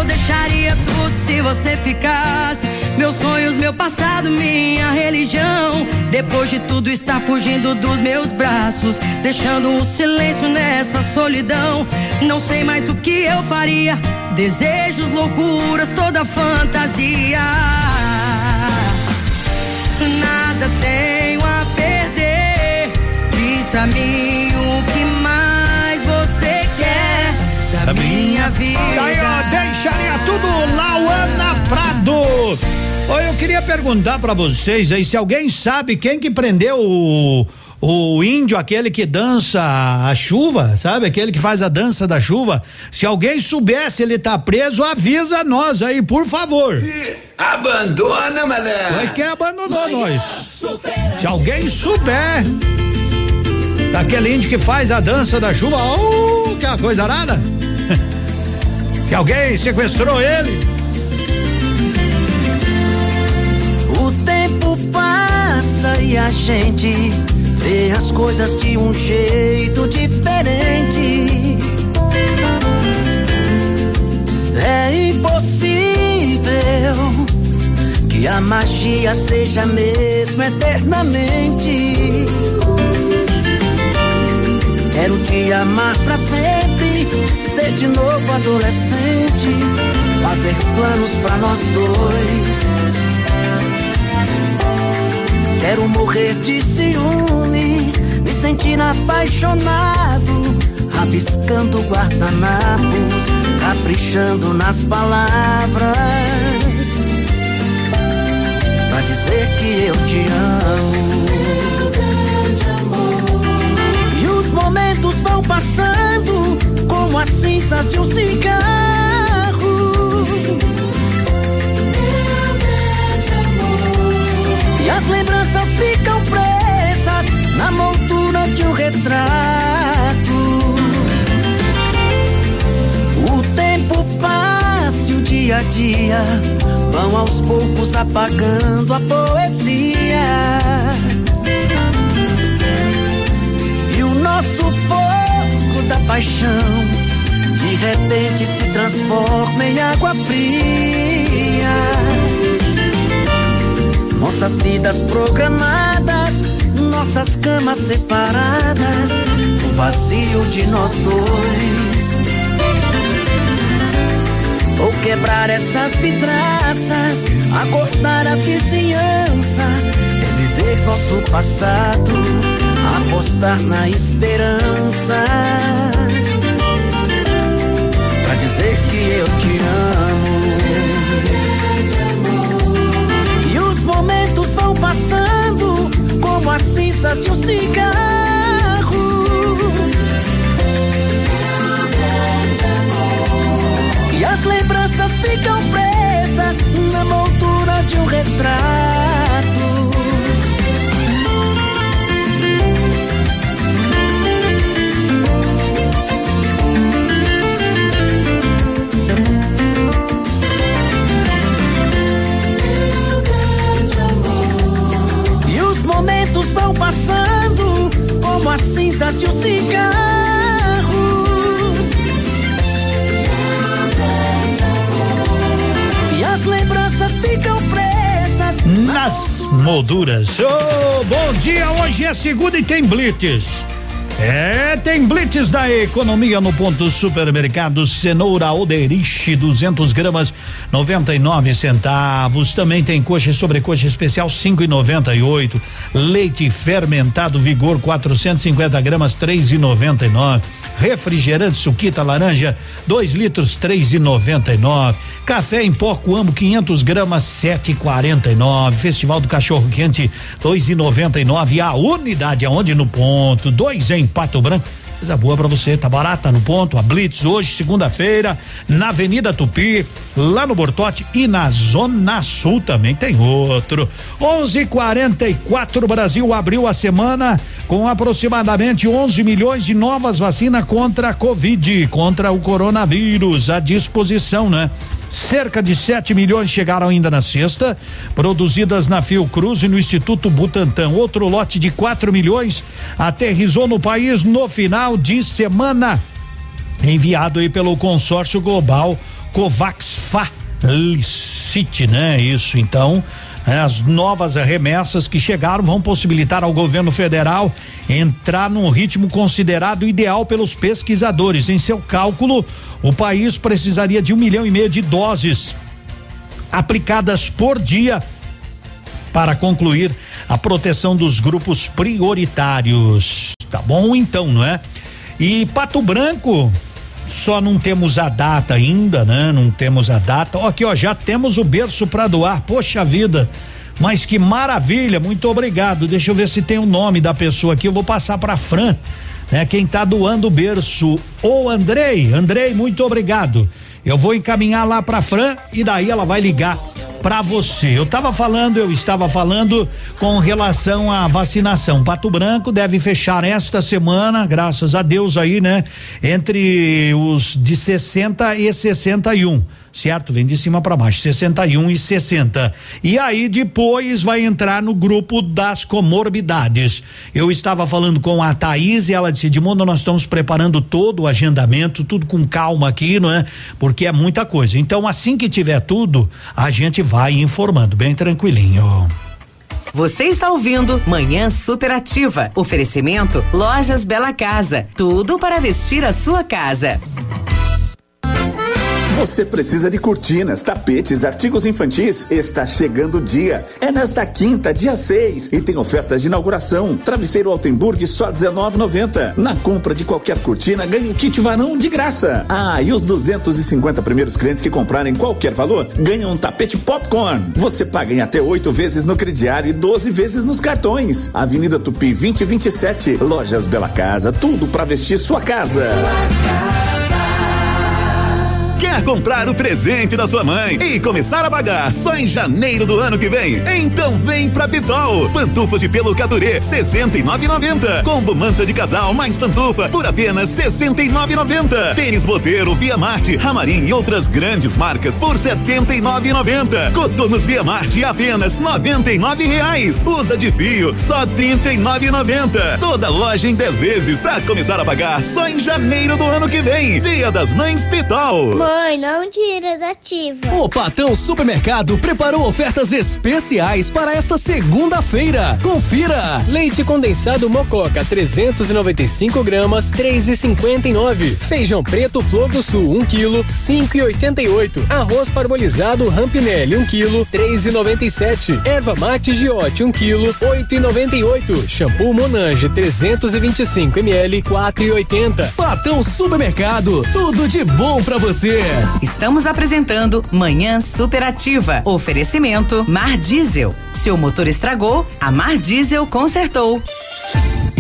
Deixaria tudo se você ficasse. Meus sonhos, meu passado, minha religião. Depois de tudo, está fugindo dos meus braços, deixando o silêncio nessa solidão. Não sei mais o que eu faria. Desejos, loucuras, toda fantasia. Nada tenho a perder. Diz pra mim o que mais você quer da minha vida. Deixaria tudo Lauana Prado. Oi, eu queria perguntar pra vocês aí se alguém sabe quem que prendeu o o índio, aquele que dança a chuva, sabe? Aquele que faz a dança da chuva. Se alguém soubesse ele tá preso, avisa nós aí, por favor. Abandona, mané. Mas quem abandonou nós? Se alguém souber daquele índio que faz a dança da chuva, oh, que coisa arada. Que alguém sequestrou ele. O tempo passa e a gente vê as coisas de um jeito diferente. É impossível que a magia seja mesmo eternamente. Quero te amar pra sempre, ser de novo adolescente, fazer planos pra nós dois. Quero morrer de ciúmes, me sentir apaixonado, rabiscando guardanapos, caprichando nas palavras, pra dizer que eu te amo. E os momentos vão passando lembranças ficam presas na moldura de um retrato. O tempo passa e o dia a dia vão aos poucos apagando a poesia. E o nosso fogo da paixão de repente se transforma em água fria. Nossas vidas programadas, nossas camas separadas, o vazio de nós dois. Vou quebrar essas vidraças, acordar a vizinhança, reviver nosso passado, apostar na esperança. Pra dizer que eu te amo. De um cigarro. E as lembranças ficam presas na moldura de um retrato. Molduras. Ô, bom dia, hoje é segunda e tem blitz. É, tem blitz da economia no ponto supermercado cenoura Oderich 200 gramas 99 centavos. Também tem coxa e sobrecoxa especial 5,98. Leite fermentado Vigor 450 gramas 3,99. Refrigerante Suquita laranja 2 litros 3,99. Café em pó Coamo 500 gramas 7,49. Festival do Cachorro Quente 2,99. A unidade aonde no ponto dois em Pato Branco. Coisa boa pra você, tá barata no ponto, a Blitz hoje, segunda-feira, na Avenida Tupi, lá no Bortote e na Zona Sul também tem outro. 11:44 Brasil abriu a semana com aproximadamente 11 milhões de novas vacinas contra a Covid, contra o coronavírus à disposição, né? Cerca de 7 milhões chegaram ainda na sexta, produzidas na Fiocruz e no Instituto Butantan. Outro lote de 4 milhões aterrizou no país no final de semana. Enviado aí pelo consórcio global Covax Facility, né? Isso então. É, as novas remessas que chegaram vão possibilitar ao governo federal entrar num ritmo considerado ideal pelos pesquisadores. Em seu cálculo, o país precisaria de um milhão e meio de doses aplicadas por dia para concluir a proteção dos grupos prioritários. Tá bom então, não é? E Pato Branco, só não temos a data ainda, né? Não temos a data. Aqui, ó, já temos o berço para doar. Poxa vida. Mas que maravilha, muito obrigado. Deixa eu ver se tem o nome da pessoa aqui. Eu vou passar para Fran, né? Quem tá doando o berço. Ô Andrei, Andrei, muito obrigado. Eu vou encaminhar lá para Fran e daí ela vai ligar para você. Eu estava falando, eu estava falando com relação à vacinação. Pato Branco deve fechar esta semana, graças a Deus aí, né? Entre os de 60 e 61 certo? Vem de cima para baixo, 61 e 60. E aí depois vai entrar no grupo das comorbidades. Eu estava falando com a Thaís e ela disse: Edmundo, nós estamos preparando todo o agendamento, tudo com calma aqui, não é? Porque é muita coisa. Então, assim que tiver tudo, a gente vai informando, bem tranquilinho. Você está ouvindo Manhã Superativa. Oferecimento Lojas Bela Casa. Tudo para vestir a sua casa. Você precisa de cortinas, tapetes, artigos infantis? Está chegando o dia. É nesta quinta, dia 6. E tem ofertas de inauguração. Travesseiro Altenburg só R$19,90. Na compra de qualquer cortina, ganha o kit varão de graça. Ah, e os 250 primeiros clientes que comprarem qualquer valor ganham um tapete popcorn. Você paga em até oito vezes no crediário e 12 vezes nos cartões. Avenida Tupi 2027. Lojas Bela Casa. Tudo para vestir sua casa. Sua casa. Quer comprar o presente da sua mãe e começar a pagar só em janeiro do ano que vem? Então vem pra Pitol. Pantufas de pelo Caturê, 69,90. Combo manta de casal mais pantufa por apenas 69,90. Tênis Boteiro, Via Marte, Ramarim e outras grandes marcas por 79,90. Coturnos Via Marte apenas 99 reais. Usa de fio, só 39,90. Toda loja em 10 vezes pra começar a pagar só em janeiro do ano que vem. Dia das Mães Pitol. Mãe, não tira da ativa. O Patão Supermercado preparou ofertas especiais para esta segunda-feira. Confira! Leite condensado Mococa 395 gramas 3,59. Feijão preto Flor do Sul 1 kg 5,88. Arroz parbolizado Rampinelli 1 kg 3,97. Erva mate Giote 1 kg 8,98. Shampoo Monange 325 ml 4,80. Patão Supermercado, tudo de bom para você. Estamos apresentando Manhã Superativa. Oferecimento Mar Diesel. Seu motor estragou, a Mar Diesel consertou.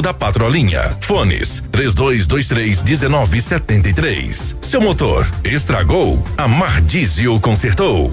da Patrolinha. Fones 3223 1973. Seu motor estragou? A Mar Diesel consertou.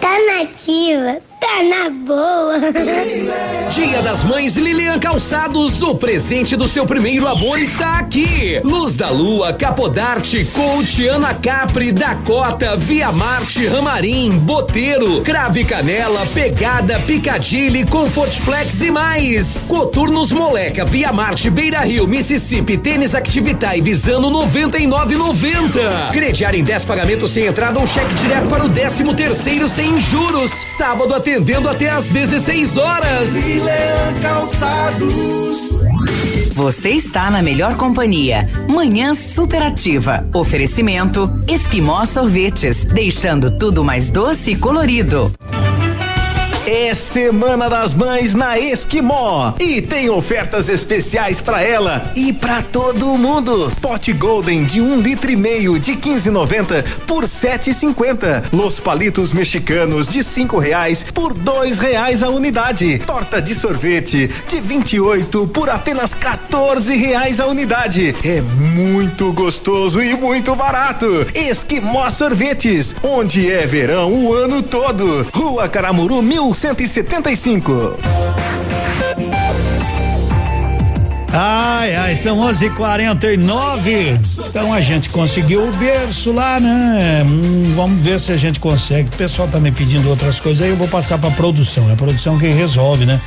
Tá nativa, tá na boa. Dia das Mães Lilian Calçados, o presente do seu primeiro amor está aqui. Luz da Lua, Capodarte, Coach, Ana Capri, Dakota, Via Marte, Ramarim, Boteiro, Crave Canela, Pegada, Picadilly, Comfort Flex e mais. Coturnos Moleca, Via Marte, Beira Rio, Mississippi, Tênis Activita e Visano 99,90. Crediário em 10 pagamentos sem entrada ou cheque direto para o 13 terceiro sem juros. Sábado atendendo até às 16 horas. Milan Calçados. Você está na melhor companhia. Manhã superativa. Oferecimento Esquimó Sorvetes, deixando tudo mais doce e colorido. É Semana das Mães na Esquimó e tem ofertas especiais para ela e para todo mundo. Pote Golden de um litro e meio de 15,90 por 7,50. Los palitos mexicanos de cinco reais por dois reais a unidade. Torta de sorvete de 28 por apenas 14 reais a unidade. É muito gostoso e muito barato. Esquimó Sorvetes, onde é verão o ano todo. Rua Caramuru 1175. Ai, ai, são 11:49. Então a gente conseguiu o berço lá, né? Hum, vamos ver se a gente consegue. O pessoal tá me pedindo outras coisas aí, eu vou passar pra produção. É a produção que resolve, né?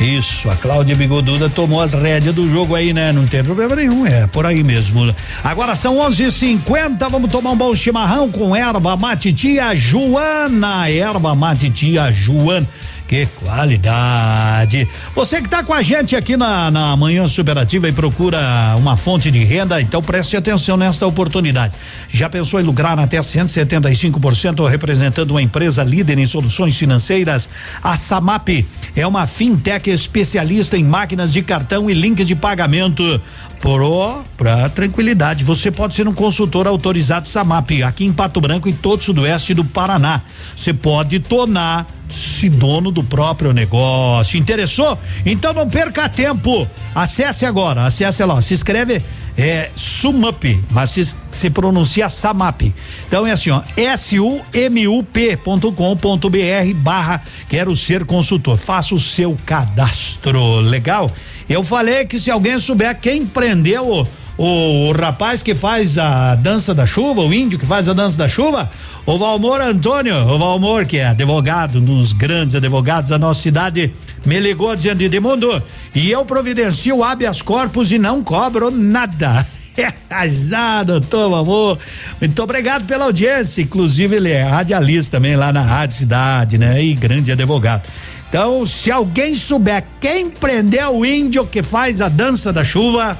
Isso, a Cláudia Bigoduda tomou as rédeas do jogo aí, né? Não tem problema nenhum, é por aí mesmo. Agora são 11:50, vamos tomar um bom chimarrão com erva mate tia Joana, erva mate tia Joana. Que qualidade! Você que está com a gente aqui na, na Manhã Superativa e procura uma fonte de renda, então preste atenção nesta oportunidade. Já pensou em lucrar até 175% representando uma empresa líder em soluções financeiras? A Samap é uma fintech especialista em máquinas de cartão e links de pagamento. Pro, pra tranquilidade, você pode ser um consultor autorizado Samap aqui em Pato Branco e todo o sudoeste do Paraná. Você pode tornar se dono do próprio negócio. Interessou? Então não perca tempo. Acesse agora, acesse lá, se inscreve é Sumup, mas se, se pronuncia Samap. Então é assim, ó, sumup.com.br barra quero ser consultor. Faça o seu cadastro, legal? Eu falei que se alguém souber quem prendeu o, o rapaz que faz a dança da chuva, o índio que faz a dança da chuva, o Valmor Antônio, o Valmor, que é advogado, um dos grandes advogados da nossa cidade, me ligou dizendo, Edmundo, e eu providencio habeas corpus e não cobro nada. Ah, doutor Valmor, muito obrigado pela audiência. Inclusive, ele é radialista também lá na Rádio Cidade, né? E grande advogado. Então, se alguém souber quem prendeu o índio que faz a dança da chuva,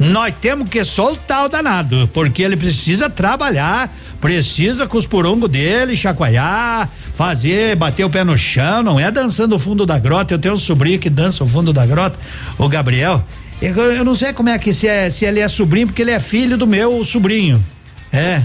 nós temos que soltar o danado, porque ele precisa trabalhar, precisa com os porongos dele, chacoalhar, fazer, bater o pé no chão, não é dançando o fundo da grota. Eu tenho um sobrinho que dança o fundo da grota, o Gabriel. Eu, eu não sei como é que se, é, se ele é sobrinho, porque ele é filho do meu sobrinho. É.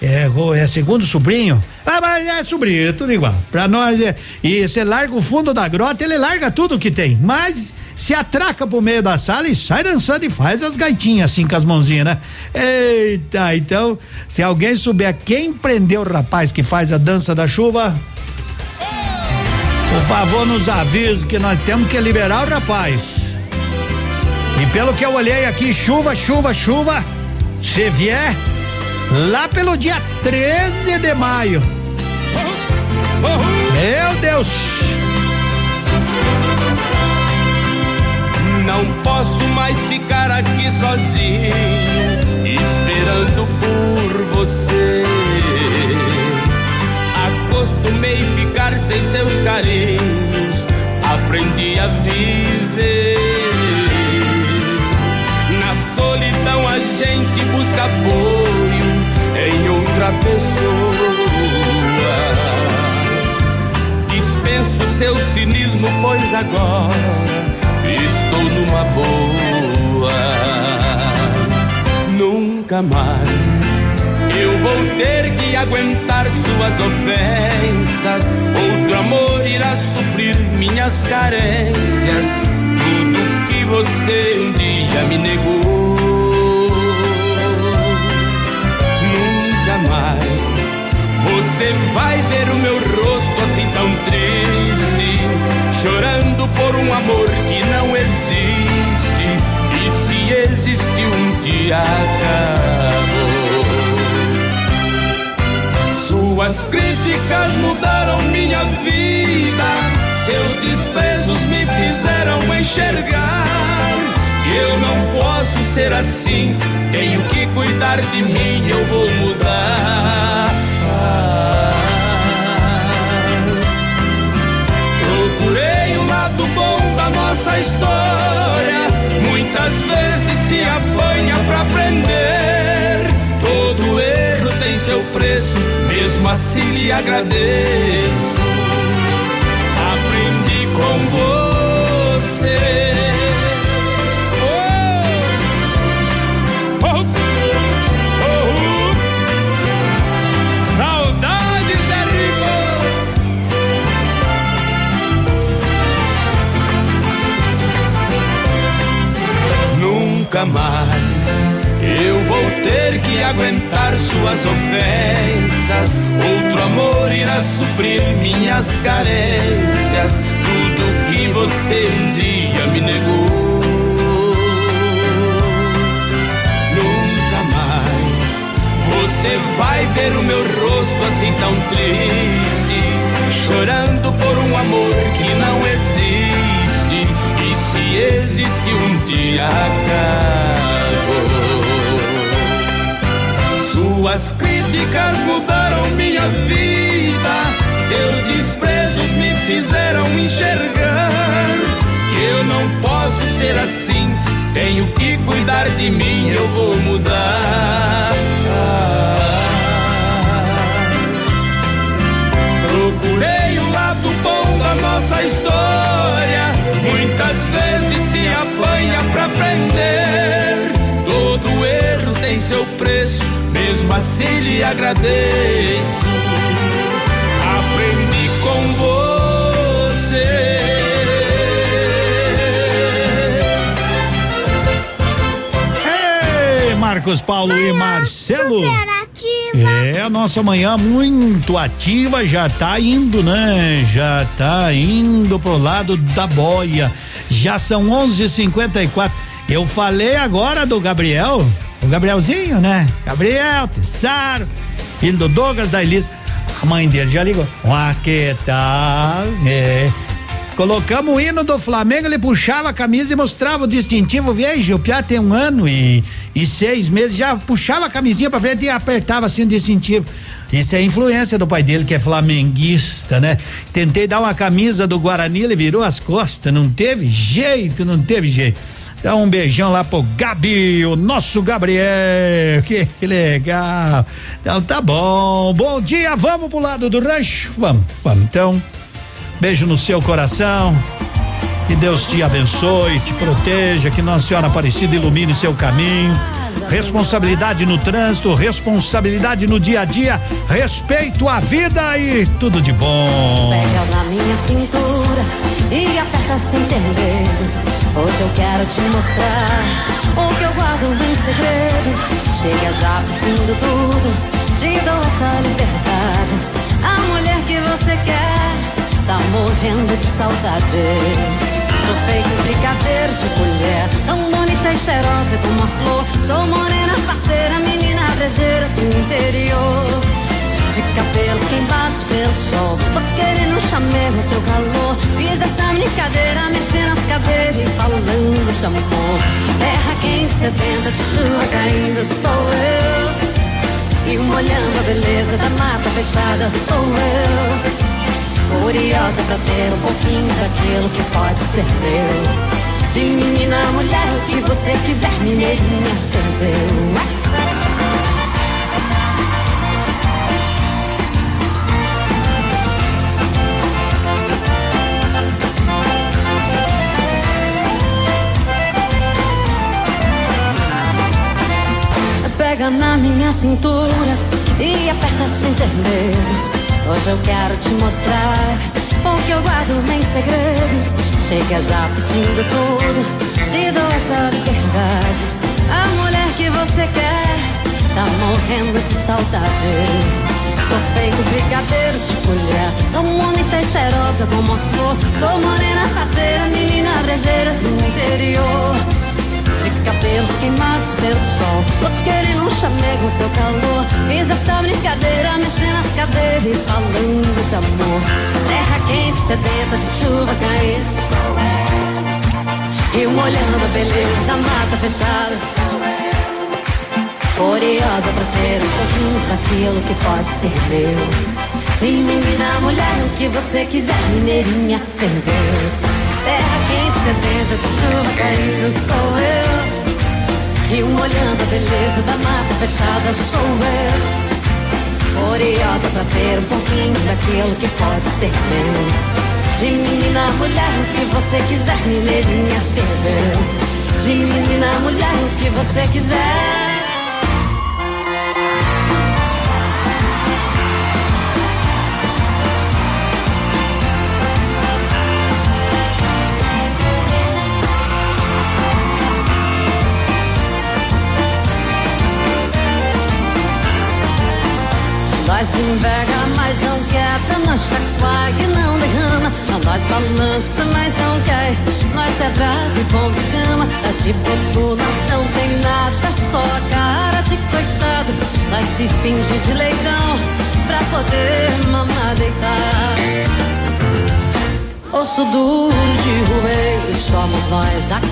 É, é segundo sobrinho? Ah, mas é sobrinho, é tudo igual. Pra nós é. E você larga o fundo da grota, ele larga tudo que tem. Mas se atraca pro meio da sala e sai dançando e faz as gaitinhas assim com as mãozinhas, né? Eita, então, se alguém souber quem prendeu o rapaz que faz a dança da chuva, por favor, nos avise que nós temos que liberar o rapaz. E pelo que eu olhei aqui, chuva, chuva, chuva. Se vier, lá pelo dia 13 de maio. Meu Deus! Não posso mais ficar aqui sozinho, esperando por você. Acostumei ficar sem seus carinhos, aprendi a viver. Na solidão a gente busca apoio em outra pessoa. Dispenso seu cinismo, pois agora estou numa boa. Nunca mais eu vou ter que aguentar suas ofensas. Outro amor irá suprir minhas carências. Tudo que você um dia me negou. Você vai ver o meu rosto assim tão triste, chorando por um amor que não existe. E se existe um dia acabou. Suas críticas mudaram minha vida, seus desprezos me fizeram enxergar. Eu não posso ser assim, tenho que cuidar de mim, eu vou mudar. História. Muitas vezes se apanha pra aprender. Todo erro tem seu preço, mesmo assim lhe agradeço. Nunca mais eu vou ter que aguentar suas ofensas. Outro amor irá suprir minhas carências. Tudo que você um dia me negou. Nunca mais você vai ver o meu rosto assim tão triste, chorando por um amor que não existe. E se existe um dia acabou. Suas críticas mudaram minha vida, seus desprezos me fizeram enxergar que eu não posso ser assim. Tenho que cuidar de mim, eu vou mudar. Mesmo assim lhe agradeço. Aprendi com você. Ei, Marcos Paulo e Marcelo. É, a nossa manhã muito ativa, já tá indo, né? Já tá indo pro lado da boia. Já são 11:54. Eu falei agora do Gabriel, o Gabrielzinho, né? Gabriel Tessaro, filho do Douglas da Elisa. A mãe dele já ligou. Mas que tal? É. Colocamos o hino do Flamengo, ele puxava a camisa e mostrava o distintivo. Veja, o Piá tem um ano e, e seis meses, já puxava a camisinha pra frente e apertava assim o distintivo. Isso é influência do pai dele, que é flamenguista, né? Tentei dar uma camisa do Guarani, ele virou as costas, não teve jeito, não teve jeito. Dá um beijão lá pro Gabi, o nosso Gabriel, que legal. Então tá bom, bom dia, vamos pro lado do rancho? Vamos, vamos. Então, beijo no seu coração. Que Deus te abençoe, te proteja, que Nossa Senhora Aparecida ilumine seu caminho. Responsabilidade no trânsito, responsabilidade no dia a dia, respeito à vida e tudo de bom. Pega na minha cintura e aperta sem ter medo. Hoje eu quero te mostrar o que eu guardo em segredo. Chega já pedindo tudo, te dou essa liberdade. A mulher que você quer tá morrendo de saudade. Sou feito brincadeira de mulher, tão bonita e cheirosa como a flor. Sou morena, parceira, menina brejeira do interior. De cabelos queimados pelo sol. Tô querendo chamego teu calor. Fiz essa brincadeira, mexendo nas cadeiras E falando de amor Terra quente, sedenta de chuva caindo Sou eu. E molhando a beleza da mata fechada Sou eu. Curiosa pra ter um pouquinho daquilo que pode ser meu. De menina mulher, o que você quiser Mineirinha, ferveu Pega na minha cintura e aperta sem ter medo. Hoje eu quero te mostrar o que eu guardo em segredo. Chega já pedindo tudo, te dou essa liberdade. A mulher que você quer tá morrendo de saudade. Sou feito brigadeiro de colher Tão bonita e cheirosa como a flor Sou morena, faceira, menina brejeira do interior cabelos queimados pelo sol. Tô querendo um chamego, teu calor. Fiz essa brincadeira, mexendo nas cadeiras e falando de amor. Terra quente, sedenta de chuva caindo. Rio molhando a beleza da mata fechada. Curiosa pra ter um pouquinho daquilo que pode ser meu. De menina mulher, o que você quiser, mineirinha ferveu. Terra sedenta de chuva caindo, sou eu. E um olhando a beleza da mata fechada, sou eu. Curiosa pra ter um pouquinho daquilo que pode ser meu. De menina a mulher, o que você quiser, mineirinha ferveu. De menina a mulher, o que você quiser. Invega, mas não quebra, nós chacoalha e não derrama. A nós balança, mas não cai. Nós é bravo e bom de cama. Tá de bobo, nós não tem nada, só a cara de coitado. Nós se finge de leitão pra poder mamar deitar. Osso duro de roer, somos nós aqui.